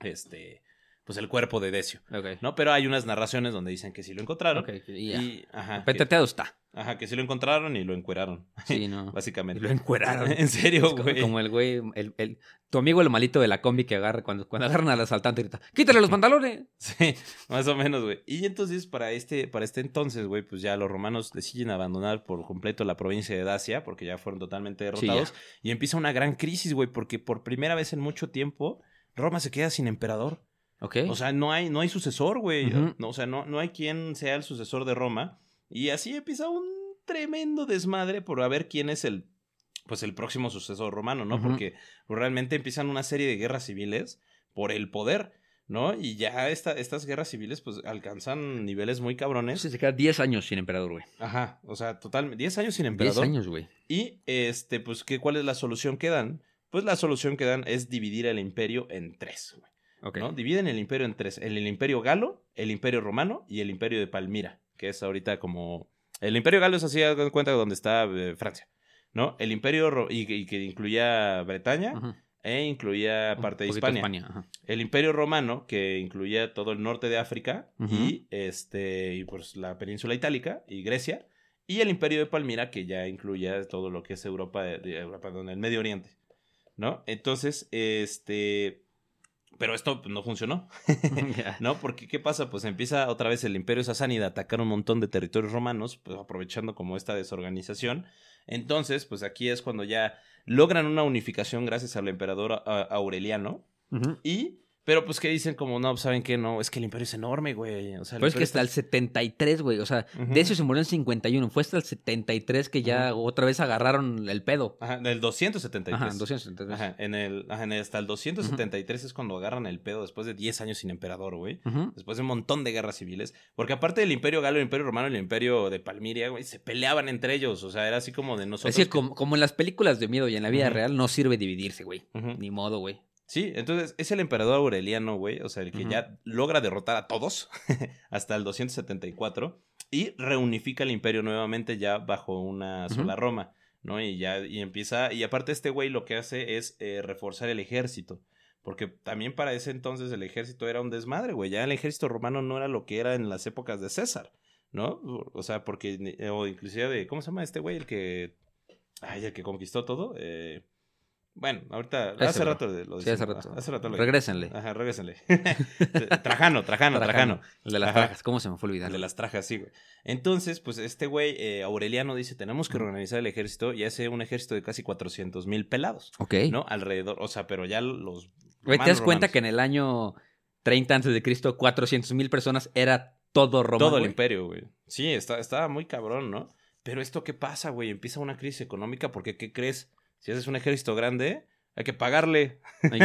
este, pues el cuerpo de Decio. ¿no? Pero hay unas narraciones donde dicen que sí lo encontraron. Y ya. Y, ajá, que, Peteteado está. ajá, que sí lo encontraron y lo encueraron, Sí, no. básicamente. Y lo encueraron. En serio, como, güey. como el güey, el, el- tu amigo el malito de la combi que agarra cuando, cuando agarran al asaltante y grita, quítale los pantalones. Sí, más o menos, güey. Y entonces, para este, para este entonces, güey, pues ya los romanos deciden abandonar por completo la provincia de Dacia, porque ya fueron totalmente derrotados. y empieza una gran crisis, güey, porque por primera vez en mucho tiempo, Roma se queda sin emperador. Ok. O sea, no hay, no hay sucesor, güey. No, o sea, no, no hay quien sea el sucesor de Roma. Y así empieza un tremendo desmadre por a ver quién es el, pues, el próximo sucesor romano, ¿no? Porque pues, realmente empiezan una serie de guerras civiles por el poder, ¿no? Y ya esta, estas guerras civiles, pues, alcanzan niveles muy cabrones. Se queda 10 años sin emperador, güey. Ajá, o sea, total, 10 años sin 10 emperador. años, güey. Y, este, pues, ¿qué, ¿cuál es la solución que dan? Pues la solución que dan es dividir el imperio en tres, güey. Dividen el imperio en tres. El, el imperio galo, el imperio romano y el imperio de Palmira, que es ahorita como... El imperio galo es así, hagan cuenta donde está eh, Francia, ¿no? El imperio... Y, y que incluía Bretaña e incluía parte de Hispania. ajá. El imperio romano, que incluía todo el norte de África y, este, y pues la península itálica y Grecia. Y el imperio de Palmira, que ya incluía todo lo que es Europa, de, de Europa, perdón, el Medio Oriente, ¿no? Entonces, este... Pero esto pues, no funcionó. ¿No? Porque ¿qué pasa? Pues empieza otra vez el imperio sasánida a atacar un montón de territorios romanos, pues aprovechando como esta desorganización. Entonces, pues aquí es cuando ya logran una unificación gracias al emperador Aureliano y Pero pues que dicen como, no, ¿saben qué? No, es que el imperio es enorme, güey. O sea, el Pero es que hasta el 73, güey. O sea, Ujú. de eso se murió en 51. Fue hasta el 73 que ya otra vez agarraron el pedo. Ajá, del 273. Ajá, 273. Ajá, en el, ajá, en el- hasta el 273 es cuando agarran el pedo después de 10 años sin emperador, güey. Después de un montón de guerras civiles. Porque aparte del imperio galo, el imperio romano y el imperio de Palmiria, güey, se peleaban entre ellos. O sea, era así como de nosotros. Es que que- como, como en las películas de miedo y en la vida real no sirve dividirse, güey. Ni modo, güey. Sí, entonces es el emperador Aureliano, güey, o sea, el que ya logra derrotar a todos hasta el 274 y reunifica el imperio nuevamente ya bajo una sola. Roma, ¿no? Y ya y empieza, y aparte este güey lo que hace es eh, reforzar el ejército, porque también para ese entonces el ejército era un desmadre, güey, ya el ejército romano no era lo que era en las épocas de César, ¿no? O sea, porque, eh, o inclusive de, ¿cómo se llama este güey? El que, ay, el que conquistó todo, eh... Bueno, ahorita, hace rato lo Sí, hace rato. Hace rato lo Regrésenle. Ajá, regrésenle. Trajano, Trajano, Trajano. El de las Ajá. trajas. ¿Cómo se me fue olvidar? El de las trajas, sí, güey. Entonces, pues este güey, eh, Aureliano, dice, tenemos que Ujú. reorganizar el ejército y hace un ejército de casi 400 mil pelados, Ok. ¿no? Alrededor, o sea, pero ya los... Güey, ¿te das cuenta romanos. que en el año 30 antes de Cristo, 400 mil personas era todo Roma? Todo el güey? imperio, güey. Sí, está, estaba muy cabrón, ¿no? Pero esto qué pasa, güey, empieza una crisis económica porque, ¿qué crees? Si haces un ejército grande, hay que pagarle. Ay,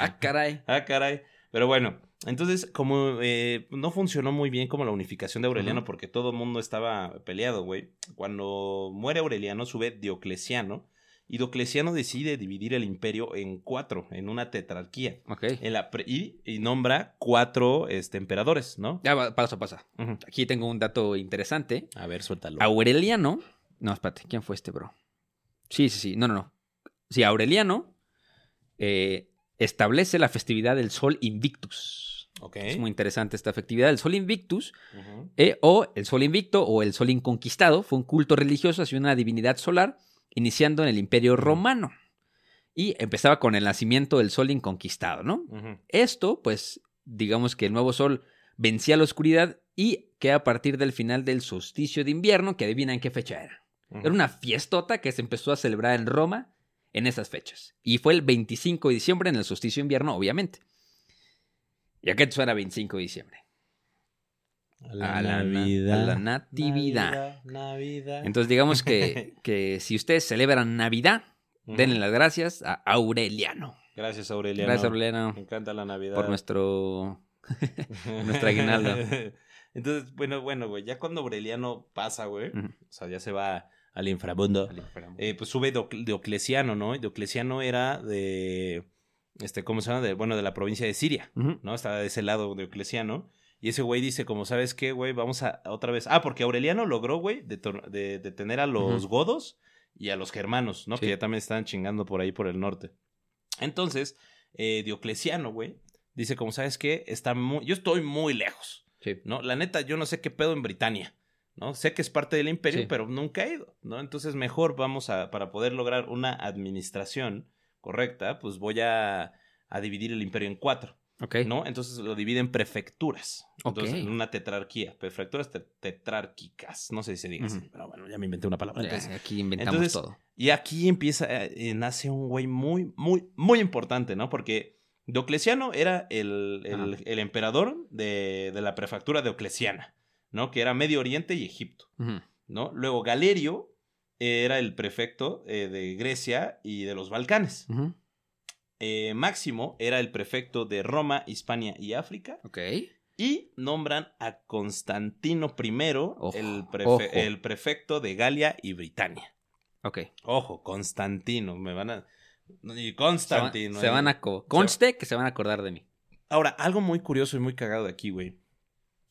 ah, caray. Ah, caray. Pero bueno, entonces, como eh, no funcionó muy bien como la unificación de Aureliano, porque todo el mundo estaba peleado, güey. Cuando muere Aureliano, sube Diocleciano. Y Diocleciano decide dividir el imperio en cuatro, en una tetrarquía. Ok. En la pre- y, y nombra cuatro este, emperadores, ¿no? Ya, va, pasa. Ujú. Aquí tengo un dato interesante. A ver, suéltalo. Aureliano. No, espérate, ¿quién fue este, bro? Sí, sí, sí. No, no, no. Sí, Aureliano eh, establece la festividad del Sol Invictus. Es muy interesante esta festividad del Sol Invictus. Eh, o el Sol Invicto o el Sol Inconquistado. Fue un culto religioso hacia una divinidad solar, iniciando en el Imperio Romano. Y empezaba con el nacimiento del Sol Inconquistado, ¿no? Esto, pues, digamos que el nuevo sol vencía la oscuridad y que a partir del final del solsticio de invierno, que adivinan qué fecha era. Era una fiestota que se empezó a celebrar en Roma en esas fechas. Y fue el 25 de diciembre en el solsticio de invierno, obviamente. ¿Y a qué te suena 25 de diciembre? A a la na- a la natividad. Navidad. Navidad. Entonces digamos que, que si ustedes celebran Navidad, denle las gracias a Aureliano. Gracias, Aureliano. Gracias, Aureliano, Me encanta la Navidad. por nuestro... nuestra aguinaldo. Entonces, bueno, bueno, güey, ya cuando Aureliano pasa, güey, o sea, ya se va al inframundo, eh, pues sube Dioc- Diocleciano, ¿no? Diocleciano era de, este, ¿cómo se llama? De, bueno, de la provincia de Siria. ¿no? Estaba de ese lado Diocleciano. Y ese güey dice, como, ¿sabes qué, güey? Vamos a otra vez. Ah, porque Aureliano logró, güey, detor- de, detener a los godos y a los germanos, ¿no? Sí. Que ya también estaban chingando por ahí por el norte. Entonces, eh, Diocleciano, güey, dice, como, ¿sabes qué? Está muy... Yo estoy muy lejos. Sí. ¿no? La neta, yo no sé qué pedo en Britania, ¿no? Sé que es parte del imperio, Sí. pero nunca he ido, ¿no? Entonces, mejor vamos a, para poder lograr una administración correcta, pues voy a, a dividir el imperio en cuatro, Ok. ¿no? Entonces lo divide en prefecturas, entonces en una tetrarquía, prefecturas te- tetrárquicas, no sé si se diga así, pero bueno, ya me inventé una palabra. Ya, entonces. aquí inventamos Entonces, todo. Y aquí empieza, eh, nace un güey muy, muy, muy importante, ¿no? Porque Diocleciano era el, el- emperador de, de la prefectura diocleciana, ¿no? Que era Medio Oriente y Egipto. ¿no? Luego Galerio era el prefecto eh, de Grecia y de los Balcanes. Eh, Máximo era el prefecto de Roma, Hispania y África. Ok. Y nombran a Constantino I, Ojo, el, prefe- el prefecto de Galia y Britania. Ok. Ojo, Constantino, me van a... Y Se, Constantino. se eh. van a... co- Conste que se van a acordar de mí. Ahora, algo muy curioso y muy cagado de aquí, güey,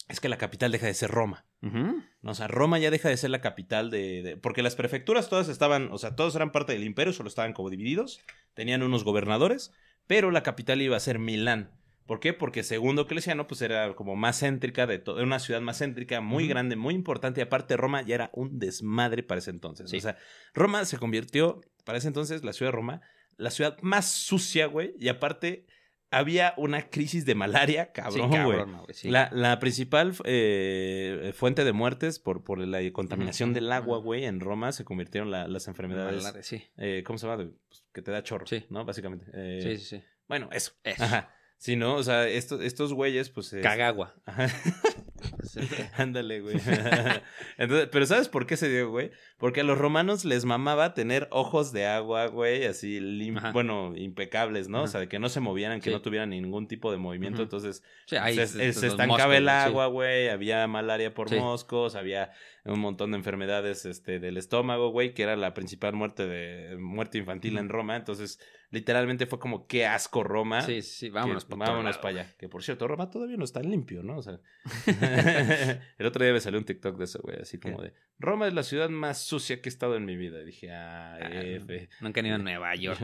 es que la capital deja de ser Roma. Ujú. ¿no? O sea, Roma ya deja de ser la capital de, de- Porque las prefecturas todas estaban, o sea, todos eran parte del imperio, solo estaban como divididos, tenían unos gobernadores, pero la capital iba a ser Milán. ¿Por qué? Porque según Diocleciano, pues era como más céntrica, de to- era una ciudad más céntrica, muy grande, muy importante, y aparte Roma ya era un desmadre para ese entonces. Sí. O sea, Roma se convirtió, para ese entonces, la ciudad de Roma, la ciudad más sucia, güey, y aparte había una crisis de malaria, cabrón, sí, güey. cabrón, güey, sí. La, la principal eh, fuente de muertes por, por la contaminación del agua, güey, en Roma se convirtieron la- las enfermedades. Malaria, Sí. eh, ¿Cómo se llama? Pues, que te da chorro, Sí. ¿no? Básicamente. Eh, sí, sí, sí. Bueno, eso. Eso. Ajá. Sí, ¿no? O sea, estos, estos güeyes, pues... es- Cagagua. Ajá. Ándale, güey. Entonces, pero ¿sabes por qué se dio, güey? Porque a los romanos les mamaba tener ojos de agua, güey, así, lim- bueno, impecables, ¿no? O sea, de que no se movieran, que Sí. no tuvieran ningún tipo de movimiento. Entonces, Sí, ahí se, los estancaba moscos, el sí. agua, güey, había malaria por moscos, había un montón de enfermedades este, del estómago, güey, que era la principal muerte de muerte infantil en Roma. Entonces, literalmente fue como, qué asco Roma. Sí, sí, vámonos Que- vámonos para allá. Que por cierto, Roma todavía no está limpio, ¿no? O sea, el otro día me salió un TikTok de eso, güey, así como de Roma es la ciudad más sucia que he estado en mi vida. Y dije, ah, Ah, F. Nunca han ido a Nueva York.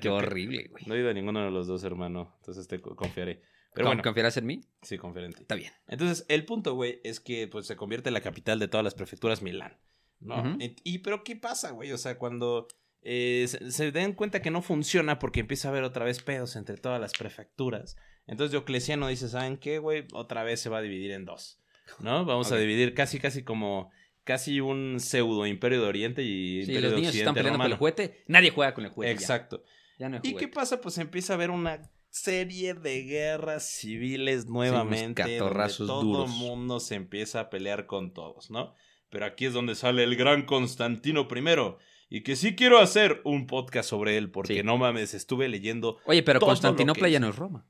Qué horrible, güey. No he ido a ninguno de los dos, hermano. Entonces te co- confiaré. Pero ¿Con- bueno, ¿Confiarás en mí? sí, confiaré en ti. Está bien. Entonces, el punto, güey, es que pues se convierte en la capital de todas las prefecturas Milán. ¿No? Y- pero ¿qué pasa, güey? O sea, cuando eh, se, se den cuenta que no funciona porque empieza a haber otra vez pedos entre todas las prefecturas. Entonces Diocleciano dice, ¿saben qué, güey? Otra vez se va a dividir en dos. ¿No? Vamos a dividir casi, casi como casi un pseudo imperio de Oriente y Sí, imperio los de niños están peleando con el juguete. Nadie juega con el juguete. Exacto. Ya no hay ¿Y qué pasa? Pues empieza a haber una serie de guerras civiles nuevamente. donde catorrazos todo duros. mundo se empieza a pelear con todos, ¿no? Pero aquí es donde sale el gran Constantino I. Y que sí quiero hacer un podcast sobre él, porque Sí. no mames, estuve leyendo. Oye, pero Constantinopla ya no es Roma.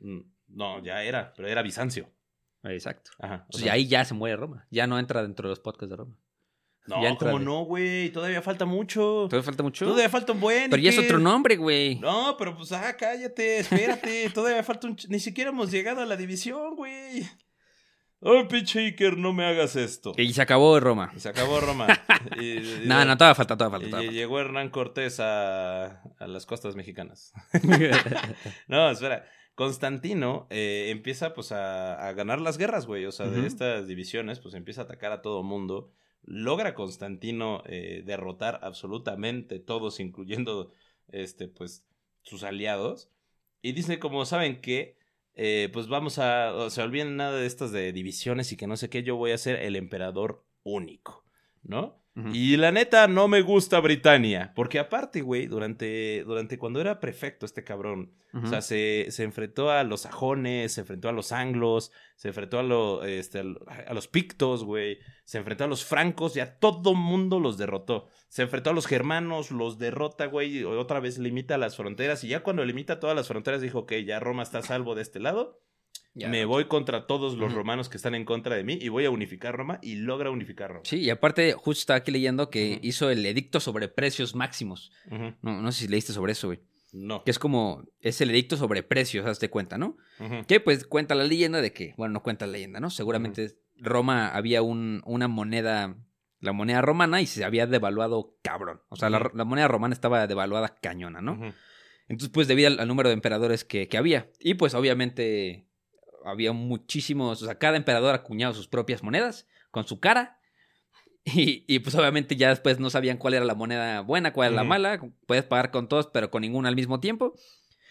Mm, No, ya era, pero era Bizancio. Exacto. Ajá. o sea, ahí ya se muere Roma. Ya no entra dentro de los podcasts de Roma. no, ya entra ¿cómo de- no, güey? Todavía falta mucho. ¿Todavía falta mucho? Todavía falta un buen. Pero ¿y ya es otro nombre, güey. No, pero pues, ah, cállate, espérate. todavía falta un. Ni siquiera hemos llegado a la división, güey. Oh, pinche Iker, no me hagas esto. Y se acabó Roma. Y se acabó Roma. Y- y- No, no, todavía falta, todavía y falta. todavía llegó Hernán Cortés a, a las costas mexicanas. No, espera. Constantino eh, empieza pues a, a ganar las guerras, güey. O sea, de estas divisiones, pues empieza a atacar a todo mundo. Logra Constantino eh, derrotar absolutamente todos, incluyendo este, pues, sus aliados. Y dice, como saben que, eh, pues vamos a. O sea, olviden nada de estas de divisiones y que no sé qué, yo voy a ser el emperador único. ¿No? Y la neta, no me gusta Britania. Porque aparte, güey, durante, durante cuando era prefecto este cabrón, o sea, se, se enfrentó a los sajones, se enfrentó a los anglos, se enfrentó a, lo- este, a los pictos, güey, se enfrentó a los francos y a todo mundo los derrotó. Se enfrentó a los germanos, los derrota, güey, otra vez limita las fronteras. Y ya cuando limita todas las fronteras dijo, ok, ya Roma está a salvo de este lado. Ya. Me voy contra todos los romanos que están en contra de mí y voy a unificar Roma y logra unificar Roma. Sí, y aparte, justo estaba aquí leyendo que hizo el edicto sobre precios máximos. No, no sé si leíste sobre eso, güey. No. Que es como, es el edicto sobre precios, hazte cuenta, ¿no? Que pues cuenta la leyenda de que, bueno, no cuenta la leyenda, ¿no? Seguramente Roma había un, una moneda, la moneda romana, y se había devaluado cabrón. O sea, la, moneda romana estaba devaluada cañona, ¿no? Entonces, pues debido al, al número de emperadores que, que había. Y pues obviamente había muchísimos, o sea, cada emperador acuñaba sus propias monedas con su cara. Y, y, pues obviamente ya después no sabían cuál era la moneda buena, cuál era la mala. Puedes pagar con todos, pero con ninguna al mismo tiempo.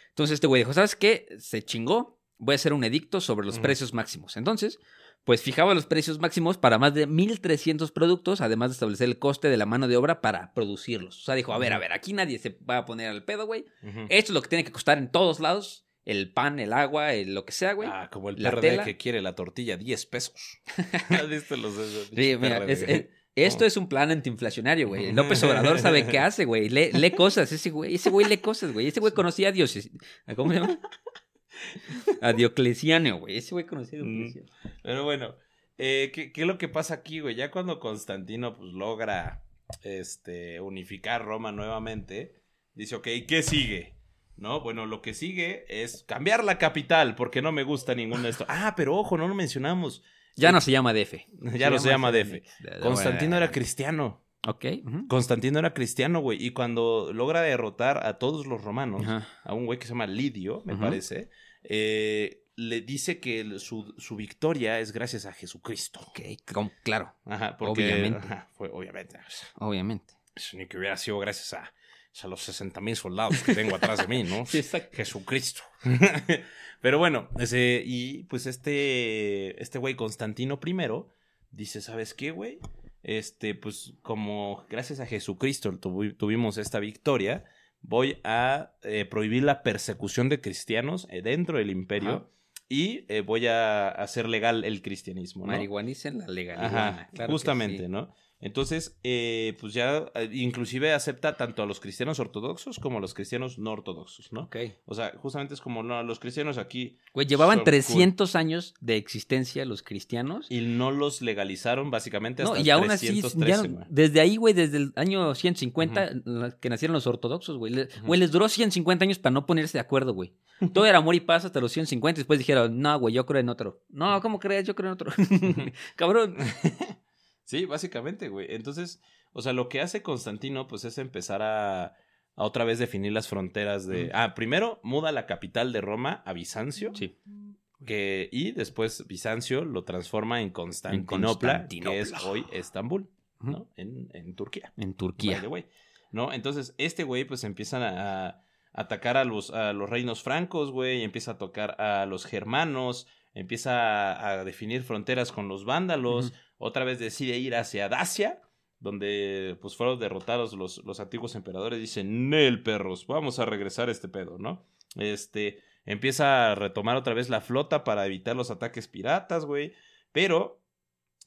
Entonces este güey dijo, ¿sabes qué? Se chingó. Voy a hacer un edicto sobre los precios máximos. Entonces, pues fijaba los precios máximos para más de 1300 productos, además de establecer el coste de la mano de obra para producirlos. O sea, dijo, a ver, a ver, aquí nadie se va a poner al pedo, güey. Esto es lo que tiene que costar en todos lados. El pan, el agua, el lo que sea, güey. Ah, como el la PRD tela. que quiere la tortilla 10 pesos. ¿Has visto los esos Sí, mira, es- es- esto es un plan antiinflacionario, güey. López Obrador sabe qué hace, güey. Lee, lee cosas, ese güey, ese güey lee cosas, güey. Ese güey conocía a Dios. ¿Cómo se llama? A Diocleciano, güey. Ese güey conocía a Mm. Diocleciano. Pero bueno, eh, ¿qué, qué es lo que pasa aquí, güey? Ya cuando Constantino pues logra este, unificar Roma nuevamente, dice, ok, ¿qué sigue? ¿No? Bueno, lo que sigue es cambiar la capital, porque no me gusta ninguno de estos. Ah, pero ojo, no lo mencionamos. Ya no se llama DF. Ya no se llama DF. Constantino era cristiano. Ok. Constantino era cristiano, güey. Y cuando logra derrotar a todos los romanos, a un güey que se llama Lidio, me parece, eh, le dice que su, su victoria es gracias a Jesucristo. Ok, claro, Ajá, porque Obviamente. ajá, fue, obviamente. obviamente. Ni que hubiera sido gracias a, a los 60 mil soldados que tengo atrás de mí, ¿no? Sí, exacto. Jesucristo. Pero bueno, ese, y pues este, este güey Constantino I dice, ¿sabes qué, güey? Este, pues como gracias a Jesucristo tuvi- tuvimos esta victoria, voy a eh, prohibir la persecución de cristianos eh, dentro del imperio Ajá. y eh, voy a hacer legal el cristianismo. ¿no? Marihuanicen la legalidad. Ajá, justamente, ¿no? Entonces, eh, pues ya eh, inclusive acepta tanto a los cristianos ortodoxos como a los cristianos no ortodoxos, ¿no? Ok. O sea, justamente es como no, los cristianos aquí Güey, llevaban Son 300 años de existencia los cristianos. y no los legalizaron básicamente hasta No, y aún así, 313, ya- güey. desde ahí, güey, desde el año 150, la- que nacieron los ortodoxos, güey. Güey, les duró 150 años para no ponerse de acuerdo, güey. Todo era amor y paz hasta los 150 y después dijeron, no, güey, yo creo en otro. No, ¿cómo crees? Yo creo en otro. Cabrón. Sí, básicamente, güey. Entonces, o sea, lo que hace Constantino, pues es empezar a, a otra vez definir las fronteras de... Ujú. Ah, primero muda la capital de Roma a Bizancio. Sí. Que, y después Bizancio lo transforma en Constantinopla, que es hoy Estambul, ¿no? En, en Turquía. En by Turquía. the way, ¿No? Entonces, este güey, pues empiezan a, a atacar a los, a los reinos francos, güey, empieza a tocar a los germanos, empieza a, a definir fronteras con los vándalos. Otra vez decide ir hacia Dacia, donde pues fueron derrotados los, los antiguos emperadores, dicen, Nel, perros, vamos a regresar a este pedo, ¿no? Este, empieza a retomar otra vez la flota para evitar los ataques piratas, güey, pero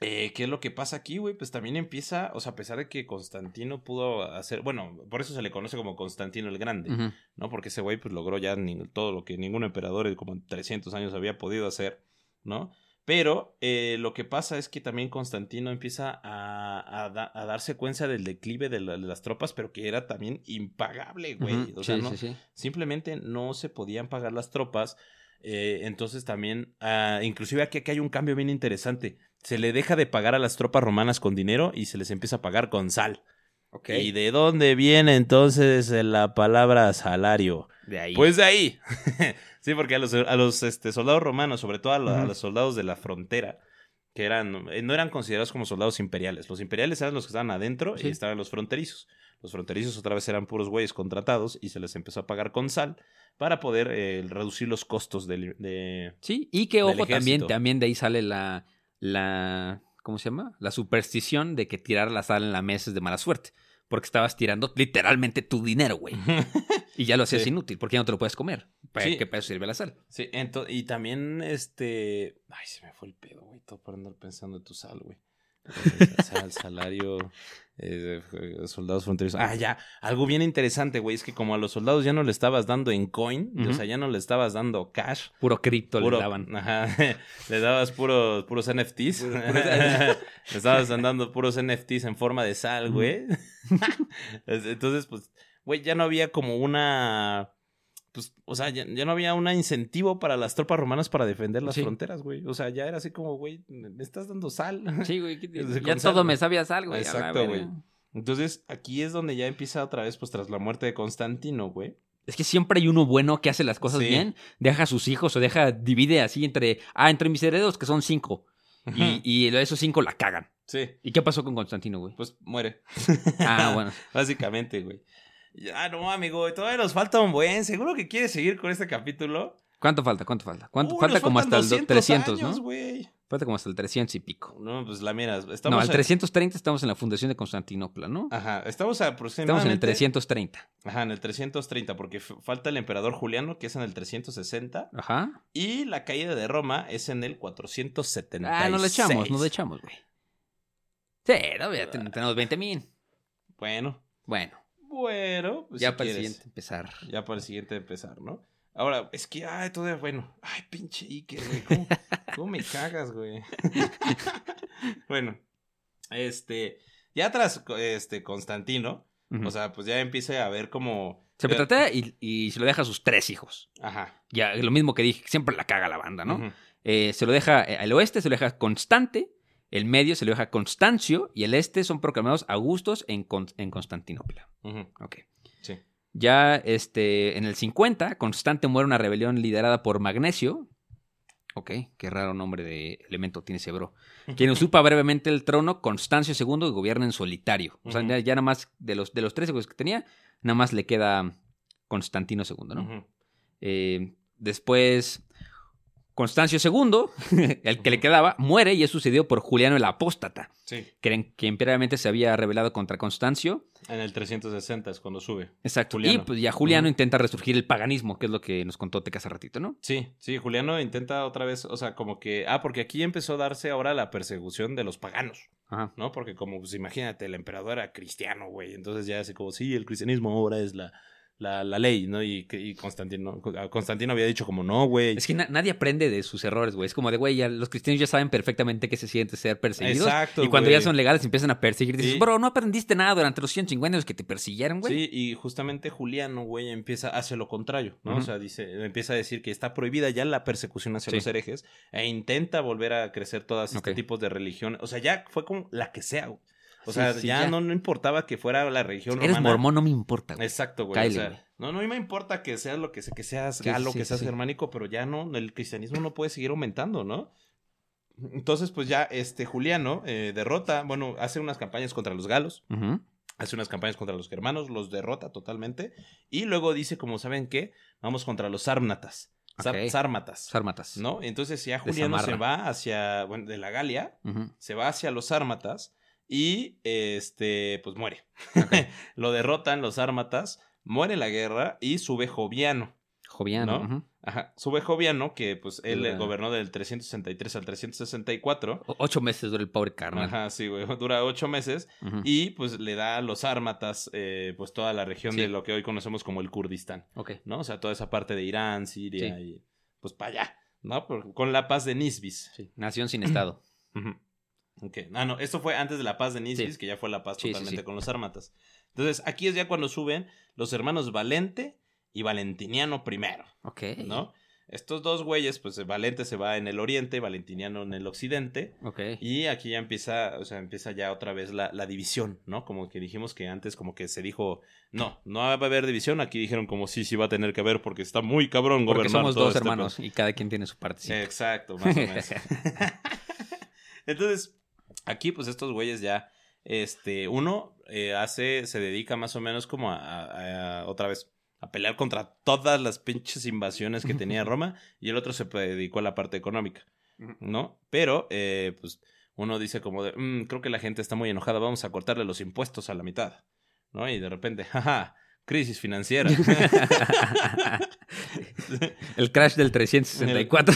eh, ¿Qué es lo que pasa aquí, güey? Pues también empieza, o sea, a pesar de que Constantino pudo hacer, bueno, por eso se le conoce como Constantino el Grande. ¿no? Porque ese güey pues logró ya todo lo que ningún emperador en como en 300 años había podido hacer, ¿no? Pero eh, lo que pasa es que también Constantino empieza a, a da- a dar secuencia del declive de, la- de las tropas, pero que era también impagable, güey. O sea, no, sí, sí. simplemente no se podían pagar las tropas. eh, entonces también, ah, inclusive aquí, aquí hay un cambio bien interesante. Se le deja de pagar a las tropas romanas con dinero y se les empieza a pagar con sal. Ok. ¿Y de dónde viene entonces la palabra salario? De ahí. Pues de ahí. sí, porque a los, a los este, soldados romanos, sobre todo a, lo- a los soldados de la frontera, que eran, eh, no eran considerados como soldados imperiales. Los imperiales eran los que estaban adentro Sí. y estaban los fronterizos. Los fronterizos otra vez eran puros güeyes contratados y se les empezó a pagar con sal para poder eh, reducir los costos del- de... Sí, y que ojo, también, también de ahí sale la, la, ¿cómo se llama? La superstición de que tirar la sal en la mesa es de mala suerte. Porque estabas tirando literalmente tu dinero, güey. Y ya lo hacías Sí. inútil, porque ya no te lo puedes comer. ¿Para Sí. qué para eso sirve la sal? Sí, y también este... Ay, se me fue el pedo, güey, todo por andar pensando en tu sal, güey. O sea, el salario, eh, soldados fronterizos. Ah, ya, algo bien interesante, güey, es que como a los soldados ya no le estabas dando en coin, o sea, ya no le estabas dando cash. Puro cripto Puro, le daban. Ajá, le dabas puros, puros NFTs. Puro- le estabas dando puros NFTs en forma de sal, güey. Entonces, pues, güey, ya no había como una... Pues, o sea, ya, ya no había un incentivo para las tropas romanas para defender las Sí. fronteras, güey. O sea, ya era así como, güey, me estás dando sal. Sí, güey. ¿qué- Desde Ya sal, todo me sabías algo, güey. Exacto, güey. Entonces, aquí es donde ya empieza otra vez, pues, tras la muerte de Constantino, güey. Es que siempre hay uno bueno que hace las cosas Sí. bien, deja a sus hijos o deja, divide así entre, ah, entre mis herederos que son cinco. Y, y esos cinco la cagan. Sí, ¿Y qué pasó con Constantino, güey? pues muere. Ah, bueno. Básicamente, güey. Ya, no, amigo, todavía nos falta un buen. ¿Seguro que quieres seguir con este capítulo? ¿Cuánto falta? ¿Cuánto falta? ¿Cuánto? Uy, falta como hasta el do- 300, años, ¿no? Falta como hasta el 300 y pico. No, pues la mira, estamos no, al a- 330 estamos en la fundación de Constantinopla, ¿no? Ajá, estamos aproximadamente... Estamos en el 330. Ajá, en el 330, porque falta el emperador Juliano, que es en el 360, Ajá. y la caída de Roma es en el 476. Ah, no le echamos, no le echamos, güey. Sí, no, ya ten- tenemos 20 mil. Bueno, Bueno, bueno, pues ya si para el siguiente empezar. Ya para el siguiente empezar, ¿no? Ahora, es que, ay, todavía, bueno. Ay, pinche Iker, güey. ¿Cómo, cómo me cagas, güey? bueno, este, ya tras este Constantino, o sea, pues ya empieza a ver como. se me trata y, y se lo deja a sus tres hijos. Ajá. Ya, lo mismo que dije, siempre la caga la banda, ¿no? Eh, se lo deja eh, al oeste, se lo deja Constante, el medio se lo deja Constancio y el este son proclamados Augustos en, Con- en Constantinopla. Sí. Ya este, en el 50, Constante muere una rebelión liderada por Magnesio. Ok, qué raro nombre de elemento tiene ese bro. Quien usurpa brevemente el trono, Constancio II, y gobierna en solitario. O sea, ya, ya nada más de los, de los tres hijos que tenía, nada más le queda Constantino II, ¿no? Eh, después, Constancio II, el que le quedaba, muere y es sucedido por Juliano el Apóstata, Sí. que, que imperialmente se había rebelado contra Constancio. En el 360 es cuando sube. Exacto. Juliano. Y pues ya Juliano intenta resurgir el paganismo, que es lo que nos contó Teca hace ratito, ¿no? Sí, sí, Juliano intenta otra vez, o sea, como que, ah, porque aquí empezó a darse ahora la persecución de los paganos, Ajá. ¿no? Porque como, pues imagínate, el emperador era cristiano, güey, entonces ya así como, sí, el cristianismo ahora es la, la, la ley, ¿no? Y, que- y Constantino, Constantino había dicho como, no, güey. Es que na- nadie aprende de sus errores, güey. Es como de, güey, ya los cristianos ya saben perfectamente qué se siente ser perseguidos. Exacto, Y cuando güey. ya son legales empiezan a perseguir. Dices, Sí. bro, no aprendiste nada durante los 150 años que te persiguieron, güey. Sí, y justamente Juliano, güey, empieza, hace lo contrario, ¿no? O sea, dice, empieza a decir que está prohibida ya la persecución hacia Sí. los herejes e intenta volver a crecer todos este Ok. tipos de religión. O sea, ya fue como la que sea, güey. O Sí, sea, sí, ya, ya. No, no importaba que fuera la religión Eres romana. mormón, no me importa, güey. Exacto, güey. O sea, güey. no, no me importa que seas lo que sea, que seas galo, sí, que seas germánico, pero ya no, el cristianismo no puede seguir aumentando, ¿no? Entonces, pues ya, este Juliano eh, derrota, bueno, hace unas campañas contra los galos, hace unas campañas contra los germanos, los derrota totalmente, y luego dice, como saben qué, vamos contra los sármatas, sármatas, Sármatas. ¿no? Entonces ya Juliano se va hacia, bueno, de la Galia, se va hacia los sármatas y, este, pues muere. Lo derrotan los sármatas, muere la guerra y sube Joviano. Joviano. ¿No? Ajá, sube Joviano, que pues él Dura- gobernó del 363 al 364. O- Ocho meses dura el pobre carnal. Ajá, sí, güey, dura ocho meses. Y pues le da a los sármatas, eh, pues toda la región Sí. de lo que hoy conocemos como el Kurdistán, Ok. ¿no? O sea, toda esa parte de Irán, Siria Sí. y pues para allá, ¿no? Por- con la paz de Nisbis. Sí. Nación sin estado. Ujú. Ah, no, esto fue antes de la paz de Nisbis, Sí. que ya fue la paz Sí, totalmente sí. con los sármatas. Entonces, aquí es ya cuando suben los hermanos Valente y Valentiniano primero, Ok. ¿no? Estos dos güeyes, pues Valente se va en el oriente, Valentiniano en el occidente. Ok. Y aquí ya empieza, o sea, empieza ya otra vez la, la división, ¿no? Como que dijimos que antes como que se dijo, no, no va a haber división. Aquí dijeron como sí, sí va a tener que haber porque está muy cabrón Porque gobernar somos todo dos este hermanos y cada quien tiene su parte. Exacto, más o menos. Entonces, aquí pues estos güeyes ya, este, uno eh, hace, se dedica más o menos como a, a- a- otra vez, a pelear contra todas las pinches invasiones que tenía Roma y el otro se dedicó a la parte económica. ¿no? Pero, eh, pues, uno dice como de, "Mm, creo que la gente está muy enojada, vamos a cortarle los impuestos a la mitad, ¿no? Y de repente, jaja, crisis financiera. el crash del 364.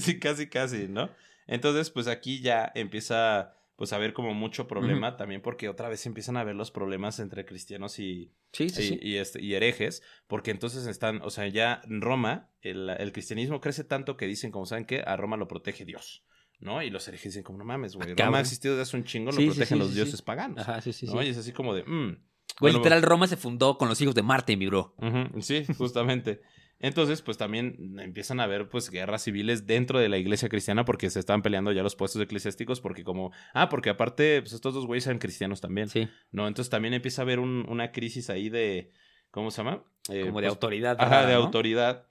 sí, casi, casi, ¿no? Entonces, pues aquí ya empieza, pues, a haber como mucho problema también porque otra vez empiezan a ver los problemas entre cristianos y, sí, sí, y, sí. y, este, y herejes, porque entonces están, o sea, ya en Roma, el, el cristianismo crece tanto que dicen, como saben que a Roma lo protege Dios, ¿no? Y los herejes dicen, como no mames, güey, Ah, Roma ha existido desde hace un chingo, lo protegen los dioses paganos, Ajá, sí, sí, sí. ¿no? Y es así como de, mm. Güey, Bueno, literal, Roma se fundó con los hijos de Marte, mi bro. Sí, justamente. Entonces, pues también empiezan a haber pues guerras civiles dentro de la iglesia cristiana porque se estaban peleando ya los puestos eclesiásticos porque como, ah, porque aparte, pues estos dos güeyes eran cristianos también, Sí. ¿no? Entonces también empieza a haber un- una crisis ahí de, ¿cómo se llama? Eh, Como de pues, autoridad. Ajá, de ¿no? autoridad.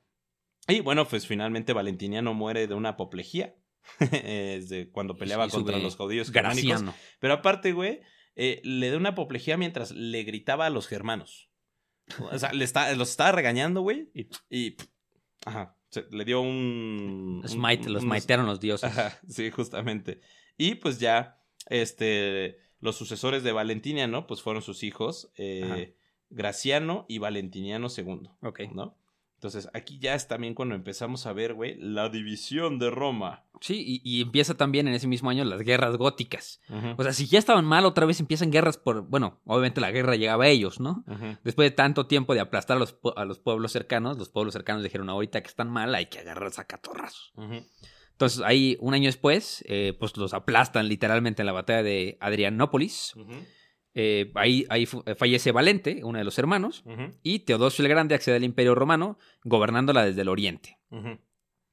Y bueno, pues finalmente Valentiniano muere de una apoplejía. de cuando peleaba Y contra los judíos germánicos. Pero aparte, güey, eh, le da una apoplejía mientras le gritaba a los germanos. O sea, le está, los estaba regañando, güey. Y, y, ajá, se- le dio un... un- Smite, los smitearon los dioses. Ajá, sí, justamente. Y pues ya, este, los sucesores de Valentiniano, pues fueron sus hijos, eh. Graciano y Valentiniano II, Ok. ¿no? Entonces, aquí ya es también cuando empezamos a ver, güey, la división de Roma. Sí, y, y empieza también en ese mismo año las guerras góticas. O sea, si ya estaban mal, otra vez empiezan guerras por. Bueno, obviamente la guerra llegaba a ellos, ¿no? Después de tanto tiempo de aplastar a los, a los pueblos cercanos, los pueblos cercanos dijeron: ahorita que están mal, hay que agarrarlos a catorrazos. Entonces, ahí, un año después, eh, pues los aplastan literalmente en la batalla de Adrianópolis. Eh, ahí ahí eh, fallece Valente, uno de los hermanos, y Teodosio el Grande accede al Imperio Romano, gobernándola desde el oriente.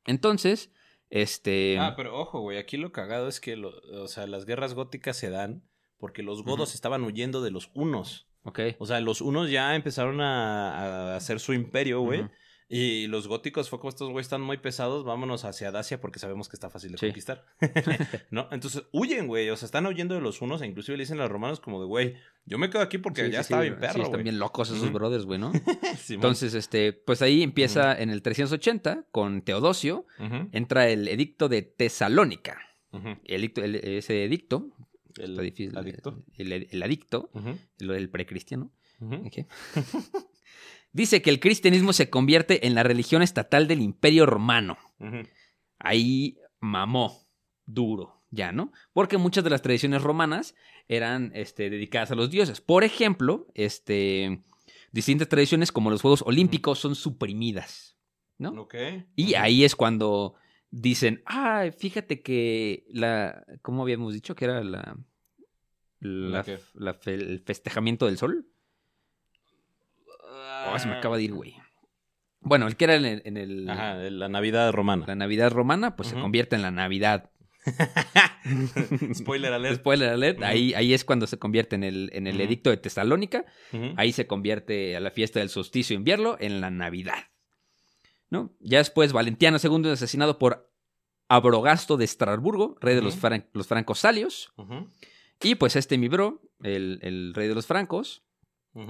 Entonces, este. Ah, pero ojo, güey, aquí lo cagado es que, lo- o sea, las guerras góticas se dan porque los godos estaban huyendo de los hunos. ok. O sea, los hunos ya empezaron a, a hacer su imperio, güey. Y los góticos fue como estos güeyes están muy pesados, vámonos hacia Dacia porque sabemos que está fácil de Sí. conquistar. ¿No? Entonces huyen, güey. O sea, están huyendo de los unos e inclusive le dicen a los romanos como de, güey, yo me quedo aquí porque Sí, ya sí, estaba bien perro, están bien locos esos brothers, güey, ¿no? Entonces, este, pues ahí empieza en el 380 con Teodosio, entra el edicto de Tesalónica. El edicto- el- ese edicto, El difícil, adicto. El, el adicto, Ujú, el, el precristiano, ujú. dice que el cristianismo se convierte en la religión estatal del imperio romano. Ahí mamó duro, ya, ¿no? Porque muchas de las tradiciones romanas eran este, dedicadas a los dioses. Por ejemplo, este, distintas tradiciones como los Juegos Olímpicos son suprimidas, ¿no? Ok. Y ahí es cuando dicen, ah, fíjate que la, ¿cómo habíamos dicho? Que era la, la, qué? la fe- el festejamiento del sol. Oh, se me acaba de ir, güey. Bueno, el que era en el, en el- Ajá, la Navidad romana. la Navidad romana, pues se convierte en la Navidad. Spoiler alert. Spoiler alert, ahí, ahí es cuando se convierte en el, en el edicto de Tesalónica. Ahí se convierte a la fiesta del solsticio invierno en la Navidad. ¿No? Ya después Valentiano II es asesinado por Abrogasto de Estrasburgo, rey de los, fran- los francos salios. Y pues este mi bro, el, el rey de los francos,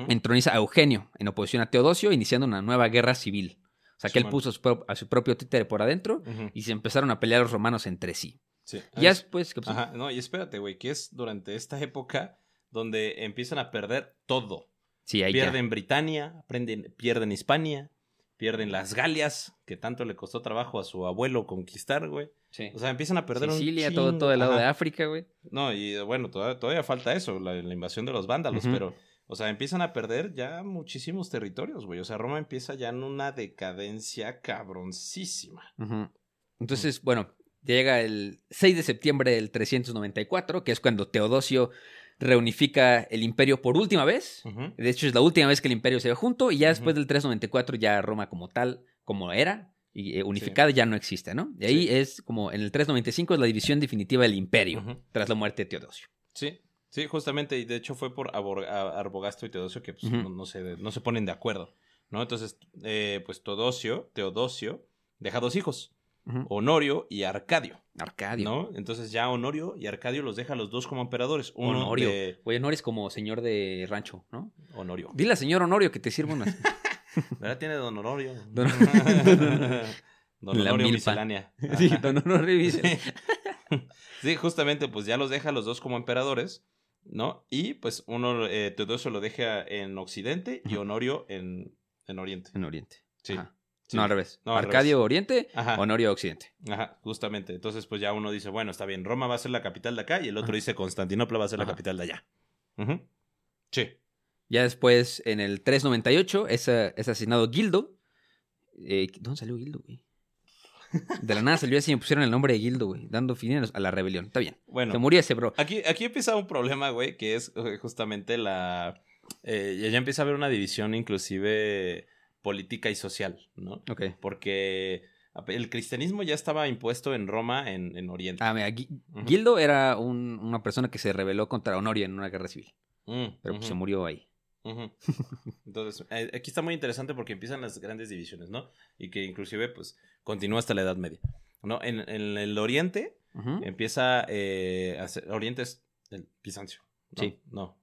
Entroniza a Eugenio en oposición a Teodosio, iniciando una nueva guerra civil. O sea que él puso a su, pro- a su propio títere por adentro y se empezaron a pelear los romanos entre sí. Sí. Ya Es- después, ¿qué pasó? Ajá, no, y espérate, güey, que es durante esta época donde empiezan a perder todo. Sí, ahí ya. pierden Britania, aprenden- pierden Hispania, pierden las Galias, que tanto le costó trabajo a su abuelo conquistar, güey. Sí. O sea, empiezan a perder Sicilia, un todo, todo el lado Ajá. de África, güey. No, y bueno, todavía, todavía falta eso, la, la invasión de los vándalos, pero, o sea, empiezan a perder ya muchísimos territorios, güey. O sea, Roma empieza ya en una decadencia cabroncísima. Ujú. Entonces, bueno, llega el 6 de septiembre del 394, que es cuando Teodosio reunifica el imperio por última vez. De hecho, es la última vez que el imperio se ve junto y ya después del 394 ya Roma como tal, como era, y eh, unificada ya no existe, ¿no? Y ahí Sí. es como en el 395 es la división definitiva del imperio, tras la muerte de Teodosio. Sí, sí, justamente, y de hecho fue por Arbogasto y Teodosio que pues, no, no se, no se ponen de acuerdo, ¿no? Entonces, eh, pues Teodosio, Teodosio, deja dos hijos. Honorio y Arcadio, Arcadio. ¿no? Entonces ya Honorio y Arcadio los deja los dos como emperadores. Uno Honorio. de- Güey, Honorio es como señor de rancho, ¿no? Honorio. Dile al señor Honorio que te sirva unas. ¿Verdad? Tiene Don Honorio. Don- Don Honorio miscelánea. sí, don Honorio. Sí, justamente, pues ya los deja los dos como emperadores, ¿no? Y pues uno, eh, Teodosio lo deja en Occidente y. Honorio en, en Oriente. En Oriente. Sí. No, al revés. No, al Arcadio revés. Oriente, Ajá. Honorio Occidente. Ajá, justamente. Entonces, pues ya uno dice, bueno, está bien, Roma va a ser la capital de acá y el otro Ajá. dice Constantinopla va a ser la capital de allá. Sí. Ya después, en el 398, es, eh, es asesinado Gildo. Eh, ¿Dónde salió Gildo, güey? De la nada salió así y me pusieron el nombre de Gildo, güey. Dando fin a la rebelión. Está bien. Bueno, Se murió ese, bro. aquí, aquí empieza un problema, güey, que es eh, justamente la... eh, ya- empieza a haber una división inclusive política y social, ¿no? Ok. Porque el cristianismo ya estaba impuesto en Roma, en, en Oriente. Ah, mira. Gildo era un- una persona que se rebeló contra Honorio en una guerra civil. Mm, Pero pues, se murió ahí. Entonces, eh, aquí está muy interesante porque empiezan las grandes divisiones, ¿no? Y que inclusive, pues, continúa hasta la Edad Media, ¿no? En, en el Oriente empieza eh, a ser- Oriente es el Bizancio. ¿no? Sí. No.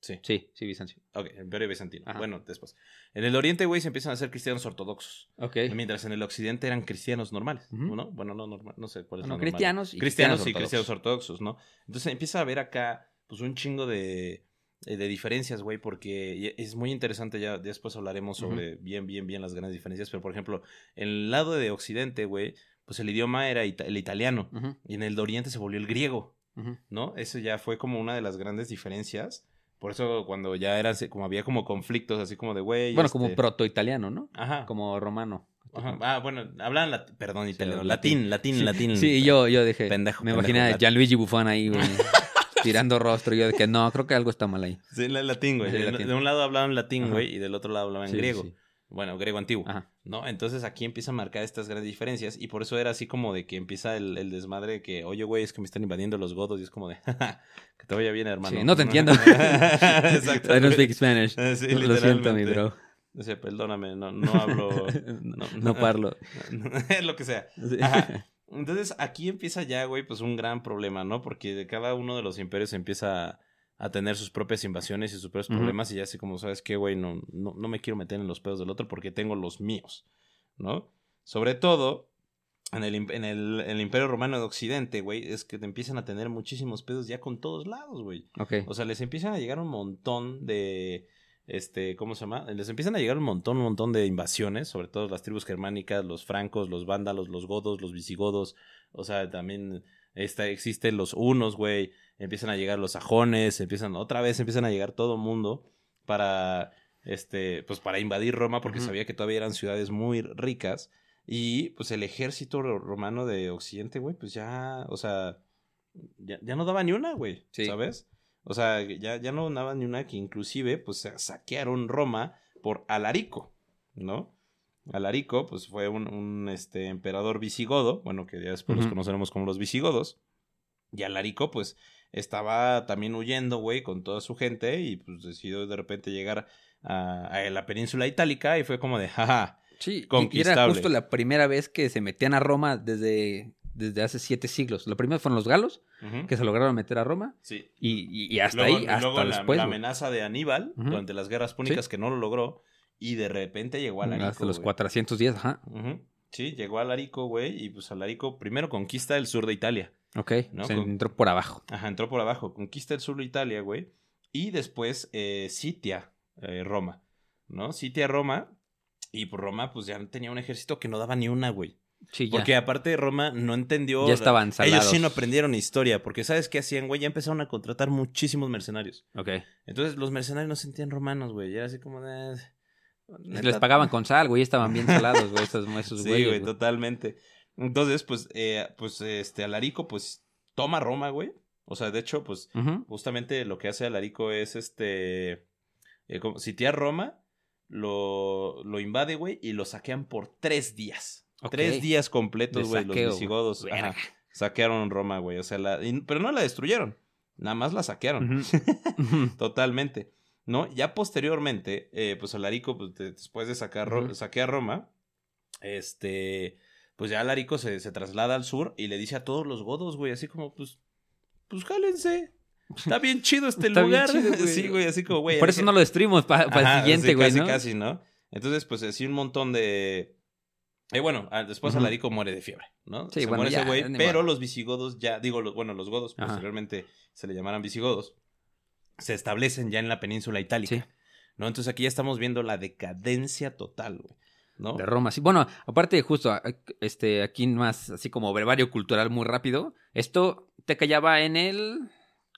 Sí. Sí, sí, Bizancio. Ok, Imperio Bizantino. Ajá. Bueno, después. En el Oriente, güey, se empiezan a ser cristianos ortodoxos. Ok. Mientras en el Occidente eran cristianos normales. ¿no? Bueno, no normal, no sé cuál es Bueno, normal. cristianos y cristianos, y ortodoxos. cristianos ortodoxos, ¿no? Entonces empieza a haber acá, pues, un chingo de, eh, de diferencias, güey, porque es muy interesante, ya después hablaremos sobre bien, bien, bien las grandes diferencias, pero, por ejemplo, en el lado de Occidente, güey, pues el idioma era ita- el italiano, y en el de Oriente se volvió el griego. ¿no? Eso ya fue como una de las grandes diferencias. Por eso cuando ya eran, como había como conflictos, así como de, güey... Bueno, como este- proto-italiano, ¿no? Ajá. Como romano. Ajá. Ah, bueno, hablan, perdón, italiano, latín. latín, latín, latín. Sí, y yo, yo dije. Pendejo, Me pendejo, imaginé a Gianluigi Buffon ahí, güey. tirando rostro. Y yo de que no, creo que algo está mal ahí. Sí, la- latín, güey. Sí, de, latín. de un lado hablaban latín, Ajá. güey, y del otro lado hablaban Sí, griego. sí. Bueno, griego antiguo. Ajá. ¿No? Entonces aquí empieza a marcar estas grandes diferencias y por eso era así como de que empieza el, el desmadre de que, oye, güey, es que me están invadiendo los godos y es como de, "Jaja, que te vaya bien, hermano. Sí, no te entiendo. Exacto. I don't speak Spanish. Lo siento, mi bro. Dice, perdóname, no, no hablo. No, no parlo. lo que sea. Ajá. Entonces aquí empieza ya, güey, pues un gran problema, ¿no? Porque de cada uno de los imperios empieza a, a tener sus propias invasiones y sus propios problemas y ya así como, ¿sabes qué, güey? No, no, no me quiero meter en los pedos del otro porque tengo los míos, ¿no? Sobre todo en el, en el, en el Imperio Romano de Occidente, güey, es que te empiezan a tener muchísimos pedos ya con todos lados, güey. Ok. O sea, les empiezan a llegar un montón de. Este, ¿cómo se llama? Les empiezan a llegar un montón, un montón de invasiones, sobre todo las tribus germánicas, los francos, los vándalos, los godos, los visigodos. O sea, también está, existen los hunos, güey. Empiezan a llegar los sajones, empiezan, otra vez empiezan a llegar todo mundo para. Este, pues para invadir Roma, porque sabía que todavía eran ciudades muy ricas. Y pues el ejército ro- romano de Occidente, güey, pues ya, o sea, ya, ya no daba ni una, güey, Sí. ¿sabes? O sea, ya, ya no daba ni una que inclusive, pues sa- saquearon Roma por Alarico, ¿no? Alarico, pues fue un, un, este, emperador visigodo, bueno, que ya después los conoceremos como los visigodos. Y Alarico, pues, estaba también huyendo, güey, con toda su gente y pues decidió de repente llegar a, a la península itálica y fue como de, jaja, Sí, y- y era Conquistable. justo la primera vez que se metían a Roma desde, desde hace siete siglos. Lo primero fueron los galos, que se lograron meter a Roma, sí. y, y- y hasta luego, ahí, hasta luego después. la amenaza de Aníbal durante las guerras púnicas Sí. que no lo logró y de repente llegó Alarico. hasta los güey. 410, ajá. Sí, llegó Alarico, güey, y pues Alarico primero conquista el sur de Italia. Ok, No, se con- entró por abajo. Ajá, entró por abajo, conquista el sur de Italia, güey, y después eh, sitia eh, Roma, ¿no? Sitia Roma y por Roma pues ya tenía un ejército que no daba ni una, güey. Sí, ya. Porque aparte Roma no entendió... Ya estaban Ellos salados. sí no aprendieron historia, porque ¿sabes qué hacían, güey? Ya empezaron a contratar muchísimos mercenarios. Ok. Entonces los mercenarios no se sentían romanos, güey. Y era así como de. Les pagaban con sal, güey, estaban bien salados, güey, esos, esos Sí, güeyes, güey, güey. totalmente. Entonces, pues, eh, pues, este, Alarico, pues, toma Roma, güey. O sea, de hecho, pues, justamente lo que hace Alarico es este. Eh, como, sitiar Roma, lo, lo invade, güey, y lo saquean por tres días. Tres días completos, güey, los visigodos. ajá, saquearon Roma, güey. O sea, la, y- pero no la destruyeron. Nada más la saquearon. Totalmente. ¿No? Ya posteriormente, eh, pues Alarico, pues, de- después de sacar Ujú. saquear Roma, este, pues ya Alarico se, se traslada al sur y le dice a todos los godos, güey, así como, pues, pues jálense. Está bien chido este Está lugar. chido, güey. sí, güey, así como, güey. Por eso no lo destruimos para el siguiente, sí, güey, casi, ¿no? casi, ¿no? Entonces, pues así un montón de... Eh, bueno, ah, después Ujú. Alarico muere de fiebre, ¿no? Sí, se bueno, muere ese güey, pero modo. los visigodos ya, digo, los, bueno, los godos Ajá. posteriormente se le llamaran visigodos, se establecen ya en la península itálica, Sí. ¿no? Entonces aquí ya estamos viendo la decadencia total, güey, ¿no? De Roma, sí. Bueno, aparte, justo, este, aquí más, así como brevario cultural muy rápido. Esto te callaba en el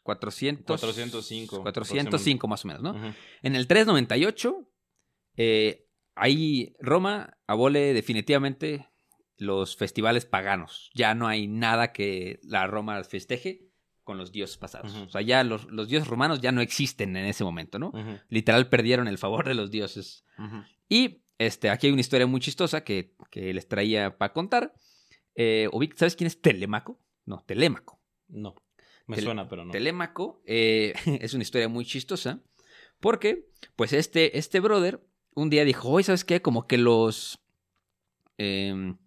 400... 405, 405 más o menos, ¿no? Ujú. En el 398, eh, ahí Roma abole definitivamente los festivales paganos. Ya no hay nada que la Roma festeje con los dioses pasados. O sea, ya los, los dioses romanos ya no existen en ese momento, ¿no? Literal perdieron el favor de los dioses. Y este, aquí hay una historia muy chistosa que, que les traía para contar. Eh, ¿Sabes quién es Telemaco? No, Telémaco. No, me Tel- suena, pero no. Telémaco eh, es una historia muy chistosa porque, pues, este, este brother un día dijo, oye, ¿sabes qué? Como que los... em,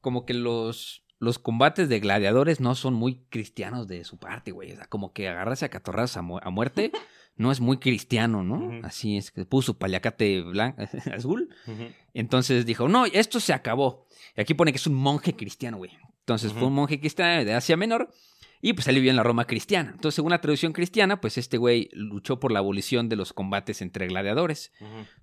como que los... Los combates de gladiadores no son muy cristianos de su parte, güey. O sea, como que agarrarse a catorrazos a, mu- a muerte no es muy cristiano, ¿no? Así es que puso su paliacate blanco, azul. Entonces dijo, no, esto se acabó. Y aquí pone que es un monje cristiano, güey. Entonces fue un monje cristiano de Asia Menor y pues él vivió en la Roma cristiana. Entonces, según la traducción cristiana, pues este güey luchó por la abolición de los combates entre gladiadores.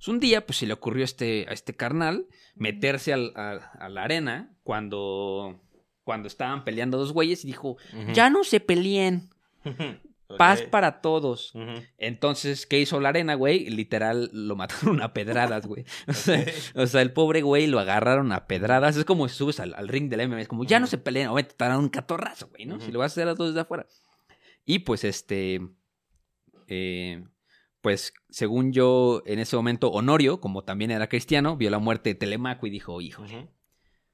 Un día, pues se le ocurrió a este, a este carnal meterse al- a, a la arena cuando, cuando estaban peleando dos güeyes y dijo, ya no se peleen, Paz para todos. Entonces, ¿qué hizo la arena, güey? Literal, lo mataron a pedradas, güey. O sea, Ok. o sea, el pobre güey lo agarraron a pedradas. Es como si subes al, al ring del MMA. Es como, ya no se peleen, o te darán un catorrazo, güey, ¿no? Si lo vas a hacer a todos desde afuera. Y pues, este. eh, pues, según yo, en ese momento, Honorio, como también era cristiano, vio la muerte de Telemaco y dijo, hijo,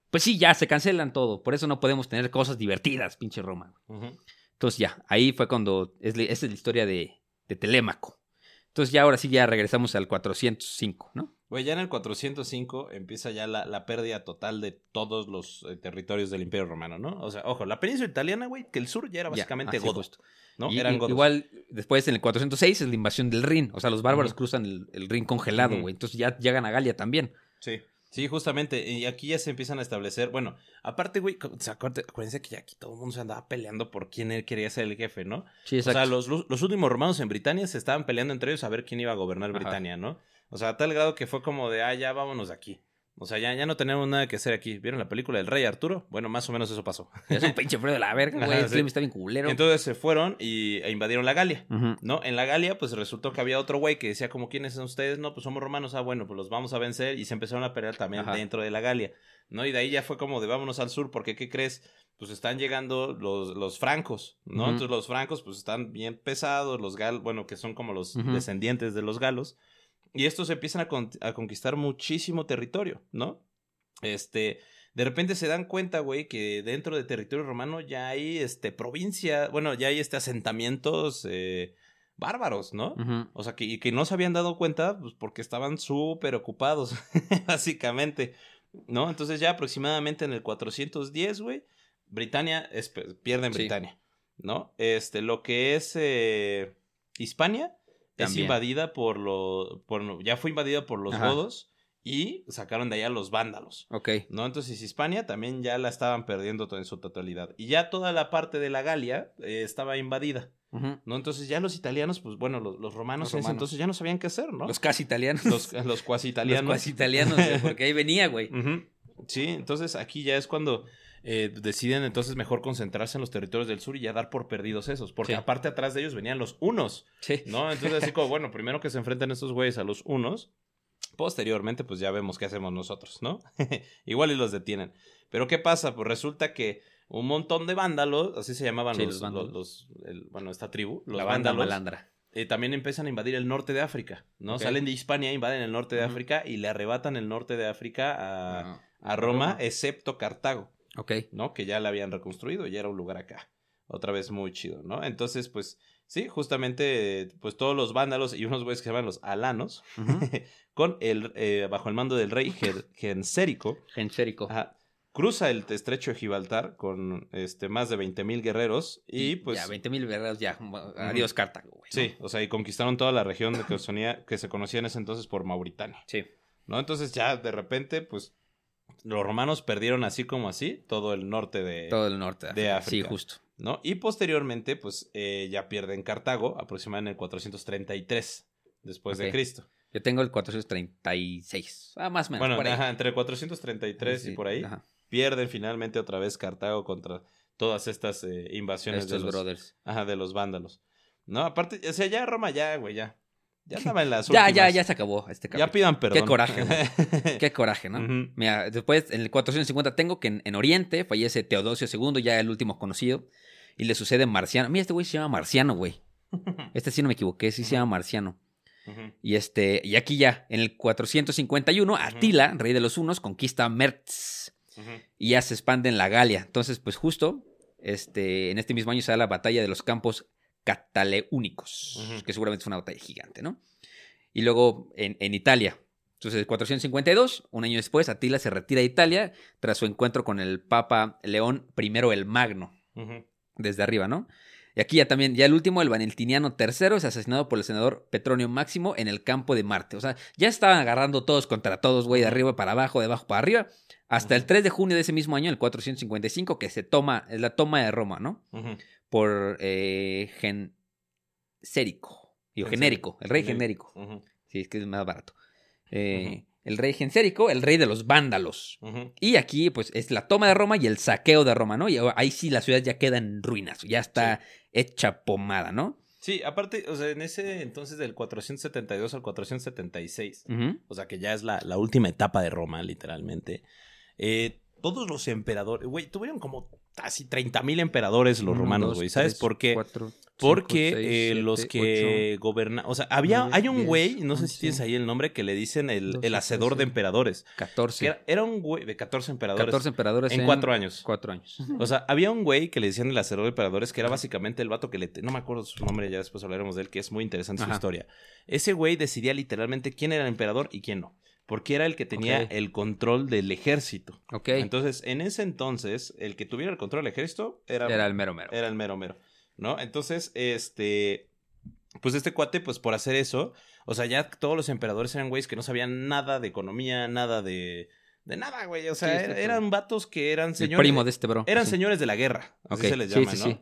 pues sí, ya se cancelan todo. Por eso no podemos tener cosas divertidas, pinche Roma. Ujú. Entonces ya, ahí fue cuando, es, esa es la historia de, de Telémaco. Entonces ya ahora sí ya regresamos al 405, ¿no? Güey, ya en el 405 empieza ya la, la pérdida total de todos los eh, territorios del Imperio Romano, ¿no? O sea, ojo, la península italiana, güey, que el sur ya era Ya, básicamente así godo, justo. ¿no? Y- Eran godos. igual después en el 406 es la invasión del Rin, o sea, los bárbaros cruzan el, el Rin congelado, güey. Entonces ya llegan a Galia también. Sí. Sí, justamente. Y aquí ya se empiezan a establecer. Bueno, aparte, güey, acuérdense que ya aquí todo el mundo se andaba peleando por quién él quería ser el jefe, ¿no? Sí, O sea, los, los los últimos romanos en Britania se estaban peleando entre ellos a ver quién iba a gobernar Ajá. Britania, ¿no? O sea, a tal grado que fue como de, ah, ya vámonos de aquí. O sea, ya, ya no tenemos nada que hacer aquí. ¿Vieron la película del Rey Arturo? Bueno, más o menos eso pasó. Es un pinche frío de la verga, güey. El sí. clima está bien culero. Entonces se fueron y, e invadieron la Galia. ¿No? En la Galia, pues resultó que había otro güey que decía como, ¿quiénes son ustedes? No, pues somos romanos. Ah, bueno, pues los vamos a vencer. Y se empezaron a pelear también Ajá. dentro de la Galia, ¿no? Y de ahí ya fue como de vámonos al sur, porque ¿qué crees? Pues están llegando los, los francos, ¿no? Entonces los francos, pues están bien pesados, los galos, bueno, que son como los descendientes de los galos. Y estos empiezan a, con- a conquistar muchísimo territorio, ¿no? Este, de repente se dan cuenta, güey, que dentro de territorio romano ya hay, este, provincia, bueno, ya hay, este, asentamientos eh, bárbaros, ¿no? O sea, que, y que no se habían dado cuenta, pues porque estaban súper ocupados, básicamente, ¿no? Entonces ya aproximadamente en el 410, güey, Britania, es, pierde en Sí. Britania, ¿no? Este, lo que es eh, Hispania es invadida por los, por, ya fue invadida por los Ajá. godos y sacaron de allá los vándalos. Ok. ¿no? Entonces Hispania también ya la estaban perdiendo en su totalidad. Y ya toda la parte de la Galia eh, estaba invadida. ¿no? Entonces ya los italianos, pues bueno, los, los romanos Los ese entonces ya no sabían qué hacer, ¿no? Los casi italianos. los, los cuasi italianos. Los cuasi italianos, porque ahí venía, güey. Sí, entonces aquí ya es cuando eh, deciden entonces mejor concentrarse en los territorios del sur y ya dar por perdidos esos, porque Sí. aparte atrás de ellos venían los unos, Sí. ¿no? Entonces así como, bueno, primero que se enfrenten estos güeyes a los unos, posteriormente pues ya vemos qué hacemos nosotros, ¿no? Igual y los detienen. Pero ¿qué pasa? Pues resulta que un montón de vándalos, así se llamaban Sí, los, los vándalos. los- los- el- bueno, esta tribu, los la banda vándalos, malandra. eh, también empiezan a invadir el norte de África, ¿no? Salen de Hispania, invaden el norte de. África y le arrebatan el norte de África a, a Roma, Roma. excepto Cartago, Ok. ¿no? Que ya la habían reconstruido, ya era un lugar acá. Otra vez muy chido, ¿no? Entonces, pues, sí, justamente, pues todos los vándalos y unos güeyes que se llaman los alanos, con el, eh, bajo el mando del rey Gensérico, Gensérico. ajá, cruza el estrecho de Gibraltar con este, más de 20 mil guerreros y pues... Ya, 20 mil guerreros, ya. Adiós, Cartago, güey. Sí, o sea, y conquistaron toda la región de que, sonía- que se conocía en ese entonces por Mauritania, Sí. ¿no? Entonces ya de repente, pues, los romanos perdieron así como así todo el norte de, Todo el norte de Sí, África. justo. ¿no? Y posteriormente, pues, eh, ya pierden Cartago, aproximadamente en el 433 después de Cristo. Yo tengo el 436. Ah, más o menos. Bueno, por ahí. ajá, entre el 433 Sí, y por ahí, ajá. pierden finalmente otra vez Cartago contra todas estas eh, invasiones Estos de los, brothers. ajá, de los vándalos. No, aparte, o sea, ya Roma ya, güey, ya. Ya andaba en las Ya, últimas. ya, ya se acabó este capítulo. Ya pidan perdón. Qué coraje, güey. Qué coraje, ¿no? Mira, después en el 450 tengo que en, en Oriente fallece Teodosio II, ya el último conocido, y le sucede Marciano. Mira, este güey se llama Marciano, güey. Este sí no me equivoqué, sí se llama Marciano. Y este, y aquí ya, en el 451, Atila, rey de los hunos, conquista Mertz y ya se expande en la Galia. Entonces, pues justo, este, en este mismo año se da la batalla de los campos cataleúnicos, que seguramente fue una batalla gigante, ¿no? Y luego en, en Italia. Entonces, 452, un año después, Atila se retira de Italia tras su encuentro con el Papa León I el Magno, desde arriba, ¿no? Y aquí ya también, ya el último, el Valentiniano III, es asesinado por el senador Petronio Máximo en el campo de Marte. O sea, ya estaban agarrando todos contra todos, güey, de arriba para abajo, de abajo para arriba. Hasta el Ujú. 3 de junio de ese mismo año, el 455, que se toma, es la toma de Roma, ¿no? Ujú. Por eh, Gensérico. Digo, genérico, el rey genérico. Sí, es que es más barato. Eh, El rey Gensérico, el rey de los vándalos. Y aquí, pues, es la toma de Roma y el saqueo de Roma, ¿no? Y ahí sí la ciudad ya queda en ruinas, ya está hecha pomada, ¿no? Sí, aparte, o sea, en ese entonces del 472 al 476, Ujú. o sea, que ya es la, la última etapa de Roma, literalmente, eh, todos los emperadores, güey, tuvieron como casi 30 mil emperadores los Uno, romanos, güey. ¿Sabes por qué? cuatro, Porque cinco, seis, eh, siete, los que gobernan, o sea, había, hay un güey, no sé si tienes ahí el nombre, que le dicen el, doce, el hacedor de emperadores. 14. Que era, era un güey de 14 emperadores. 14 emperadores en cuatro años. Cuatro años. O sea, había un güey que le decían el hacedor de emperadores, que era básicamente el vato que le... te- No me acuerdo su nombre, ya después hablaremos de él, que es muy interesante su historia. Ese güey decidía literalmente quién era el emperador y quién no. Porque era el que tenía el control del ejército. Ok. Entonces, en ese entonces, el que tuviera el control del ejército era, Era el mero mero. era el mero mero, ¿no? Entonces, este, pues este cuate, pues por hacer eso, o sea, ya todos los emperadores eran güeyes que no sabían nada de economía, nada de, de nada, güey, o sea, Sí, eran vatos que eran el señores, primo de este bro. eran Sí. señores de la guerra, así se les llama, sí, ¿no? sí.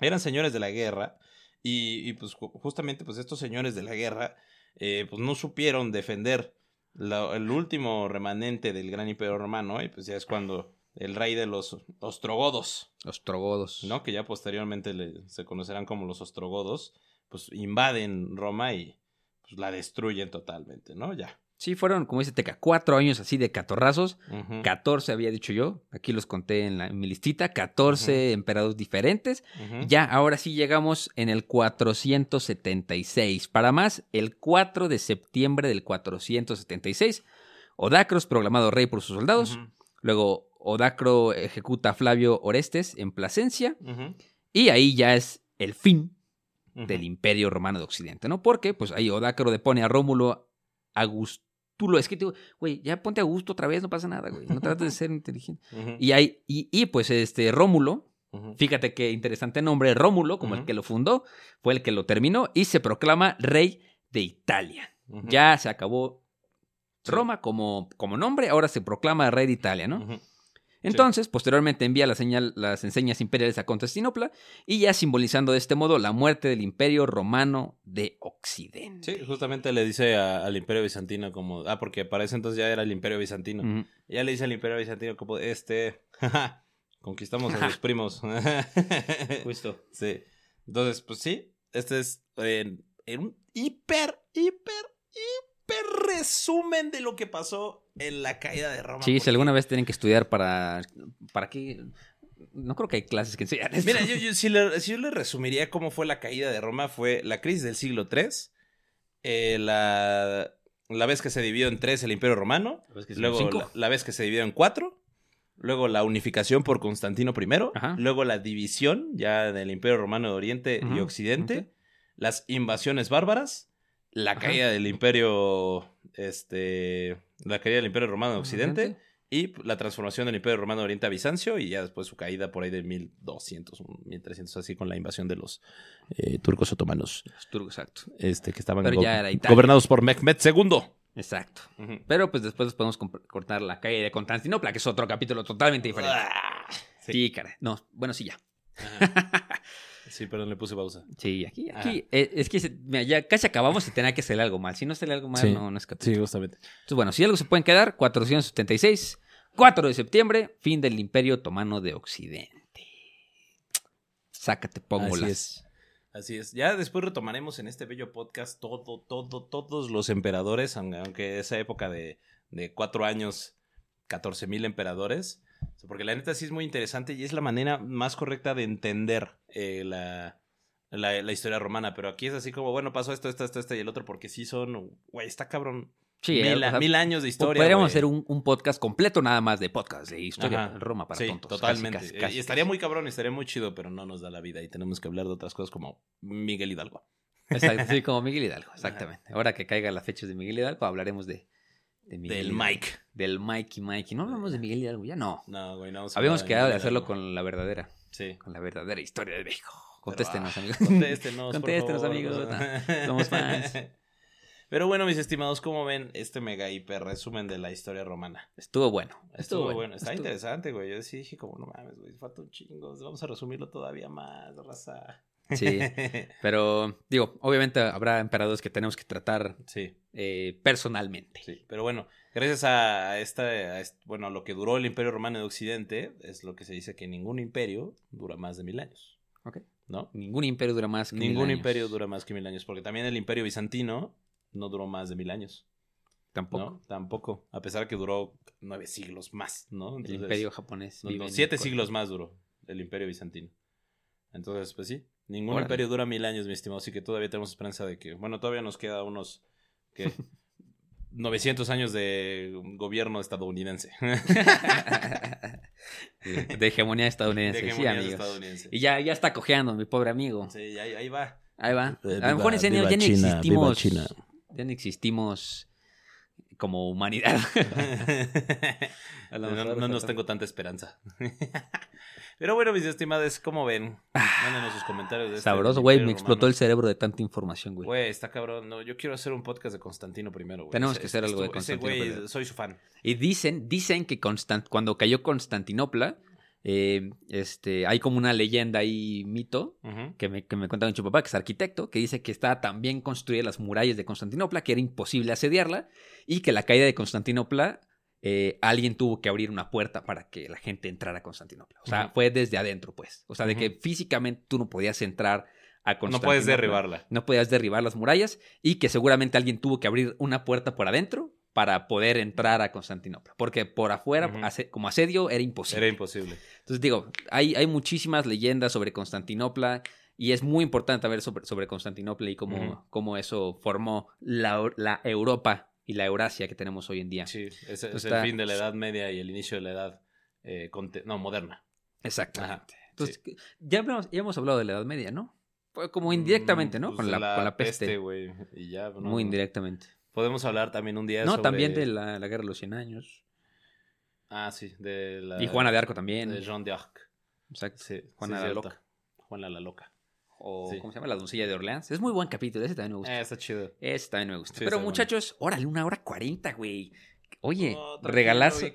Eran señores de la guerra y, y, pues ju- justamente, pues estos señores de la guerra, eh, pues no supieron defender la- el último remanente del gran imperio romano y pues ya es cuando el rey de los ostrogodos, Ostrogodos. ¿no? Que ya posteriormente le- se conocerán como los ostrogodos, pues invaden Roma y pues la destruyen totalmente, ¿no? Ya. Sí, fueron, como dice Teca, cuatro años así de catorrazos. Ujú. 14 había dicho yo. Aquí los conté en, la, en mi listita. 14 emperadores diferentes. Ya, ahora sí llegamos en el 476. Para más, el 4 de septiembre del 476, Odacros, proclamado rey por sus soldados. Luego, Odacro ejecuta a Flavio Orestes en Plasencia. Y ahí ya es el fin del Imperio Romano de Occidente, ¿no? Porque, pues ahí Odacro depone a Rómulo Augustulo. Es que, te digo, güey, ya ponte Augusto otra vez, no pasa nada, güey. No trates de ser inteligente. Y ahí, y, y, pues este Rómulo, fíjate qué interesante nombre, Rómulo, como el que lo fundó, fue el que lo terminó y se proclama rey de Italia. Ya se acabó. Roma como, como nombre, ahora se proclama rey de Italia, ¿no? Entonces, posteriormente envía la señal, las enseñas imperiales a Constantinopla y ya simbolizando de este modo la muerte del imperio romano de Occidente. Sí, justamente le dice a- al Imperio Bizantino como, ah, porque para ese entonces ya era el Imperio Bizantino. Ya le dice al Imperio Bizantino como, este, jaja, conquistamos a sus primos. Justo. Sí. Entonces, pues sí, este es eh, en un hiper, hiper, hiper resumen de lo que pasó en la caída de Roma. Sí, si alguna vez tienen que estudiar para... ¿Para qué? No creo que hay clases que enseñan esto. Mira, yo, yo, si, le, si yo le resumiría cómo fue la caída de Roma, fue la crisis del siglo III, eh, la, la vez que se dividió en tres el Imperio Romano, La vez que se luego dividió en la, vez que se dividió en cuatro, luego la unificación por Constantino I, Ajá. luego la división ya del Imperio Romano de Oriente y Occidente, las invasiones bárbaras, la Ajá. caída del Imperio, este, la caída del Imperio Romano de Occidente. Y la transformación del Imperio Romano de Oriente a Bizancio y ya después su caída por ahí de 1200, 1300, así con la invasión de los eh, turcos otomanos, Los turcos, Exacto. este, que estaban go- gobernados por Mehmed II. Exacto. Pero pues después podemos cortar la caída de Constantinopla, que es otro capítulo totalmente diferente. Ah, Sí, sí. cara. No, bueno, sí, ya. Sí, perdón, le puse pausa. Sí, aquí, Ajá. aquí. eh, es que se- mira, ya casi acabamos y tenía que hacer algo mal. Si no sale algo mal, Sí. no, no es capítulo. Sí, justamente. Entonces, bueno, si algo se pueden quedar, 476, 4 de septiembre, fin del Imperio Otomano de Occidente. Sácate, pongo Así es. Así es. Ya después retomaremos en este bello podcast todo, todo, todos los emperadores, aunque- aunque esa época de, de cuatro años, 14 mil emperadores. Porque la neta sí es muy interesante y es la manera más correcta de entender eh, la, la, la historia romana. Pero aquí es así como, bueno, pasó esto, esto, esto, esto y el otro, porque sí son, güey, está cabrón. Sí, mil, eh, o sea, mil años de historia. Podríamos hacer un, un podcast completo nada más de podcast de historia Ajá. Roma para sí, tontos. Totalmente. casi, Eh, casi, y estaría muy cabrón, y estaría muy chido, pero no nos da la vida y tenemos que hablar de otras cosas como Miguel Hidalgo. Exacto, sí, como Miguel Hidalgo, exactamente. Ahora que caigan las fechas de Miguel Hidalgo, hablaremos de, de Del. Mike. Del Mikey Mikey. No hablamos de Miguel Hidalgo, ya no. No, güey, no. vamos a Habíamos quedado de hacerlo con la verdadera, Sí. con la verdadera historia de México. Pero, Contéstenos, ah, amigos. Contéstenos, por favor. amigos. No, somos fans. Pero bueno, mis estimados, ¿cómo ven este mega hiper resumen de la historia romana? Estuvo bueno. Estuvo, bueno, está estuvo- interesante, güey. Yo sí dije, como no mames, güey, falta un chingo. Vamos a resumirlo todavía más, raza. Sí, pero digo, obviamente habrá emperadores que tenemos que tratar sí, eh, personalmente. sí. Pero bueno, gracias a esta, a bueno, a lo que duró el Imperio Romano de Occidente, es lo que se dice que ningún imperio dura más de mil años. Ok. ¿No? Ningún imperio dura más que mil Ningún años. imperio dura más que mil años, porque también el Imperio Bizantino no duró más de mil años. Tampoco. ¿no? Tampoco. A pesar que duró nueve siglos más, ¿no? El imperio japonés. no, siete siglos más duró el imperio bizantino. Entonces, pues sí. Ningún Órale. imperio dura mil años, mi estimado. Así que todavía tenemos esperanza de que. Bueno, todavía nos queda unos. ¿Qué? 900 años de gobierno estadounidense. De hegemonía estadounidense, De sí, hegemonía amigos. estadounidense. Y ya, ya está cojeando, mi pobre amigo. Sí, ahí, ahí va. Ahí va. Eh, a lo mejor viva- en serio viva ya ni existimos. viva China. Ya ni existimos como humanidad. No no nos tengo tanta esperanza. Pero bueno, mis estimados, ¿cómo ven? Mándenos sus comentarios. De este Sabroso, güey. Me explotó el cerebro de tanta información, güey. Güey, está cabrón. No, yo quiero hacer un podcast de Constantino primero, güey. Tenemos Ese- que hacer algo de ese Constantino güey, primero. soy su fan. Y dicen, dicen que Constant- cuando cayó Constantinopla, eh, este, hay como una leyenda ahí, mito, que me, que me cuenta mucho papá, que es arquitecto, que dice que estaba tan bien construidas las murallas de Constantinopla que era imposible asediarla y que la caída de Constantinopla eh, alguien tuvo que abrir una puerta para que la gente entrara a Constantinopla. O sea, fue desde adentro, pues. O sea, de que físicamente tú no podías entrar a No Constantinopla. puedes derribarla. No podías derribar las murallas y que seguramente alguien tuvo que abrir una puerta por adentro para poder entrar a Constantinopla. Porque por afuera, ase- como asedio, era imposible. Era imposible. Entonces digo, hay, hay muchísimas leyendas sobre Constantinopla y es muy importante saber sobre, sobre Constantinopla y cómo, cómo eso formó la, la Europa y la Eurasia que tenemos hoy en día. Sí, es, es Entonces el está- fin de la Edad Media y el inicio de la Edad eh, no, moderna. Exactamente. Ajá, Entonces, ya, hablamos- ya hemos hablado de la Edad Media, ¿no? Como indirectamente, ¿no? Mm, con, pues la, de con la peste. Y ya, no, muy indirectamente. Podemos hablar también un día No, sobre- también de la, la Guerra de los 100 Años. Ah, sí, de la... Y Juana de Arco también. De Jean d'Arc. Exacto. Sí, Juana sí, la. Loca. Juana la Loca. O, Sí. ¿cómo se llama? La doncella de Orleans. Es muy buen capítulo. Ese también me gusta. Eh, está chido. Ese también me gusta. Pero está bueno. muchachos, órale, una hora cuarenta, güey. Oye, Oh, regalazo,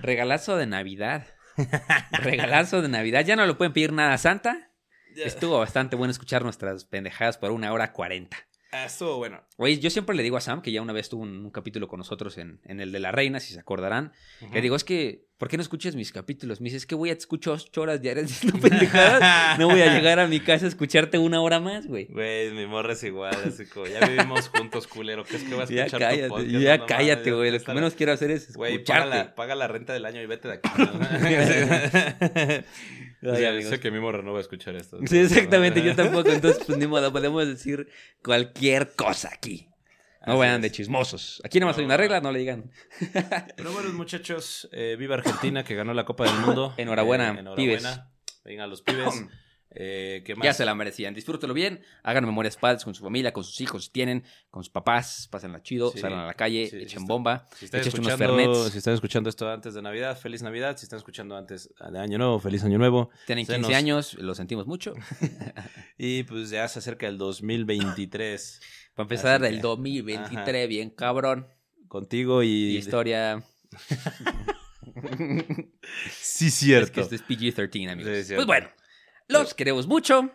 regalazo de Navidad. regalazo de Navidad. Ya no le pueden pedir nada a Santa. Estuvo bastante bueno escuchar nuestras pendejadas por una hora cuarenta. Ah, estuvo bueno. Oye, yo siempre le digo a Sam, que ya una vez tuvo un, un capítulo con nosotros en, en el de la reina, si se acordarán. Le digo, es que, ¿por qué no escuchas mis capítulos? Me dice, es que voy a escuchar ocho horas diarias diciendo pendejadas. No voy a llegar a mi casa a escucharte una hora más, güey. Güey, mi morra es igual, así como, ya vivimos juntos, culero. ¿Qué es que vas a Ya escuchar tu cállate, podcast? ya No cállate, güey. ya Lo que la- menos quiero hacer es Güey, paga escucharte. la, paga la renta del año y vete de aquí. ¿no? Ay, O sea, amigos. sé que mi morra no va a escuchar esto. Sí, exactamente, yo tampoco. Entonces, pues ni modo, podemos decir cualquier cosa aquí. No vayan de chismosos. Aquí nomás No, hay una regla, no. le digan. Pero bueno, muchachos, eh, viva Argentina que ganó la Copa del Mundo. Enhorabuena, Eh, pibes. enhorabuena. Vengan los pibes. Eh, ¿Qué más? Ya se la merecían. Disfrútelo bien, hagan memorias padres con su familia, con sus hijos, si tienen, con sus papás, pásenla chido, Sí, salgan a la calle, sí, echen bomba, Si están, escuchando, si están escuchando esto antes de Navidad, feliz Navidad. Si están escuchando antes de Año Nuevo, feliz Año Nuevo. tienen se 15 nos- años, lo sentimos mucho. Y pues ya se acerca el 2023 Para empezar Así el que, 2023, bien cabrón. contigo y... Historia. Sí, Es cierto. que este es PG-13, amigos. Sí, es pues bueno, los queremos mucho.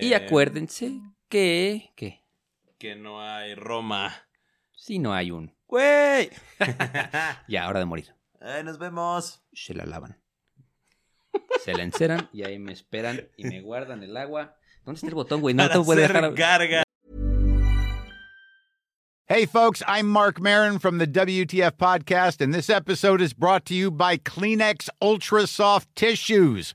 Y Eh, acuérdense que, que Que no hay Roma. si no hay un ¡Güey! ya hora de morir, Ay, nos vemos. se la lavan. Se la enceran y ahí me esperan y me guardan el agua. ¿Dónde está el botón, güey? No Para te puede hacer dejar. garga. Hey, folks, I'm Mark Marin from the WTF Podcast, and this episode is brought to you by Kleenex Ultra Soft Tissues,